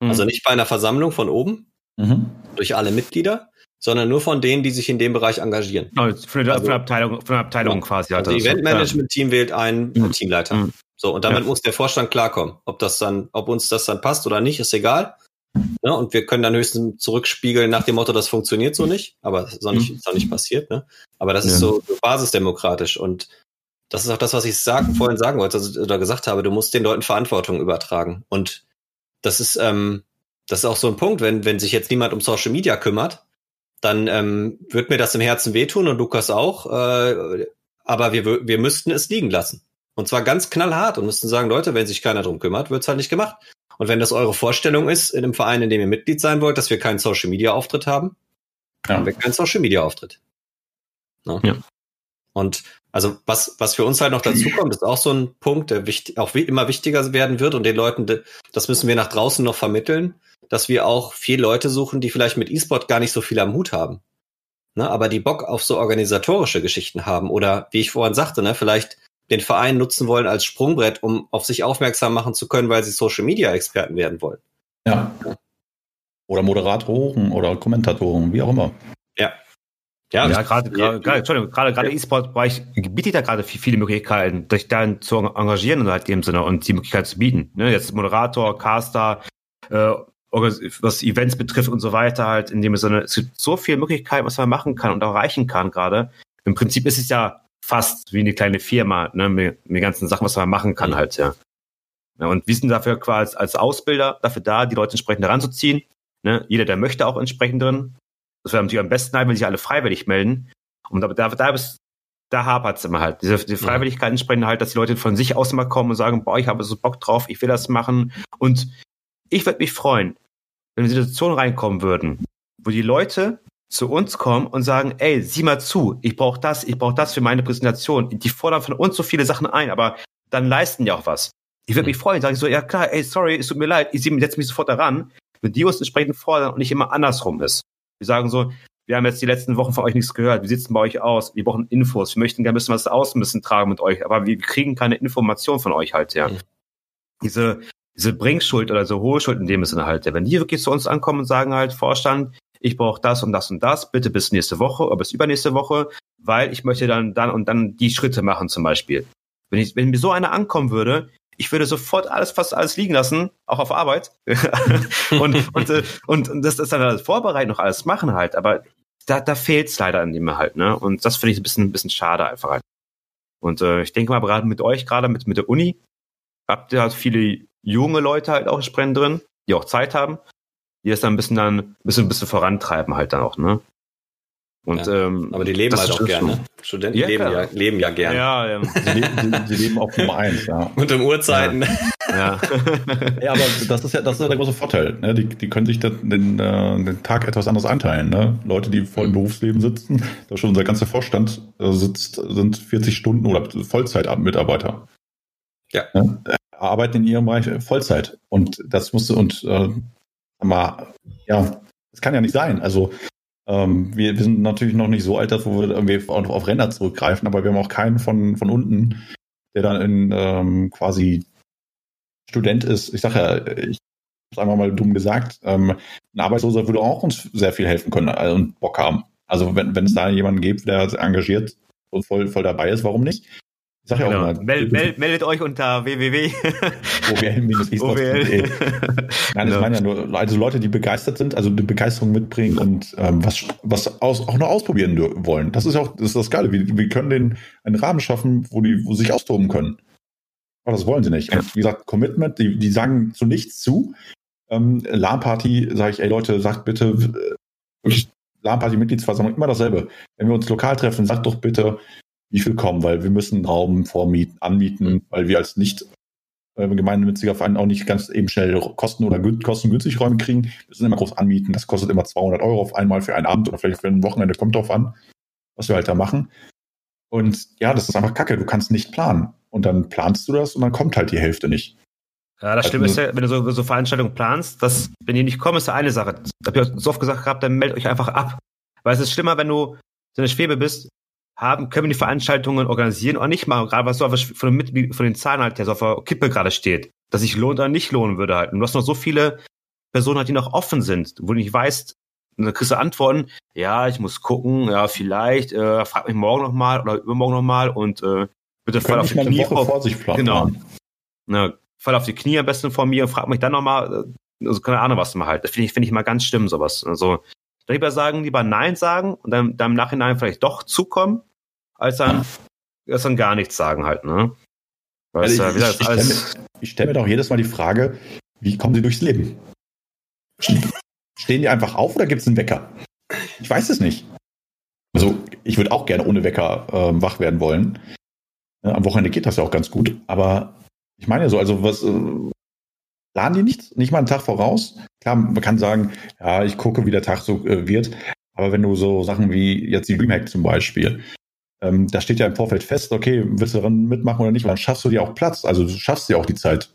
Mhm. Also nicht bei einer Versammlung von oben, mhm. durch alle Mitglieder, sondern nur von denen, die sich in dem Bereich engagieren. Oh, von, der, also, von der Abteilung, von der Abteilung ja, quasi. Also das Eventmanagement-Team wählt einen mhm. Teamleiter. Mhm. So, und damit ja. muss der Vorstand klarkommen. Ob das dann, ob uns das dann passt oder nicht, ist egal. Ja, und wir können dann höchstens zurückspiegeln nach dem Motto, das funktioniert so nicht, aber ist auch nicht, mhm. ist auch nicht passiert. Ne? Aber das ist so basisdemokratisch und das ist auch das, was ich sagen, vorhin sagen wollte also, oder gesagt habe. Du musst den Leuten Verantwortung übertragen und das ist ähm, das ist auch so ein Punkt, wenn wenn sich jetzt niemand um Social Media kümmert, dann ähm, wird mir das im Herzen wehtun und Lukas auch. Äh, aber wir, wir müssten es liegen lassen. Und zwar ganz knallhart und müssten sagen, Leute, wenn sich keiner drum kümmert, wird's halt nicht gemacht. Und wenn das eure Vorstellung ist, in einem Verein, in dem ihr Mitglied sein wollt, dass wir keinen Social Media Auftritt haben, ja. haben wir keinen Social Media Auftritt. No? Ja. Und also was, was für uns halt noch dazu kommt, ist auch so ein Punkt, der wichtig, auch immer wichtiger werden wird und den Leuten, das müssen wir nach draußen noch vermitteln, dass wir auch viel Leute suchen, die vielleicht mit E-Sport gar nicht so viel am Hut haben. Ne, aber die Bock auf so organisatorische Geschichten haben oder wie ich vorhin sagte, ne, vielleicht den Verein nutzen wollen als Sprungbrett, um auf sich aufmerksam machen zu können, weil sie Social Media Experten werden wollen. Ja. Oder Moderatoren oder Kommentatoren, wie auch immer. Ja. Ja, ja gerade gerade Entschuldigung, gerade gerade E-Sport-Bereich bietet ja gerade viele Möglichkeiten, sich dann zu engagieren und halt in dem Sinne und die Möglichkeit zu bieten. Ne, jetzt Moderator, Caster, äh, was Events betrifft und so weiter, halt in dem Sinne, es gibt so viele Möglichkeiten, was man machen kann und erreichen kann gerade. Im Prinzip ist es ja fast wie eine kleine Firma, ne, mit, mit ganzen Sachen, was man machen kann halt, ja. ja und wir sind dafür quasi als Ausbilder dafür da, die Leute entsprechend heranzuziehen. Ne? Jeder, der möchte, auch entsprechend drin. Das wäre natürlich am besten halt, wenn sich alle freiwillig melden. Und da, da, da, da hapert es immer halt. Diese, diese Freiwilligkeit entsprechend halt, dass die Leute von sich aus mal kommen und sagen, boah, ich habe so Bock drauf, ich will das machen. Und ich würde mich freuen, wenn wir in eine Situation reinkommen würden, wo die Leute zu uns kommen und sagen, ey, sieh mal zu, ich brauche das, ich brauche das für meine Präsentation. Die fordern von uns so viele Sachen ein, aber dann leisten die auch was. Ich würde mich mhm. freuen, sagen so, ja klar, ey, sorry, es tut mir leid, ich setze mich sofort daran, wenn die uns entsprechend fordern und nicht immer andersrum ist. Wir sagen so, wir haben jetzt die letzten Wochen von euch nichts gehört, wie sieht's denn bei euch aus? Wir brauchen Infos, wir möchten gerne ein bisschen was aus müssen tragen mit euch, aber wir kriegen keine Information von euch halt, ja. Mhm. Diese, diese Bringschuld oder so hohe Schuld in dem Sinne halt, wenn die wirklich zu uns ankommen und sagen halt, Vorstand, ich brauche das und das und das, bitte bis nächste Woche oder bis übernächste Woche, weil ich möchte dann, dann und dann die Schritte machen zum Beispiel. Wenn, ich, wenn mir so einer ankommen würde, ich würde sofort alles, fast alles liegen lassen, auch auf Arbeit. <laughs> und, und, äh, und, und das ist dann alles vorbereiten, noch alles machen halt. Aber da, da fehlt's leider an dem halt, ne? Und das finde ich ein bisschen, ein bisschen schade einfach halt. Und äh, ich denke mal, gerade mit euch, gerade mit, mit der Uni, habt ihr halt viele junge Leute halt auch entsprechend drin, die auch Zeit haben, die das dann ein bisschen dann ein bisschen, ein bisschen vorantreiben halt dann auch, ne? Und, ja, ähm, aber die leben halt auch gerne. Studenten ja, leben, ja, leben ja gerne. Ja, ja. Sie, leben, sie, leben auf Nummer eins, ja. <laughs> Und um Uhrzeiten. Ja. <laughs> ja. aber das ist ja, das ist ja der große Vorteil. Ne? Die, die können sich den, den, äh, den Tag etwas anders einteilen. Ne? Leute, die voll im Berufsleben sitzen, da schon unser ganzer Vorstand äh, sitzt, sind 40 Stunden oder Vollzeit-Mitarbeiter. Ja. Ne? Arbeiten in ihrem Bereich Vollzeit. Und das musste, und äh, mal, ja, das kann ja nicht sein. Also ähm, wir, wir, sind natürlich noch nicht so alt, dass wir irgendwie auf, auf Ränder zurückgreifen, aber wir haben auch keinen von, von unten, der dann in ähm, quasi Student ist. Ich sage ja, ich habe einfach mal dumm gesagt, ähm, ein Arbeitsloser würde auch uns sehr viel helfen können also, und Bock haben. Also wenn, wenn es da jemanden gibt, der engagiert und voll, voll dabei ist, warum nicht? Sag ja genau. auch mal. Meld, meld, meldet euch unter www. OWL-esports.de. Nein, ich meine ja nur, also Leute, die begeistert sind, also die Begeisterung mitbringen und ähm, was, was aus, auch noch ausprobieren wollen. Das ist auch das, ist das Geile. Wir, wir können denen einen Rahmen schaffen, wo die wo sie sich austoben können. Aber das wollen sie nicht. Und wie gesagt, Commitment, die, die sagen zu nichts zu. Ähm, LAN-Party, sage ich, ey Leute, sagt bitte, äh, LAN-Party-Mitgliedsversammlung, immer dasselbe. Wenn wir uns lokal treffen, sagt doch bitte, wie viel kommen, weil wir müssen einen Raum vormieten, anmieten, weil wir als nicht äh, gemeinnütziger Verein auch nicht ganz eben schnell Kosten oder kostengünstig Räume kriegen. Wir müssen immer groß anmieten. Das kostet immer 200 Euro auf einmal für einen Abend oder vielleicht für ein Wochenende. Kommt drauf an, was wir halt da machen. Und ja, das ist einfach kacke. Du kannst nicht planen. Und dann planst du das und dann kommt halt die Hälfte nicht. Ja, das Schlimme also, ist ja, wenn du so, so Veranstaltungen planst, dass, wenn die nicht kommen, ist ja eine Sache. Das habe ich so oft gesagt gehabt, dann meldet euch einfach ab. Weil es ist schlimmer, wenn du so eine Schwebe bist, haben, können wir die Veranstaltungen organisieren oder nicht machen, gerade was so von den, von den Zahlen halt, der so auf der Kippe gerade steht, dass sich lohnt oder nicht lohnen würde halt. Und du hast noch so viele Personen halt, die noch offen sind, wo du nicht weißt, und dann kriegst du Antworten, ja, ich muss gucken, ja, vielleicht, äh, frag mich morgen nochmal oder übermorgen nochmal und äh, bitte fall auf die Knie vor, vor sich planen. Genau. Na, fall auf die Knie am besten vor mir und frag mich dann nochmal, äh, also keine Ahnung, was mal halt. Das finde ich, finde ich mal ganz schlimm, sowas. Also lieber sagen, lieber Nein sagen und dann, dann im Nachhinein vielleicht doch zukommen, als dann, als dann gar nichts sagen halt, ne? Weißt, also ich, ich, ich stelle mir, stell mir doch jedes Mal die Frage, wie kommen sie durchs Leben? Stehen die einfach auf oder gibt es einen Wecker? Ich weiß es nicht. Also ich würde auch gerne ohne Wecker äh, wach werden wollen. Ja, am Wochenende geht das ja auch ganz gut. Aber ich meine ja so, also was äh, planen die nicht, nicht mal einen Tag voraus? Klar, man kann sagen, ja, ich gucke, wie der Tag so äh, wird. Aber wenn du so Sachen wie jetzt die Dreamhack zum Beispiel, ähm, da steht ja im Vorfeld fest, okay, willst du daran mitmachen oder nicht, dann schaffst du dir auch Platz, also du schaffst dir auch die Zeit.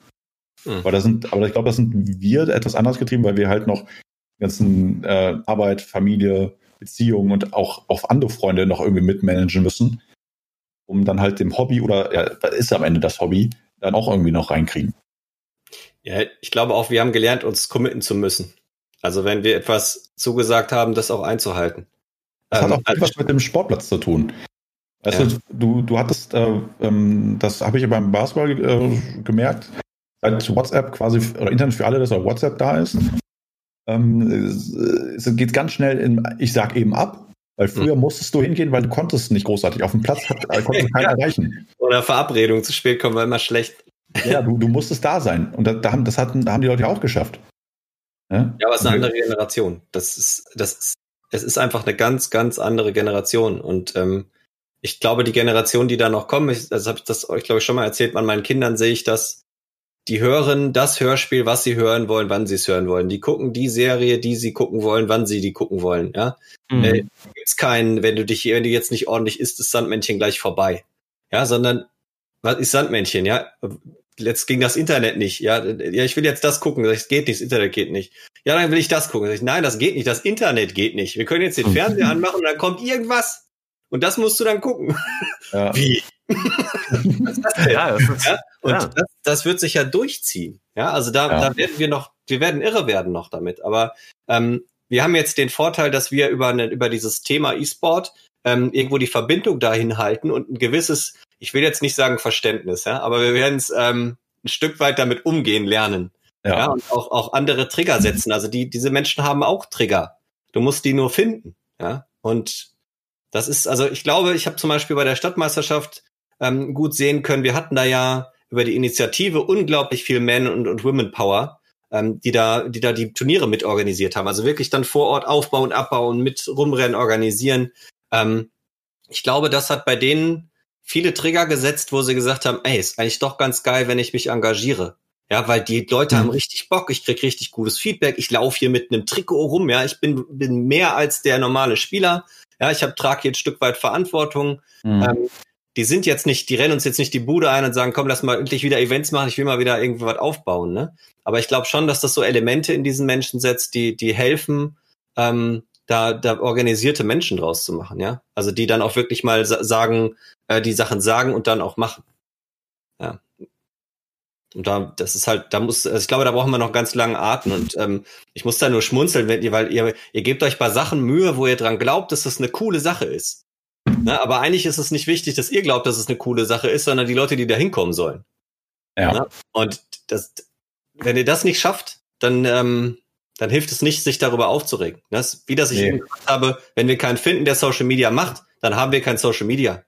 Mhm. Aber, das sind, aber ich glaube, das sind wir etwas anders getrieben, weil wir halt noch ganzen äh, Arbeit, Familie, Beziehungen und auch auf andere Freunde noch irgendwie mitmanagen müssen, um dann halt dem Hobby oder ja, das ist am Ende das Hobby, dann auch irgendwie noch reinkriegen. Ja, ich glaube auch, wir haben gelernt, uns committen zu müssen. Also wenn wir etwas zugesagt haben, das auch einzuhalten. Das ähm, hat auch also, etwas mit dem Sportplatz zu tun. Weißt ja. du, du, hattest, äh, ähm, das habe ich ja beim Basketball äh, gemerkt, seit WhatsApp quasi, oder Internet für alle, dass auch WhatsApp da ist, ähm, es geht ganz schnell in, ich sag eben ab, weil früher hm. musstest du hingehen, weil du konntest nicht großartig. Auf dem Platz hat, äh, konntest <laughs> keiner ja. erreichen. Oder Verabredung zu spät kommen war immer schlecht. Ja, du, du musstest da sein. Und da, haben, das hatten, haben die Leute auch geschafft. Ja, ja aber es ist eine andere Generation. Das ist, das ist, es ist einfach eine ganz, ganz andere Generation. Und ähm, ich glaube, die Generation, die da noch kommen, ich, also habe ich das euch, glaube ich, schon mal erzählt, an meinen Kindern sehe ich das, die hören das Hörspiel, was sie hören wollen, wann sie es hören wollen. Die gucken die Serie, die sie gucken wollen, wann sie die gucken wollen. Ja, mhm. äh, gibt's keinen, wenn du dich, wenn du jetzt nicht ordentlich isst, ist Sandmännchen gleich vorbei. Ja, sondern was ist Sandmännchen? Ja, jetzt ging das Internet nicht. Ja, ja, ich will jetzt das gucken. Das geht nicht, das Internet geht nicht. Ja, dann will ich das gucken. Ich, nein, das geht nicht. Das Internet geht nicht. Wir können jetzt den Fernseher anmachen und dann kommt irgendwas. Und das musst du dann gucken. Ja. <laughs> Wie? Was ist das denn? Ja, das ist, ja? Und ja. Das, das, wird sich ja durchziehen. Ja, also da, ja. da werden wir noch, wir werden irre werden noch damit. Aber ähm, wir haben jetzt den Vorteil, dass wir über, eine, über dieses Thema E-Sport ähm, irgendwo die Verbindung dahin halten und ein gewisses, ich will jetzt nicht sagen Verständnis, ja, aber wir werden es ähm, ein Stück weit damit umgehen lernen. Ja. ja. und auch, auch andere Trigger setzen. Also die, diese Menschen haben auch Trigger. Du musst die nur finden. Ja. Und das ist, also ich glaube, ich habe zum Beispiel bei der Stadtmeisterschaft ähm, gut sehen können. Wir hatten da ja über die Initiative unglaublich viel Men- und, und Women Power, ähm, die da, die da die Turniere mit organisiert haben. Also wirklich dann vor Ort aufbauen, abbauen, mit rumrennen, organisieren. Ähm, ich glaube, das hat bei denen viele Trigger gesetzt, wo sie gesagt haben, ey, ist eigentlich doch ganz geil, wenn ich mich engagiere. Ja, weil die Leute mhm. haben richtig Bock, ich krieg richtig gutes Feedback, ich laufe hier mit einem Trikot rum, ja, ich bin, bin mehr als der normale Spieler. Ja, ich habe trage hier ein Stück weit Verantwortung. Mhm. Ähm, die sind jetzt nicht, die rennen uns jetzt nicht die Bude ein und sagen, komm, lass mal endlich wieder Events machen, ich will mal wieder irgendwie was aufbauen. Ne? Aber ich glaube schon, dass das so Elemente in diesen Menschen setzt, die, die helfen, ähm, da, da organisierte Menschen draus zu machen, ja. Also die dann auch wirklich mal sagen, äh, die Sachen sagen und dann auch machen. Ja. Und da, das ist halt, da muss, also ich glaube, da brauchen wir noch ganz lange Atem. Und ähm, ich muss da nur schmunzeln, wenn ihr, weil ihr, ihr gebt euch bei Sachen Mühe, wo ihr dran glaubt, dass das eine coole Sache ist. Na, aber eigentlich ist es nicht wichtig, dass ihr glaubt, dass es eine coole Sache ist, sondern die Leute, die da hinkommen sollen. Ja. Na? Und das, wenn ihr das nicht schafft, dann, ähm, dann hilft es nicht, sich darüber aufzuregen. Das, wie das ich Nee. eben gesagt habe, wenn wir keinen finden, der Social Media macht, dann haben wir kein Social Media.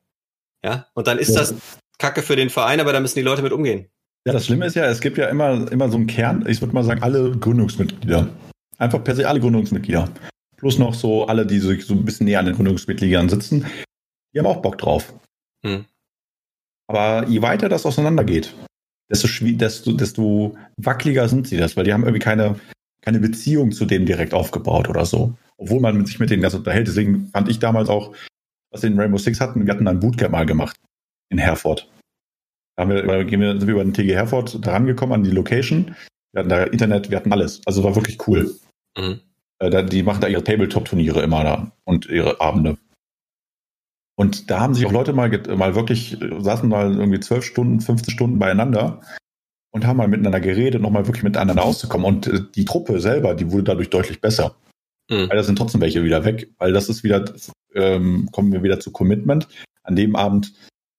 Ja, und dann ist Ja. das Kacke für den Verein, aber da müssen die Leute mit umgehen. Ja, das Schlimme ist ja, es gibt ja immer, immer so einen Kern, ich würde mal sagen, alle Gründungsmitglieder. Einfach per se alle Gründungsmitglieder. Plus noch so alle, die so, so ein bisschen näher an den Gründungsmitgliedern sitzen. Die haben auch Bock drauf. Hm. Aber je weiter das auseinandergeht, desto, desto, desto wackeliger sind sie das, weil die haben irgendwie keine, keine Beziehung zu denen direkt aufgebaut oder so. Obwohl man sich mit denen ganz unterhält. Deswegen fand ich damals auch, was wir in Rainbow Six hatten, wir hatten ein Bootcamp mal gemacht in Herford. Da haben wir, gehen wir, sind wir über den TG Herford da rangekommen an die Location. Wir hatten da Internet, wir hatten alles. Also war wirklich cool. Mhm. Äh, da, die machen da ihre Tabletop-Turniere immer da und ihre Abende. Und da haben sich auch Leute mal, mal wirklich, äh, saßen mal irgendwie zwölf Stunden, 15 Stunden beieinander und haben mal miteinander geredet, nochmal wirklich miteinander auszukommen. Und äh, die Truppe selber, die wurde dadurch deutlich besser. Mhm. Weil da sind trotzdem welche wieder weg, weil das ist wieder, ähm, kommen wir wieder zu Commitment. An dem Abend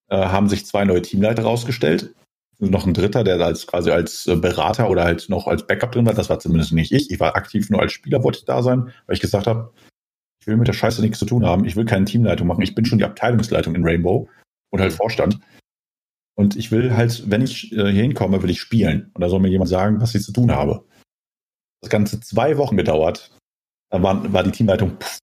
äh, haben sich zwei neue Teamleiter rausgestellt. Noch ein dritter, der als quasi als äh, Berater oder halt noch als Backup drin war. Das war zumindest nicht ich. Ich war aktiv nur als Spieler, wollte ich da sein, weil ich gesagt habe, ich will mit der Scheiße nichts zu tun haben. Ich will keine Teamleitung machen. Ich bin schon die Abteilungsleitung in Rainbow und halt Vorstand. Und ich will halt, wenn ich äh, hier hinkomme, will ich spielen. Und da soll mir jemand sagen, was ich zu tun habe. Das Ganze zwei Wochen gedauert. Da war, war die Teamleitung. Pff.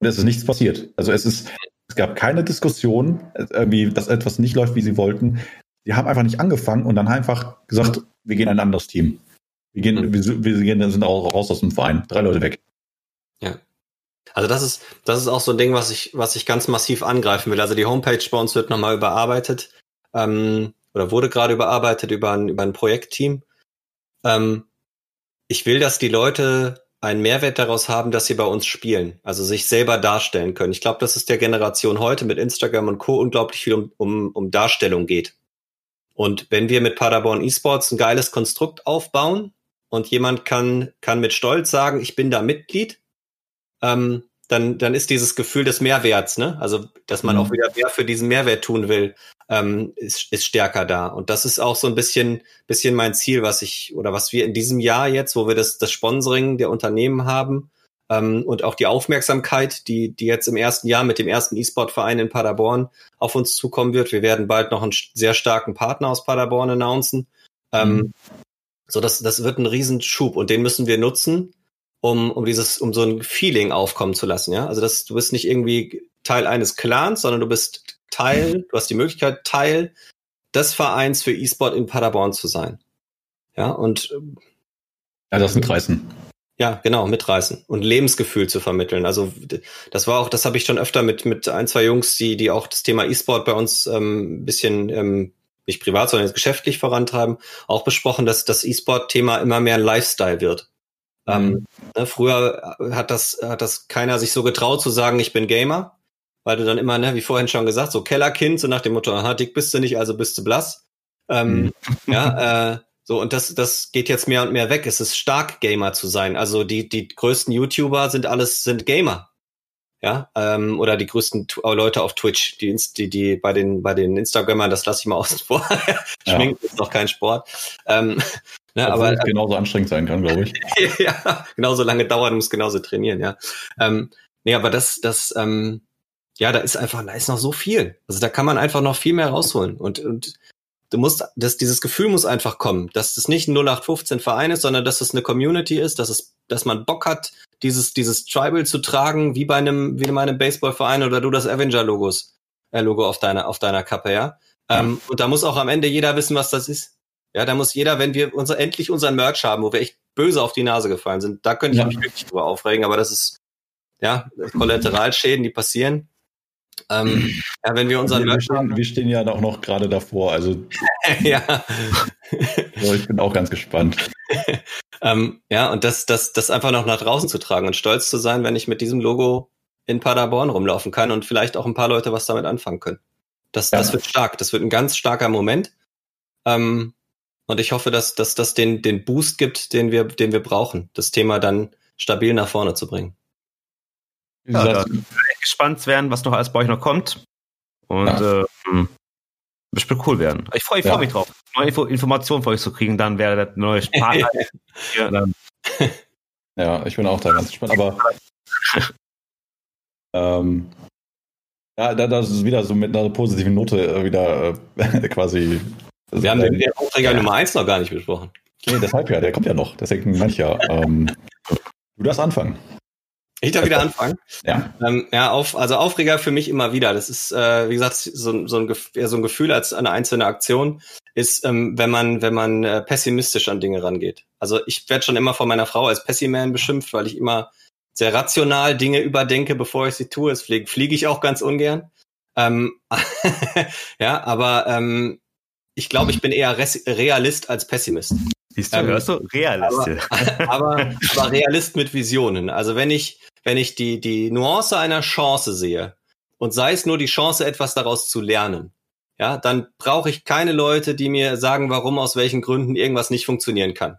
Und es ist nichts passiert. Also es ist, es gab keine Diskussion, äh, irgendwie, dass etwas nicht läuft, wie sie wollten. Die haben einfach nicht angefangen und dann einfach gesagt, wir gehen in ein anderes Team. Wir gehen, wir, wir gehen, sind auch raus aus dem Verein. Drei Leute weg. Also das ist, das ist auch so ein Ding, was ich, was ich ganz massiv angreifen will. Also die Homepage bei uns wird nochmal überarbeitet ähm, oder wurde gerade überarbeitet über ein, über ein Projektteam. Ähm, ich will, dass die Leute einen Mehrwert daraus haben, dass sie bei uns spielen, also sich selber darstellen können. Ich glaube, dass es der Generation heute mit Instagram und Co. unglaublich viel um, um, um Darstellung geht. Und wenn wir mit Paderborn Esports ein geiles Konstrukt aufbauen und jemand kann, kann mit Stolz sagen, ich bin da Mitglied, ähm, dann, dann ist dieses Gefühl des Mehrwerts, ne? Also, dass man Mhm. auch wieder mehr für diesen Mehrwert tun will, ähm, ist, ist stärker da. Und das ist auch so ein bisschen, bisschen mein Ziel, was ich, oder was wir in diesem Jahr jetzt, wo wir das, das Sponsoring der Unternehmen haben, ähm, und auch die Aufmerksamkeit, die, die jetzt im ersten Jahr mit dem ersten E-Sport-Verein in Paderborn auf uns zukommen wird. Wir werden bald noch einen sehr starken Partner aus Paderborn announcen. Ähm, Mhm. so, das, das wird ein Riesenschub und den müssen wir nutzen, um, um dieses, um so ein Feeling aufkommen zu lassen, ja. Also das, du bist nicht irgendwie Teil eines Clans, sondern du bist Teil, du hast die Möglichkeit, Teil des Vereins für E-Sport in Paderborn zu sein. Ja, und Ja, das mitreißen. ja, genau, mitreißen und Lebensgefühl zu vermitteln. Also das war auch, das habe ich schon öfter mit mit ein, zwei Jungs, die die auch das Thema E-Sport bei uns ähm, ein bisschen ähm, nicht privat, sondern jetzt geschäftlich vorantreiben, auch besprochen, dass das E-Sport-Thema immer mehr ein Lifestyle wird. Ähm, ne, früher hat das hat das keiner sich so getraut zu sagen, ich bin Gamer, weil du dann immer, ne, wie vorhin schon gesagt, so Kellerkind, so nach dem Motto, aha, dick bist du nicht, also bist du blass. Ähm, <laughs> ja, äh, so, und das, das geht jetzt mehr und mehr weg. Es ist stark, Gamer zu sein. Also die, die größten YouTuber sind alles, sind Gamer. Ja, ähm, oder die größten Tu- äh, Leute auf Twitch, die, die, die bei den, bei den Instagrammern, das lasse ich mal außen vor. <laughs> Ja. Schminken ist noch kein Sport. Ähm, ne, Obwohl aber es genauso anstrengend sein kann, glaube ich. <laughs> ja, genauso lange dauern, muss genauso trainieren, ja. Ähm, nee, aber das, das, ähm, ja, da ist einfach, da ist noch so viel. Also da kann man einfach noch viel mehr rausholen. Und, und du musst, das, dieses Gefühl muss einfach kommen, dass das nicht ein 0815 Verein ist, sondern dass es eine Community ist, dass es, dass man Bock hat, dieses, dieses Tribal zu tragen, wie bei einem, wie in meinem Baseballverein oder du das Avenger-Logos, äh, Logo auf deiner, auf deiner Kappe, ja. Ähm, und da muss auch am Ende jeder wissen, was das ist. Ja, da muss jeder, wenn wir unser, endlich unseren Merch haben, wo wir echt böse auf die Nase gefallen sind, da könnte ich Ja. mich wirklich drüber aufregen, aber das ist, ja, Kollateralschäden, die passieren. Ähm, ja, wenn wir unseren wir, Merch stehen, haben, wir stehen ja auch noch gerade davor. Also <laughs> ja, so, ich bin auch ganz gespannt. <laughs> ähm, ja, und das, das, das einfach noch nach draußen zu tragen und stolz zu sein, wenn ich mit diesem Logo in Paderborn rumlaufen kann und vielleicht auch ein paar Leute was damit anfangen können. Das, Ja. das wird stark. Das wird ein ganz starker Moment. Ähm, und ich hoffe, dass, dass das den, den Boost gibt, den wir, den wir brauchen, das Thema dann stabil nach vorne zu bringen. Wie Ja, gesagt, gespannt werden, was noch alles bei euch noch kommt. Und ja. ähm, bestimmt cool werden. Ich freue freu mich drauf, neue Info Informationen für euch zu kriegen. Dann wäre der neue Partner. <laughs> ja, ich bin auch da ganz gespannt. Aber <laughs> ähm, ja, das ist wieder so mit einer positiven Note äh, wieder äh, <laughs> quasi. Wir haben den, den Aufträger ja. Nummer 1 noch gar nicht besprochen. Nee, deshalb ja, der kommt ja noch. Deswegen mancher. Ähm, du darfst anfangen. Ich darf wieder anfangen. Ja. Ähm, ja, auf, also Aufreger für mich immer wieder. Das ist, äh, wie gesagt, so, so, ein, so ein Gefühl als eine einzelne Aktion ist, ähm, wenn man, wenn man äh, pessimistisch an Dinge rangeht. Also ich werde schon immer von meiner Frau als Pessiman beschimpft, weil ich immer sehr rational Dinge überdenke, bevor ich sie tue. Es fliege, fliege ich auch ganz ungern. Ähm, <laughs> ja, aber ähm, ich glaube, ich bin eher Realist als Pessimist. Siehst du, ähm, hörst du? Realist. Aber, <laughs> aber, aber <laughs> Realist mit Visionen. Also wenn ich, wenn ich die, die Nuance einer Chance sehe und sei es nur die Chance, etwas daraus zu lernen, ja, dann brauche ich keine Leute, die mir sagen, warum, aus welchen Gründen irgendwas nicht funktionieren kann.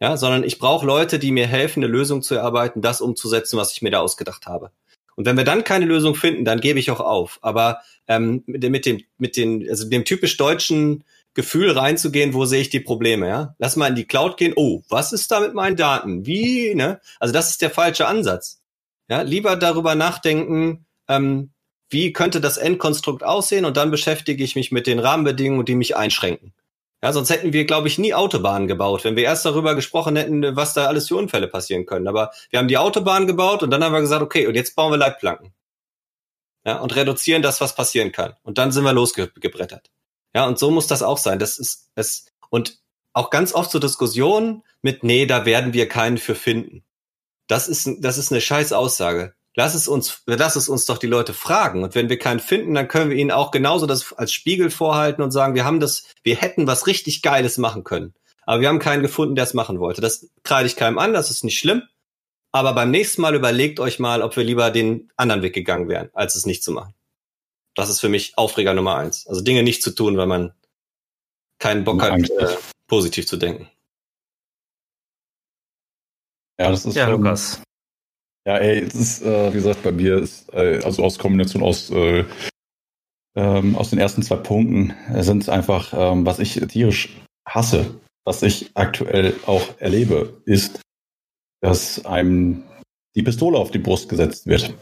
Ja, sondern ich brauche Leute, die mir helfen, eine Lösung zu erarbeiten, das umzusetzen, was ich mir da ausgedacht habe. Und wenn wir dann keine Lösung finden, dann gebe ich auch auf. Aber ähm, mit, dem, mit dem, mit den, also dem typisch deutschen Gefühl reinzugehen, wo sehe ich die Probleme, ja? Lass mal in die Cloud gehen. Oh, was ist da mit meinen Daten? Wie, ne? Also das ist der falsche Ansatz. Ja, lieber darüber nachdenken, ähm, wie könnte das Endkonstrukt aussehen und dann beschäftige ich mich mit den Rahmenbedingungen, die mich einschränken. Ja, sonst hätten wir, glaube ich, nie Autobahnen gebaut, wenn wir erst darüber gesprochen hätten, was da alles für Unfälle passieren können. Aber wir haben die Autobahn gebaut und dann haben wir gesagt, okay, und jetzt bauen wir Leitplanken. Ja, und reduzieren das, was passieren kann. Und dann sind wir losgebrettert. Ja, und so muss das auch sein. Das ist es und auch ganz oft so Diskussionen mit, nee, da werden wir keinen für finden. Das ist, das ist eine scheiß Aussage. Lass es uns, lass es uns doch die Leute fragen. Und wenn wir keinen finden, dann können wir ihnen auch genauso das als Spiegel vorhalten und sagen, wir haben das, wir hätten was richtig Geiles machen können. Aber wir haben keinen gefunden, der es machen wollte. Das kreide ich keinem an, das ist nicht schlimm. Aber beim nächsten Mal überlegt euch mal, ob wir lieber den anderen Weg gegangen wären, als es nicht zu machen. Das ist für mich Aufreger Nummer eins. Also Dinge nicht zu tun, weil man keinen Bock hat, äh, positiv zu denken. Ja, das ist ja, Lukas. Ja, ey, es ist, äh, wie gesagt, bei mir ist, äh, also aus Kombination aus, äh, ähm, aus den ersten zwei Punkten sind es einfach, ähm, was ich tierisch hasse, was ich aktuell auch erlebe, ist, dass einem die Pistole auf die Brust gesetzt wird.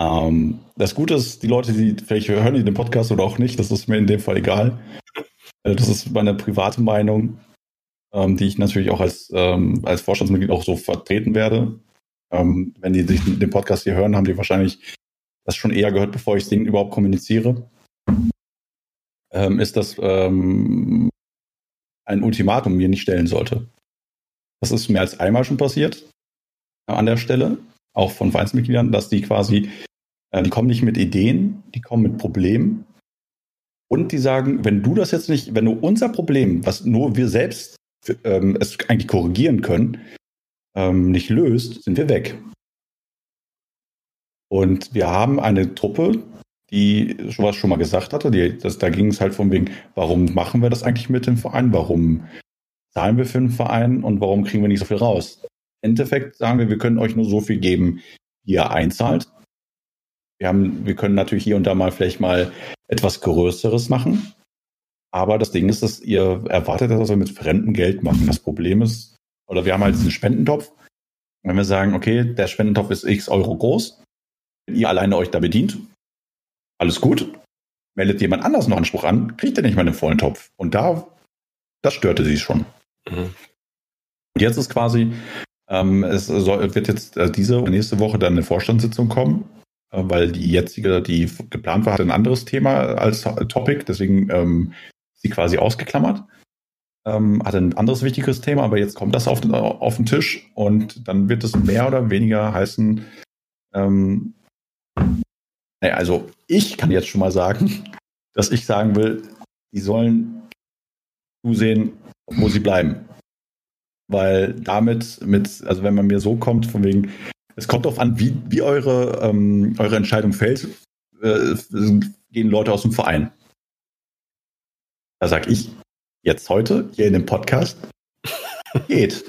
Ähm, das Gute ist, die Leute, die vielleicht hören die den Podcast oder auch nicht, das ist mir in dem Fall egal. Äh, das ist meine private Meinung, ähm, die ich natürlich auch als, ähm, als Vorstandsmitglied auch so vertreten werde. Ähm, wenn die sich den Podcast hier hören, haben die wahrscheinlich das schon eher gehört, bevor ich es denen überhaupt kommuniziere. Ähm, ist das ähm, ein Ultimatum mir nicht stellen sollte. Das ist mehr als einmal schon passiert äh, an der Stelle auch von Vereinsmitgliedern, dass die quasi, äh, die kommen nicht mit Ideen, die kommen mit Problemen. Und die sagen, wenn du das jetzt nicht, wenn du unser Problem, was nur wir selbst ähm, es eigentlich korrigieren können, ähm, nicht löst, sind wir weg. Und wir haben eine Truppe, die sowas schon mal gesagt hatte. Die, das, da ging es halt von wegen, warum machen wir das eigentlich mit dem Verein? Warum zahlen wir für den Verein und warum kriegen wir nicht so viel raus? Endeffekt sagen wir, wir können euch nur so viel geben, wie ihr einzahlt. Wir, haben, wir können natürlich hier und da mal vielleicht mal etwas Größeres machen. Aber das Ding ist, dass ihr erwartet, dass wir mit fremdem Geld machen. Das Problem ist, oder wir haben halt diesen Spendentopf. Wenn wir sagen, okay, der Spendentopf ist x Euro groß, wenn ihr alleine euch da bedient, alles gut. Meldet jemand anders noch Anspruch an, kriegt ihr nicht mal den vollen Topf. Und da, das störte sie schon. Mhm. Und jetzt ist quasi, ähm, es soll, wird jetzt äh, diese und nächste Woche dann eine Vorstandssitzung kommen, äh, weil die jetzige, die geplant war, hat ein anderes Thema als Topic, deswegen ähm, ist sie quasi ausgeklammert. Ähm, hat ein anderes wichtiges Thema, aber jetzt kommt das auf den, auf den Tisch und dann wird es mehr oder weniger heißen, ähm, naja, also ich kann jetzt schon mal sagen, <laughs> dass ich sagen will, die sollen zusehen, wo sie bleiben weil damit, mit, also wenn man mir so kommt, von wegen, es kommt darauf an, wie, wie eure, ähm, eure Entscheidung fällt, äh, gehen Leute aus dem Verein. Da sag ich jetzt heute hier in dem Podcast, <laughs> geht.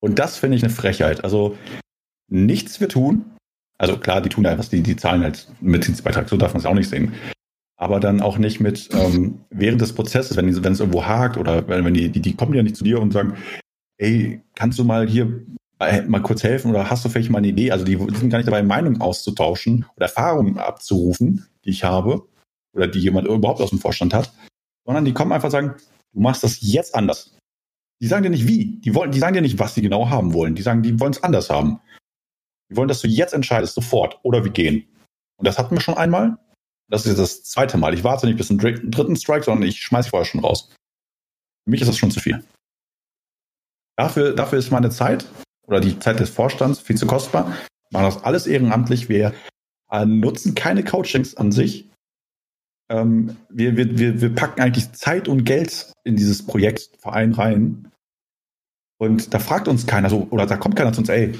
Und das finde ich eine Frechheit. Also nichts wir tun. Also klar, die tun da was, die, die zahlen halt Mitgliedsbeitrag, so darf man es auch nicht sehen. Aber dann auch nicht mit ähm, während des Prozesses, wenn, die, wenn es irgendwo hakt oder wenn die, die, die kommen ja nicht zu dir und sagen, ey, kannst du mal hier mal kurz helfen oder hast du vielleicht mal eine Idee? Also die sind gar nicht dabei, Meinungen auszutauschen oder Erfahrungen abzurufen, die ich habe oder die jemand überhaupt aus dem Vorstand hat, sondern die kommen einfach und sagen, du machst das jetzt anders. Die sagen dir nicht wie, die wollen, die sagen dir nicht, was sie genau haben wollen. Die sagen, die wollen es anders haben. Die wollen, dass du jetzt entscheidest, sofort oder wir gehen. Und das hatten wir schon einmal. Das ist jetzt das zweite Mal. Ich warte nicht bis zum dritten Strike, sondern ich schmeiß vorher schon raus. Für mich ist das schon zu viel. Dafür, dafür ist meine Zeit oder die Zeit des Vorstands viel zu kostbar. Wir machen das alles ehrenamtlich. Wir äh, nutzen keine Coachings an sich. Ähm, wir, wir, wir, wir packen eigentlich Zeit und Geld in dieses Projekt Verein rein. Und da fragt uns keiner so, oder da kommt keiner zu uns, ey,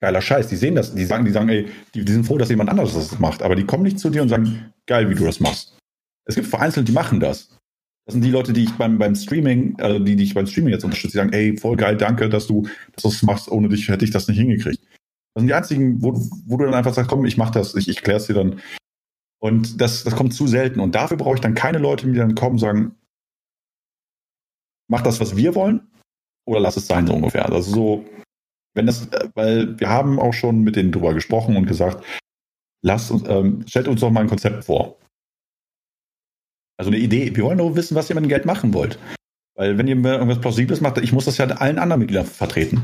geiler Scheiß. Die sehen das, die sagen, die sagen, ey, die, die sind froh, dass jemand anderes das macht. Aber die kommen nicht zu dir und sagen, geil, wie du das machst. Es gibt vereinzelt, die machen das. Das sind die Leute, die ich beim, beim Streaming, also die, die ich beim Streaming jetzt unterstütze, die sagen, ey, voll geil, danke, dass du, dass du das machst. Ohne dich hätte ich das nicht hingekriegt. Das sind die einzigen, wo, wo du dann einfach sagst, komm, ich mach das, ich, ich klär's dir dann. Und das, das kommt zu selten. Und dafür brauche ich dann keine Leute, die dann kommen und sagen, mach das, was wir wollen, oder lass es sein, so ungefähr. Also so, wenn das, weil wir haben auch schon mit denen drüber gesprochen und gesagt, lasst uns, ähm, stellt uns doch mal ein Konzept vor. Also eine Idee. Wir wollen nur wissen, was ihr mit dem Geld machen wollt. Weil wenn ihr irgendwas Plausibles macht, ich muss das ja allen anderen Mitgliedern vertreten.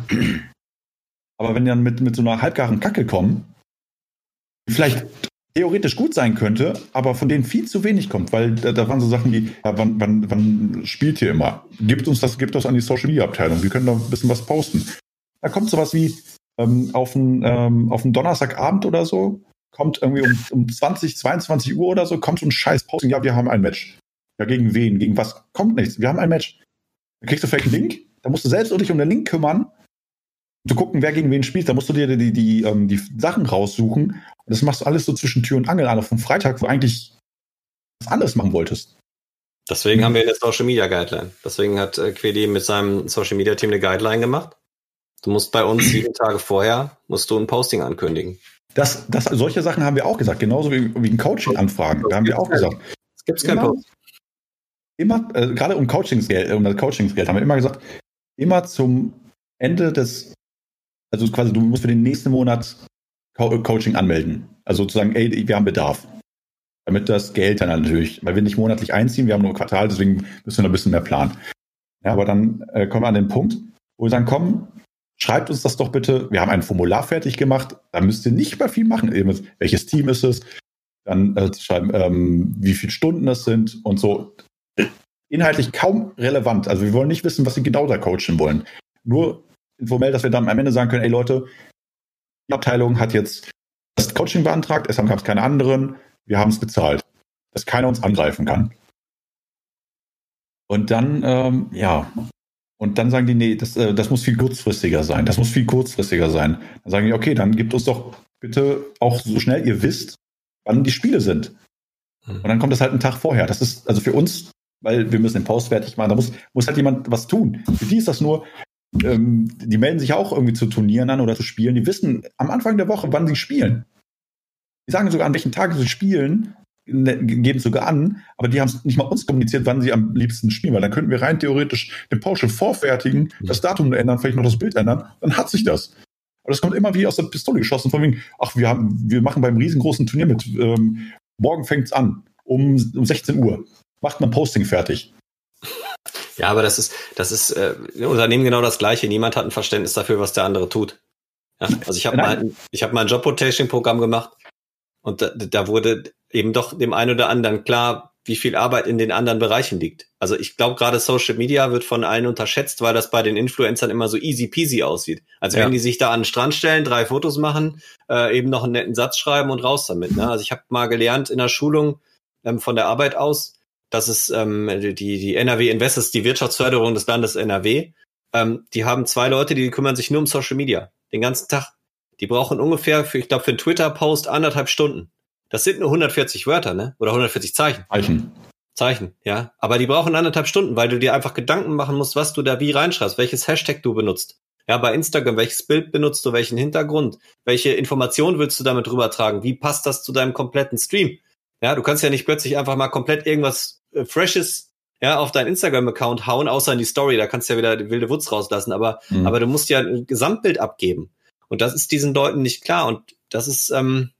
Aber wenn ihr dann mit, mit so einer halbgaren Kacke kommen, die vielleicht theoretisch gut sein könnte, aber von denen viel zu wenig kommt, weil da, da waren so Sachen wie, ja, wann, wann, wann spielt ihr immer? Gibt uns das, gibt das an die Social Media Abteilung. Wir können da ein bisschen was posten. Da kommt sowas wie ähm, auf einen ähm, Donnerstagabend oder so, kommt irgendwie um, um 20, 22 Uhr oder so, kommt so ein scheiß Posting, ja, wir haben ein Match. Ja, gegen wen? Gegen was? Kommt nichts. Wir haben ein Match. Dann kriegst du vielleicht einen Link, da musst du selbst dich um den Link kümmern, zu gucken, wer gegen wen spielt. Da musst du dir die, die, die, ähm, die Sachen raussuchen. Und das machst du alles so zwischen Tür und Angel an auf einem Freitag, wo eigentlich was anderes machen wolltest. Deswegen haben wir eine Social Media Guideline. Deswegen hat äh, Quedi mit seinem Social Media Team eine Guideline gemacht. Du musst bei uns sieben Tage vorher musst du ein Posting ankündigen. Das, das, solche Sachen haben wir auch gesagt, genauso wie, wie ein Coaching-Anfragen. Da haben wir auch gesagt. Es gibt kein Post. Immer, äh, gerade um Coachingsgeld, um das Coachingsgeld haben wir immer gesagt, immer zum Ende des, also quasi du musst für den nächsten Monat Co Coaching anmelden. Also sozusagen, ey, wir haben Bedarf. Damit das Geld dann natürlich, weil wir nicht monatlich einziehen, wir haben nur ein Quartal, deswegen müssen wir noch ein bisschen mehr planen. Ja, aber dann äh, kommen wir an den Punkt, wo wir sagen, komm, schreibt uns das doch bitte. Wir haben ein Formular fertig gemacht. Da müsst ihr nicht mehr viel machen. Eben, welches Team ist es? Dann äh, schreiben, ähm, wie viele Stunden das sind und so. Inhaltlich kaum relevant. Also wir wollen nicht wissen, was sie genau da coachen wollen. Nur informell, dass wir dann am Ende sagen können, ey Leute, die Abteilung hat jetzt das Coaching beantragt, es gab es keine anderen, wir haben es bezahlt. Dass keiner uns angreifen kann. Und dann, ähm, ja, und dann sagen die, nee, das, äh, das muss viel kurzfristiger sein. Das muss viel kurzfristiger sein. Dann sagen die, okay, dann gibt uns doch bitte auch so schnell ihr wisst, wann die Spiele sind. Mhm. Und dann kommt das halt einen Tag vorher. Das ist also für uns, weil wir müssen den Post fertig machen, da muss, muss halt jemand was tun. Für die ist das nur, ähm, die melden sich auch irgendwie zu Turnieren an oder zu Spielen. Die wissen am Anfang der Woche, wann sie spielen. Die sagen sogar, an welchen Tagen sie spielen geben sogar an, aber die haben es nicht mal uns kommuniziert, wann sie am liebsten spielen, weil dann könnten wir rein theoretisch den Pauschal vorfertigen, das Datum ändern, vielleicht noch das Bild ändern, dann hat sich das. Aber das kommt immer wie aus der Pistole geschossen, von wegen, ach, wir haben, wir machen beim riesengroßen Turnier mit, ähm, morgen fängt's an, um, um 16 Uhr. Macht man Posting fertig. Ja, aber das ist, das ist äh, Unternehmen genau das Gleiche. Niemand hat ein Verständnis dafür, was der andere tut. Ja, also ich habe mal, ich habe mal ein Job Rotation Programm gemacht und da, da wurde eben doch dem einen oder anderen klar, wie viel Arbeit in den anderen Bereichen liegt. Also ich glaube, gerade Social Media wird von allen unterschätzt, weil das bei den Influencern immer so easy peasy aussieht. Also ja. wenn die sich da an den Strand stellen, drei Fotos machen, äh, eben noch einen netten Satz schreiben und raus damit. Ne? Also ich habe mal gelernt in der Schulung ähm, von der Arbeit aus, dass es ähm, die, die NRW Investors, die Wirtschaftsförderung des Landes NRW, ähm, die haben zwei Leute, die kümmern sich nur um Social Media. Den ganzen Tag. Die brauchen ungefähr, für, ich glaube, für einen Twitter-Post anderthalb Stunden. Das sind nur 140 Wörter, ne? Oder 140 Zeichen. Zeichen. Zeichen, ja. Aber die brauchen anderthalb Stunden, weil du dir einfach Gedanken machen musst, was du da wie reinschreibst, welches Hashtag du benutzt. Ja, bei Instagram, welches Bild benutzt du, welchen Hintergrund? Welche Informationen willst du damit rübertragen? Wie passt das zu deinem kompletten Stream? Ja, du kannst ja nicht plötzlich einfach mal komplett irgendwas äh, Freshes ja, auf deinen Instagram-Account hauen, außer in die Story, da kannst du ja wieder die wilde Wutz rauslassen, aber, mhm. aber du musst ja ein Gesamtbild abgeben. Und das ist diesen Leuten nicht klar. Und das ist, ähm,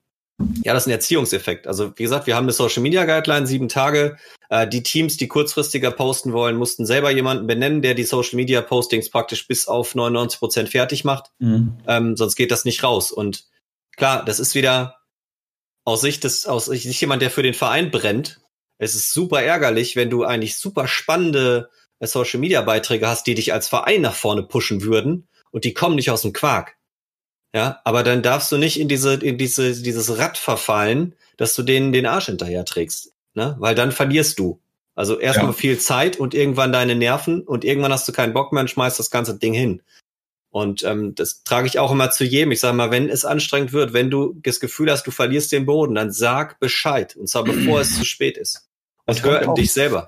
ja, das ist ein Erziehungseffekt. Also wie gesagt, wir haben eine Social Media Guideline, sieben Tage. Äh, die Teams, die kurzfristiger posten wollen, mussten selber jemanden benennen, der die Social Media Postings praktisch bis auf 99 Prozent fertig macht. Mhm. Ähm, sonst geht das nicht raus. Und klar, das ist wieder aus Sicht des, aus Sicht jemand, der für den Verein brennt. Es ist super ärgerlich, wenn du eigentlich super spannende äh, Social Media Beiträge hast, die dich als Verein nach vorne pushen würden und die kommen nicht aus dem Quark. Ja, aber dann darfst du nicht in diese, in diese, dieses Rad verfallen, dass du denen den Arsch hinterher trägst, ne? Weil dann verlierst du. Also erstmal ja. viel Zeit und irgendwann deine Nerven und irgendwann hast du keinen Bock mehr und schmeißt das ganze Ding hin. Und ähm, das trage ich auch immer zu jedem. Ich sage mal, wenn es anstrengend wird, wenn du das Gefühl hast, du verlierst den Boden, dann sag Bescheid. Und zwar bevor es zu spät ist. Und hör dich selber.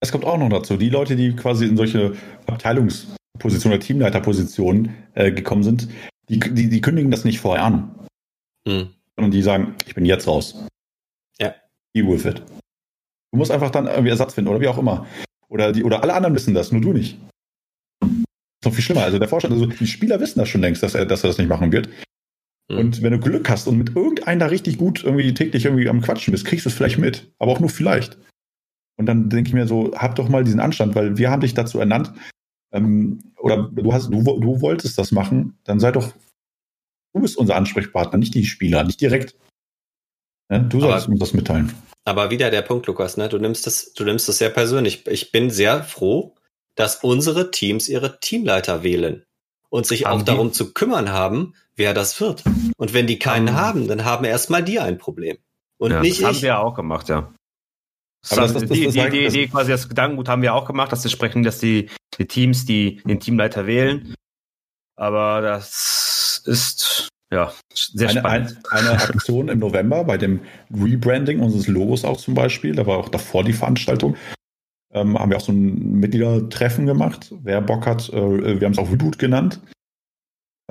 Es kommt auch noch dazu. Die Leute, die quasi in solche Abteilungspositionen oder Teamleiterpositionen äh, gekommen sind, die, die, die kündigen das nicht vorher an. Mhm. Sondern die sagen, ich bin jetzt raus. Ja. Deal with it. Du musst einfach dann irgendwie Ersatz finden oder wie auch immer. Oder, die, oder alle anderen wissen das, nur du nicht. Noch viel schlimmer. Also der Vorstand, also die Spieler wissen das schon längst, dass er, dass er das nicht machen wird. Mhm. Und wenn du Glück hast und mit irgendeinem da richtig gut irgendwie täglich irgendwie am Quatschen bist, kriegst du es vielleicht mit. Aber auch nur vielleicht. Und dann denke ich mir so, hab doch mal diesen Anstand, weil wir haben dich dazu ernannt, ähm, oder du hast, du, du wolltest das machen, dann sei doch, du bist unser Ansprechpartner, nicht die Spieler, nicht direkt. Ja, du sollst aber, uns das mitteilen. Aber wieder der Punkt, Lukas, ne? Du nimmst das, du nimmst das sehr persönlich. Ich bin sehr froh, dass unsere Teams ihre Teamleiter wählen und sich haben auch darum die? zu kümmern haben, wer das wird. Und wenn die keinen haben, dann haben erstmal die ein Problem. Und ja, nicht das ich. haben wir auch gemacht, ja. Aber das, das, das, die, die, die, die, quasi das Gedankengut haben wir auch gemacht, dass wir sprechen, dass die, die Teams, die den Teamleiter wählen. Aber das ist ja sehr eine, spannend. Eine, eine Aktion im November bei dem Rebranding unseres Logos auch zum Beispiel, da war auch davor die Veranstaltung, ähm, haben wir auch so ein Mitgliedertreffen gemacht. Wer Bock hat, äh, wir haben es auch Reboot genannt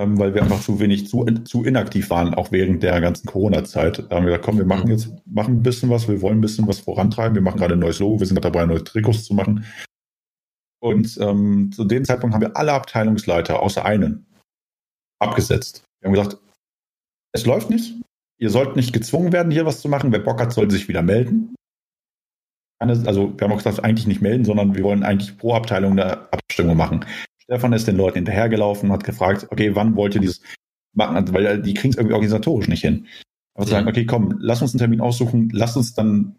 ähm, weil wir einfach zu wenig, zu, zu inaktiv waren, auch während der ganzen Corona-Zeit. Da haben wir gesagt, komm, wir machen jetzt, machen ein bisschen was, wir wollen ein bisschen was vorantreiben, wir machen gerade ein neues Logo, wir sind gerade dabei, neue Trikots zu machen. Und ähm, zu dem Zeitpunkt haben wir alle Abteilungsleiter außer einen abgesetzt. Wir haben gesagt, es läuft nicht. Ihr sollt nicht gezwungen werden, hier was zu machen. Wer Bock hat, soll sich wieder melden. Also wir haben auch gesagt, eigentlich nicht melden, sondern wir wollen eigentlich pro Abteilung eine Abstimmung machen. Stefan ist den Leuten hinterhergelaufen und hat gefragt, okay, wann wollt ihr dieses machen? Also, weil die kriegen es irgendwie organisatorisch nicht hin. Aber zu sagen, okay, komm, lass uns einen Termin aussuchen, lass uns dann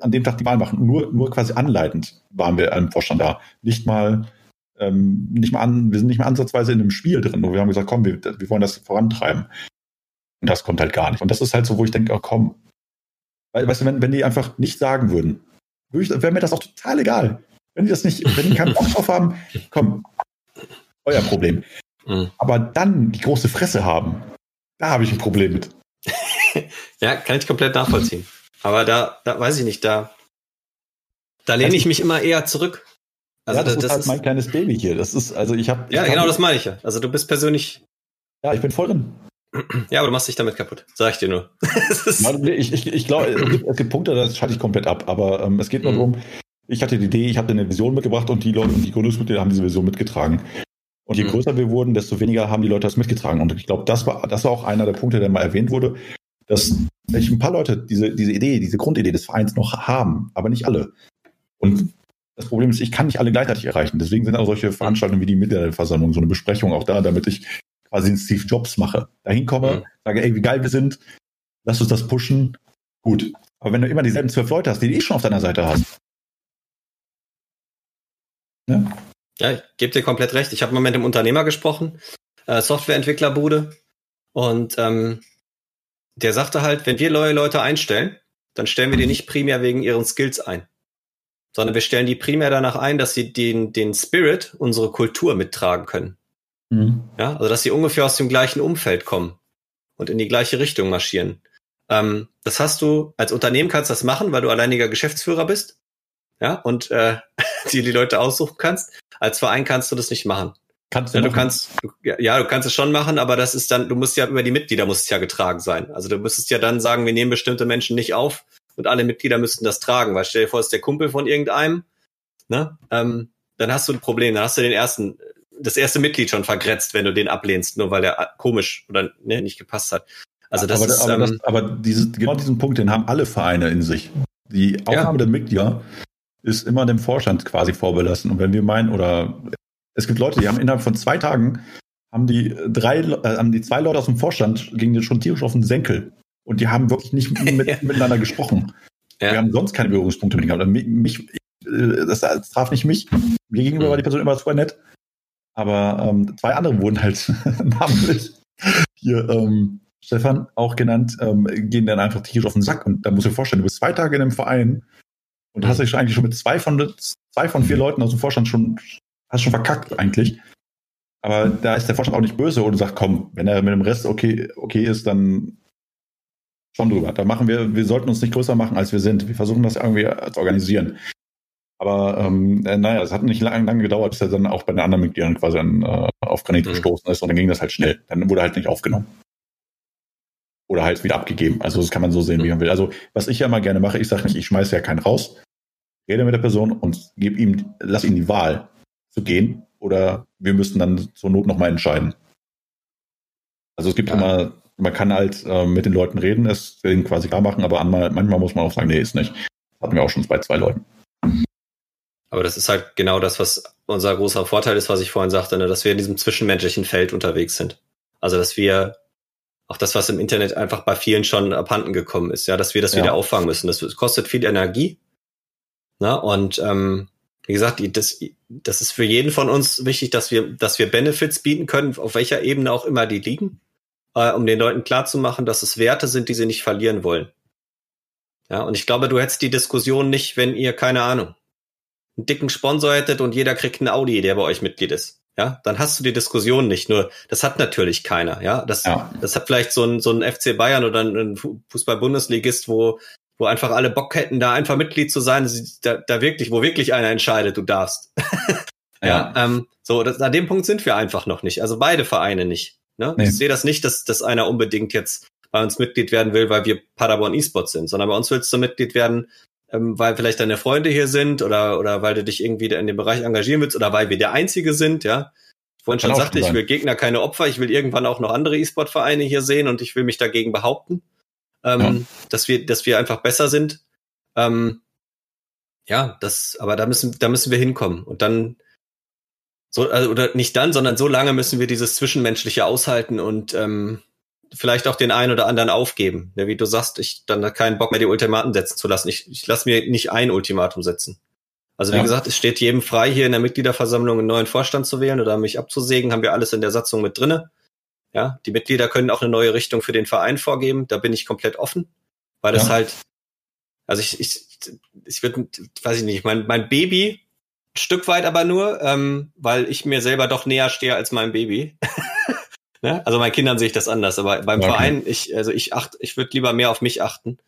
an dem Tag die Wahl machen. Nur, nur quasi anleitend waren wir im Vorstand da. Nicht mal, ähm, nicht mal an, wir sind nicht mal ansatzweise in einem Spiel drin, wo wir haben gesagt, komm, wir, wir wollen das vorantreiben. Und das kommt halt gar nicht. Und das ist halt so, wo ich denke, oh, komm. Weißt du, wenn, wenn die einfach nicht sagen würden, wäre mir das auch total egal. Wenn die das nicht, wenn die keinen Bock drauf haben, komm, euer Problem. Mhm. Aber dann die große Fresse haben, da habe ich ein Problem mit. <laughs> ja, kann ich komplett nachvollziehen. Aber da, da weiß ich nicht, da, da lehne ich mich immer eher zurück. Also ja, das, das ist halt ist mein kleines Baby hier. Das ist, also ich habe. Ja, genau, das meine ich ja. Also du bist persönlich. Ja, ich bin voll drin. Ja, aber du machst dich damit kaputt. Sag ich dir nur. <laughs> ich ich, ich glaube, es gibt, es gibt Punkte, das schalte ich komplett ab. Aber ähm, es geht nur mhm. darum, ich hatte die Idee, ich hatte eine Vision mitgebracht und die Leute und die Gründungsmitglieder haben diese Vision mitgetragen. Und je mhm. größer wir wurden, desto weniger haben die Leute das mitgetragen. Und ich glaube, das war, das war auch einer der Punkte, der mal erwähnt wurde, dass ein paar Leute diese, diese Idee, diese Grundidee des Vereins noch haben, aber nicht alle. Und das Problem ist, ich kann nicht alle gleichzeitig erreichen. Deswegen sind auch solche Veranstaltungen wie die Mitgliederversammlung, so eine Besprechung auch da, damit ich quasi einen Steve Jobs mache. Dahin komme, mhm. sage, ey, wie geil wir sind, lass uns das pushen. Gut. Aber wenn du immer dieselben zwölf Leute hast, die du eh schon auf deiner Seite hast, Ne? Ja, ich gebe dir komplett recht. Ich habe mal mit einem Unternehmer gesprochen, äh, Softwareentwicklerbude, und ähm, der sagte halt, wenn wir neue Leute einstellen, dann stellen wir die nicht primär wegen ihren Skills ein, sondern wir stellen die primär danach ein, dass sie den, den Spirit, unsere Kultur mittragen können. Mhm. Ja, also dass sie ungefähr aus dem gleichen Umfeld kommen und in die gleiche Richtung marschieren. Ähm, das hast du, als Unternehmen kannst du das machen, weil du alleiniger Geschäftsführer bist ja, und äh, <laughs> die die Leute aussuchen kannst. Als Verein kannst du das nicht machen. Kannst du, ja, du kannst, du, ja, du kannst es schon machen, aber das ist dann, du musst ja über die Mitglieder muss es ja getragen sein. Also du müsstest ja dann sagen, wir nehmen bestimmte Menschen nicht auf und alle Mitglieder müssten das tragen, weil stell dir vor, es ist der Kumpel von irgendeinem, ne? Ähm, dann hast du ein Problem, dann hast du den ersten, das erste Mitglied schon vergrätzt, wenn du den ablehnst, nur weil der komisch oder ne, nicht gepasst hat. Also das aber, ist, aber, ähm, das, aber dieses, genau diesen Punkt, den haben alle Vereine in sich. Die Aufnahme ja. der Mitglieder ist immer dem Vorstand quasi vorbelassen. Und wenn wir meinen, oder es gibt Leute, die haben innerhalb von zwei Tagen haben die drei, äh, haben die zwei Leute aus dem Vorstand gegen den schon tierisch auf den Senkel. Und die haben wirklich nicht mit, <laughs> miteinander gesprochen. Ja. Wir haben sonst keine Berührungspunkte mit gehabt. Mich, mich, äh, das, das traf nicht mich. Mir gegenüber mhm. war die Person immer super nett. Aber ähm, zwei andere wurden halt <laughs> namentlich hier ähm, Stefan auch genannt, ähm, gehen dann einfach tierisch auf den Sack. Und da musst du dir vorstellen, du bist zwei Tage in einem Verein und hast dich eigentlich schon mit zwei von, zwei von vier Leuten aus dem Vorstand schon, hast schon verkackt eigentlich. Aber da ist der Vorstand auch nicht böse und sagt, komm, wenn er mit dem Rest okay, okay ist, dann schon drüber. Da machen wir, wir sollten uns nicht größer machen, als wir sind. Wir versuchen das irgendwie zu organisieren. Aber ähm, äh, naja, es hat nicht lange, lange gedauert, bis er dann auch bei den anderen Mitgliedern quasi an, äh, auf Granit mhm. gestoßen ist und dann ging das halt schnell. Dann wurde halt nicht aufgenommen. Oder halt wieder abgegeben. Also das kann man so sehen, wie man will. Also was ich ja mal gerne mache, ich sage nicht, ich schmeiße ja keinen raus, rede mit der Person und gebe ihm, lass ihm die Wahl zu gehen oder wir müssen dann zur Not nochmal entscheiden. Also es gibt ja. immer, man kann halt äh, mit den Leuten reden, es denen quasi klar machen, aber manchmal muss man auch sagen, nee, ist nicht. Das hatten wir auch schon bei zwei Leuten. Aber das ist halt genau das, was unser großer Vorteil ist, was ich vorhin sagte, ne, dass wir in diesem zwischenmenschlichen Feld unterwegs sind. Also dass wir auch das, was im Internet einfach bei vielen schon abhanden gekommen ist, ja, dass wir das ja. wieder auffangen müssen. Das, kostet viel Energie. Ne? Und ähm, wie gesagt, das, das ist für jeden von uns wichtig, dass wir, dass wir Benefits bieten können, auf welcher Ebene auch immer die liegen, äh, um den Leuten klarzumachen, dass es Werte sind, die sie nicht verlieren wollen. Ja, und ich glaube, du hättest die Diskussion nicht, wenn ihr, keine Ahnung, einen dicken Sponsor hättet und jeder kriegt einen Audi, der bei euch Mitglied ist. Ja, dann hast du die Diskussion nicht. Nur, das hat natürlich keiner. Ja, das, ja. das hat vielleicht so ein, so ein FC Bayern oder ein Fußball-Bundesligist, wo, wo einfach alle Bock hätten, da einfach Mitglied zu sein, da, da wirklich, wo wirklich einer entscheidet, du darfst. <laughs> ja, ja ähm, so, das, an dem Punkt sind wir einfach noch nicht. Also beide Vereine nicht. Ne? Nee. Ich sehe das nicht, dass, dass einer unbedingt jetzt bei uns Mitglied werden will, weil wir Paderborn E-Sports sind, sondern bei uns willst du Mitglied werden, ähm, weil vielleicht deine Freunde hier sind oder, oder weil du dich irgendwie in dem Bereich engagieren willst oder weil wir der Einzige sind, ja. Ich vorhin schon sagte, ich will Gegner keine Opfer, ich will irgendwann auch noch andere E-Sport-Vereine hier sehen und ich will mich dagegen behaupten, ähm, ja. dass wir, dass wir einfach besser sind. Ähm, ja, das, aber da müssen, da müssen wir hinkommen und dann so, also, oder nicht dann, sondern so lange müssen wir dieses Zwischenmenschliche aushalten und ähm, vielleicht auch den einen oder anderen aufgeben. Ja, wie du sagst, ich dann keinen Bock mehr die Ultimaten setzen zu lassen. Ich, ich lasse mir nicht ein Ultimatum setzen. Also wie ja. gesagt, es steht jedem frei, hier in der Mitgliederversammlung einen neuen Vorstand zu wählen oder mich abzusägen, haben wir alles in der Satzung mit drinne. Ja, die Mitglieder können auch eine neue Richtung für den Verein vorgeben. Da bin ich komplett offen, weil das halt, also ich, ich, ich würde, weiß ich nicht, mein, mein Baby, ein Stück weit aber nur, ähm, weil ich mir selber doch näher stehe als mein Baby. <laughs> Ne? Also meinen Kindern sehe ich das anders, aber beim okay. Verein, ich, also ich acht, ich würde lieber mehr auf mich achten,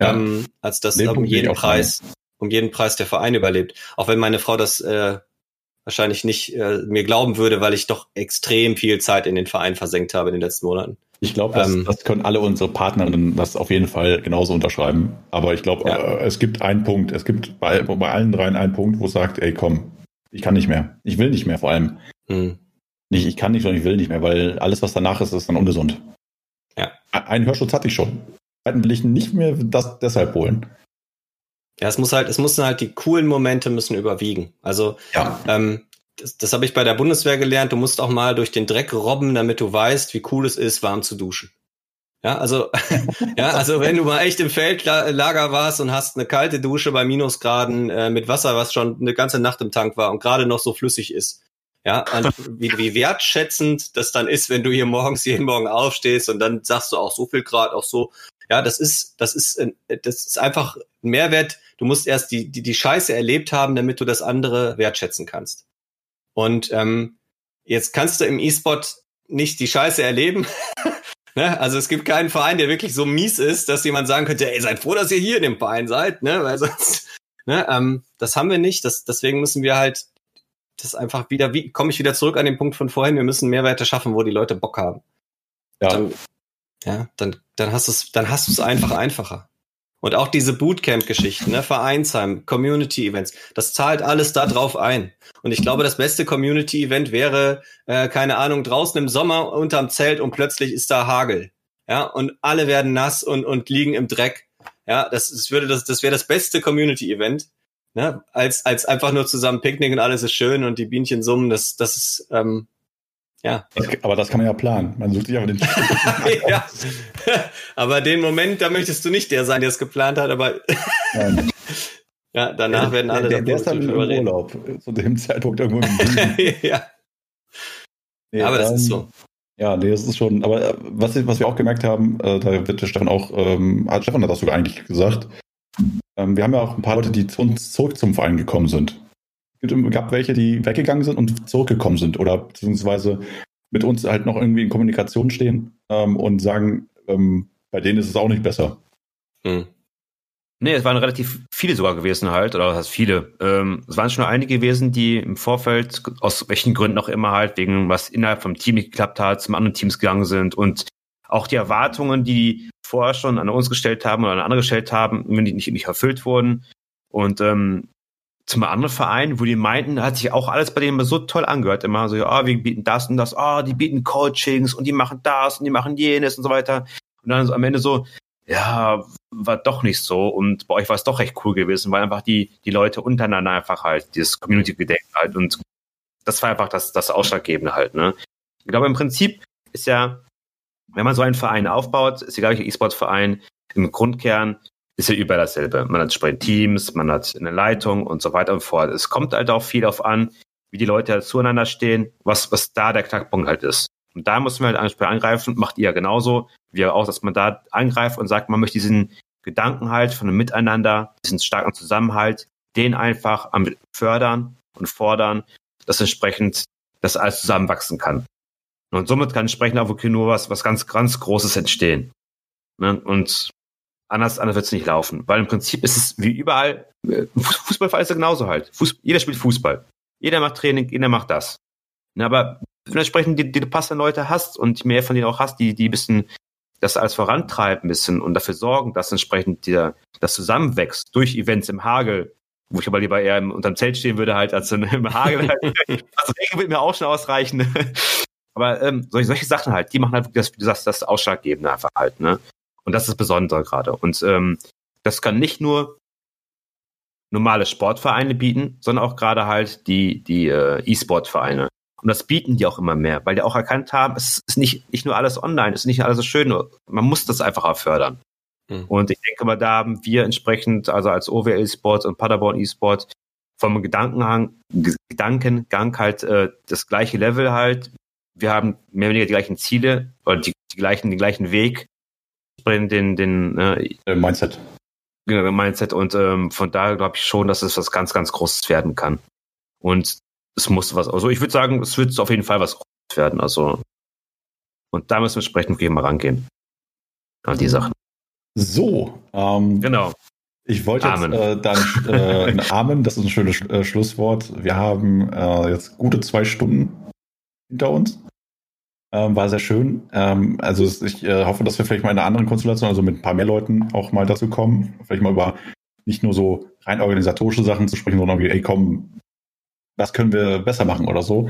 ja. ähm, als dass Den um jeden Preis, um jeden Preis der Verein überlebt. Auch wenn meine Frau das äh, wahrscheinlich nicht äh, mir glauben würde, weil ich doch extrem viel Zeit in den Verein versenkt habe in den letzten Monaten. Ich glaube, das, ähm, das können alle unsere Partnerinnen das auf jeden Fall genauso unterschreiben. Aber ich glaube, ja. äh, es gibt einen Punkt, es gibt bei, bei allen dreien einen Punkt, wo es sagt, ey komm, ich kann nicht mehr. Ich will nicht mehr vor allem. Hm. Nicht, ich kann nicht und ich will nicht mehr, weil alles, was danach ist, ist dann ungesund. Ja. Einen Hörschutz hatte ich schon. Zweiten will ich nicht mehr das deshalb holen. Ja, es muss halt, es müssen halt die coolen Momente müssen überwiegen. Also ja. ähm, das, das habe ich bei der Bundeswehr gelernt. Du musst auch mal durch den Dreck robben, damit du weißt, wie cool es ist, warm zu duschen. Ja, also, <laughs> ja, also wenn du mal echt im Feldlager warst und hast eine kalte Dusche bei Minusgraden äh, mit Wasser, was schon eine ganze Nacht im Tank war und gerade noch so flüssig ist, ja, wie, wie wertschätzend das dann ist, wenn du hier morgens jeden Morgen aufstehst und dann sagst du auch so viel Grad, auch so. Ja, das ist, das ist, das ist einfach ein Mehrwert. Du musst erst die, die, die Scheiße erlebt haben, damit du das andere wertschätzen kannst. Und ähm, jetzt kannst du im E-Sport nicht die Scheiße erleben. <laughs> ne? Also es gibt keinen Verein, der wirklich so mies ist, dass jemand sagen könnte, ey, seid froh, dass ihr hier in dem Verein seid, ne? Weil <laughs> sonst, ne? Ähm, das haben wir nicht. Das, deswegen müssen wir halt das ist einfach wieder, wie komme ich wieder zurück an den Punkt von vorhin, wir müssen Mehrwerte schaffen, wo die Leute Bock haben. Ja. Dann, ja, dann, dann hast du es, dann hast du es einfach einfacher. Und auch diese Bootcamp-Geschichten, ne, Vereinsheim, Community-Events, das zahlt alles da drauf ein. Und ich glaube, das beste Community-Event wäre, äh, keine Ahnung, draußen im Sommer unterm Zelt und plötzlich ist da Hagel. Ja, und alle werden nass und, und liegen im Dreck. Ja, das, das würde das, das wäre das beste Community-Event. Ne, als, als einfach nur zusammen Picknick und alles ist schön und die Bienchen summen, das, das ist, ähm, ja. Das, aber das kann man ja planen. Man sucht sich aber den. <laughs> ja. <laughs> aber den Moment, da möchtest du nicht der sein, der es geplant hat, aber. <laughs> ja, danach werden alle der, der ist dann im Urlaub, zu dem Zeitpunkt irgendwo im Ja. Nee, aber das ähm, ist so. Ja, nee, das ist schon, aber äh, was, was wir auch gemerkt haben, äh, da wird der Stefan auch, ähm, hat Stefan hat das sogar eigentlich gesagt, ähm, wir haben ja auch ein paar Leute, die zu uns zurück zum Verein gekommen sind gab welche, die weggegangen sind und zurückgekommen sind oder beziehungsweise mit uns halt noch irgendwie in Kommunikation stehen ähm, und sagen, ähm, bei denen ist es auch nicht besser. Hm. Nee, es waren relativ viele sogar gewesen halt, oder was heißt viele. Ähm, es waren schon einige gewesen, die im Vorfeld, aus welchen Gründen auch immer halt, wegen was innerhalb vom Team nicht geklappt hat, zum anderen Teams gegangen sind und auch die Erwartungen, die vorher schon an uns gestellt haben oder an andere gestellt haben, wenn die nicht, nicht erfüllt wurden. Und ähm, zum anderen Verein, wo die meinten, hat sich auch alles bei denen so toll angehört, immer so, ah, oh, wir bieten das und das, ah, oh, die bieten Coachings und die machen das und die machen jenes und so weiter. Und dann so am Ende so, ja, war doch nicht so und bei euch war es doch recht cool gewesen, weil einfach die, die Leute untereinander einfach halt dieses Community-Gedenken halt und das war einfach das, das Ausschlaggebende halt, ne. Ich glaube, im Prinzip ist ja, wenn man so einen Verein aufbaut, ist egal welcher E-Sport-Verein, im Grundkern ist ja überall dasselbe. Man hat entsprechend Teams, man hat eine Leitung und so weiter und fort. Es kommt halt auch viel auf an, wie die Leute halt zueinander stehen, was, was da der Knackpunkt halt ist. Und da muss man halt angreifen, macht ihr ja genauso, wie auch, dass man da angreift und sagt, man möchte diesen Gedanken halt von einem Miteinander, diesen starken Zusammenhalt, den einfach am fördern und fordern, dass entsprechend das alles zusammenwachsen kann. Und somit kann entsprechend auch wirklich nur was, was ganz, ganz Großes entstehen. Ne? Und Anders, anders wird es nicht laufen. Weil im Prinzip ist es wie überall, äh, Fußballfall ist ja genauso halt. Fuß, jeder spielt Fußball. Jeder macht Training, jeder macht das. aber wenn du entsprechend die, die passenden Leute hast und mehr von denen auch hast, die, die ein bisschen das alles vorantreiben bisschen und dafür sorgen, dass entsprechend der, das zusammenwächst durch Events im Hagel, wo ich aber lieber eher im, unterm Zelt stehen würde, halt, als im Hagel. Halt. <laughs> also Regen wird mir auch schon ausreichen. Aber ähm, solche, solche Sachen halt, die machen halt wirklich das, wie du sagst, das Ausschlaggebende einfach halt, ne? Und das ist das Besondere gerade. Und ähm, das kann nicht nur normale Sportvereine bieten, sondern auch gerade halt die, die äh, E-Sport-Vereine. Und das bieten die auch immer mehr, weil die auch erkannt haben, es ist nicht, nicht nur alles online, es ist nicht alles so schön, man muss das einfach fördern. Mhm. Und ich denke mal, da haben wir entsprechend, also als OWL E-Sport und Paderborn E-Sport, vom Gedankengang, Gedankengang halt äh, das gleiche Level halt. Wir haben mehr oder weniger die gleichen Ziele oder die, die gleichen, den gleichen Weg den, den, den äh, Mindset. Genau, Mindset. Und ähm, von daher glaube ich schon, dass es was ganz, ganz Großes werden kann. Und es muss was, also ich würde sagen, es wird auf jeden Fall was Großes werden. Also und da müssen wir entsprechend mal rangehen. An die Sachen. So. Ähm, genau. Ich wollte jetzt äh, dann äh, <laughs> Amen, das ist ein schönes äh, Schlusswort. Wir haben äh, jetzt gute zwei Stunden hinter uns. Ähm, war sehr schön. Ähm, also ich äh, hoffe, dass wir vielleicht mal in einer anderen Konstellation, also mit ein paar mehr Leuten auch mal dazu kommen. Vielleicht mal über nicht nur so rein organisatorische Sachen zu sprechen, sondern ey, komm, was können wir besser machen oder so.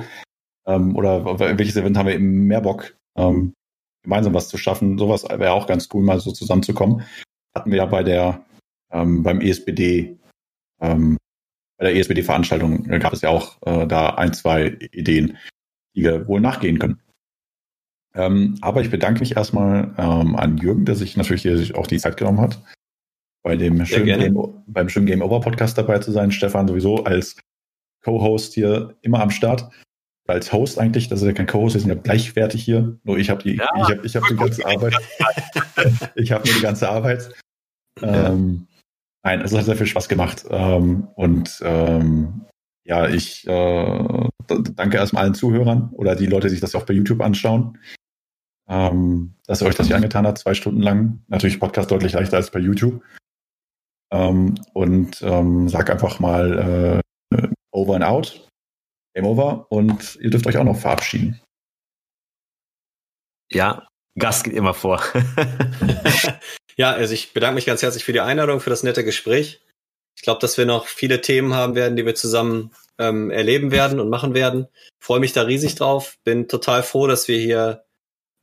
Ähm, oder welches Event haben wir eben mehr Bock, ähm, gemeinsam was zu schaffen. Sowas wäre auch ganz cool, mal so zusammenzukommen. Hatten wir ja bei der, ähm, beim ESBD, ähm, bei der ESBD-Veranstaltung gab es ja auch äh, da ein, zwei Ideen, die wir wohl nachgehen können. Ähm, aber ich bedanke mich erstmal ähm, an Jürgen, der sich natürlich hier auch die Zeit genommen hat, bei dem schönen Game, beim schönen Game Over Podcast dabei zu sein. Stefan sowieso als Co-Host hier immer am Start. Als Host eigentlich, das ist ja kein Co-Host, wir sind ja gleichwertig hier. Nur ich habe die, ja, ich habe ich hab die ganze Arbeit. <laughs> ich habe nur die ganze Arbeit. Ähm, nein, es hat sehr viel Spaß gemacht. Ähm, und ähm, ja, ich äh, danke erstmal allen Zuhörern oder die Leute, die sich das auch bei YouTube anschauen ähm, dass ihr euch das hier angetan habt, zwei Stunden lang. Natürlich Podcast deutlich leichter als bei YouTube. Ähm, und ähm, sag einfach mal äh, over and out. Game over und ihr dürft euch auch noch verabschieden. Ja, Gast geht immer vor. <laughs> ja, also ich bedanke mich ganz herzlich für die Einladung, für das nette Gespräch. Ich glaube, dass wir noch viele Themen haben werden, die wir zusammen ähm, erleben werden und machen werden. Freue mich da riesig drauf. Bin total froh, dass wir hier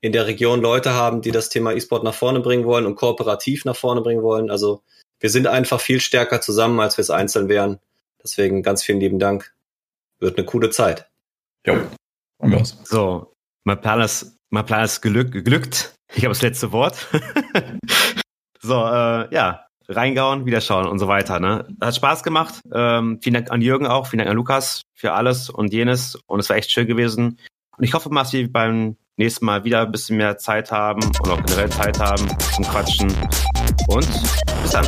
in der Region Leute haben, die das Thema E-Sport nach vorne bringen wollen und kooperativ nach vorne bringen wollen. Also wir sind einfach viel stärker zusammen, als wir es einzeln wären. Deswegen ganz vielen lieben Dank. Wird eine coole Zeit. Uns. So, mein Plan ist, mein Plan ist gelück, geglückt. Ich habe das letzte Wort. <laughs> so, äh, ja, reingauen, wieder schauen und so weiter. Ne? Hat Spaß gemacht. Ähm, vielen Dank an Jürgen auch, vielen Dank an Lukas für alles und jenes. Und es war echt schön gewesen. Und ich hoffe mal, dass wir beim nächsten Mal wieder ein bisschen mehr Zeit haben und auch generell Zeit haben zum Quatschen. Und bis dann.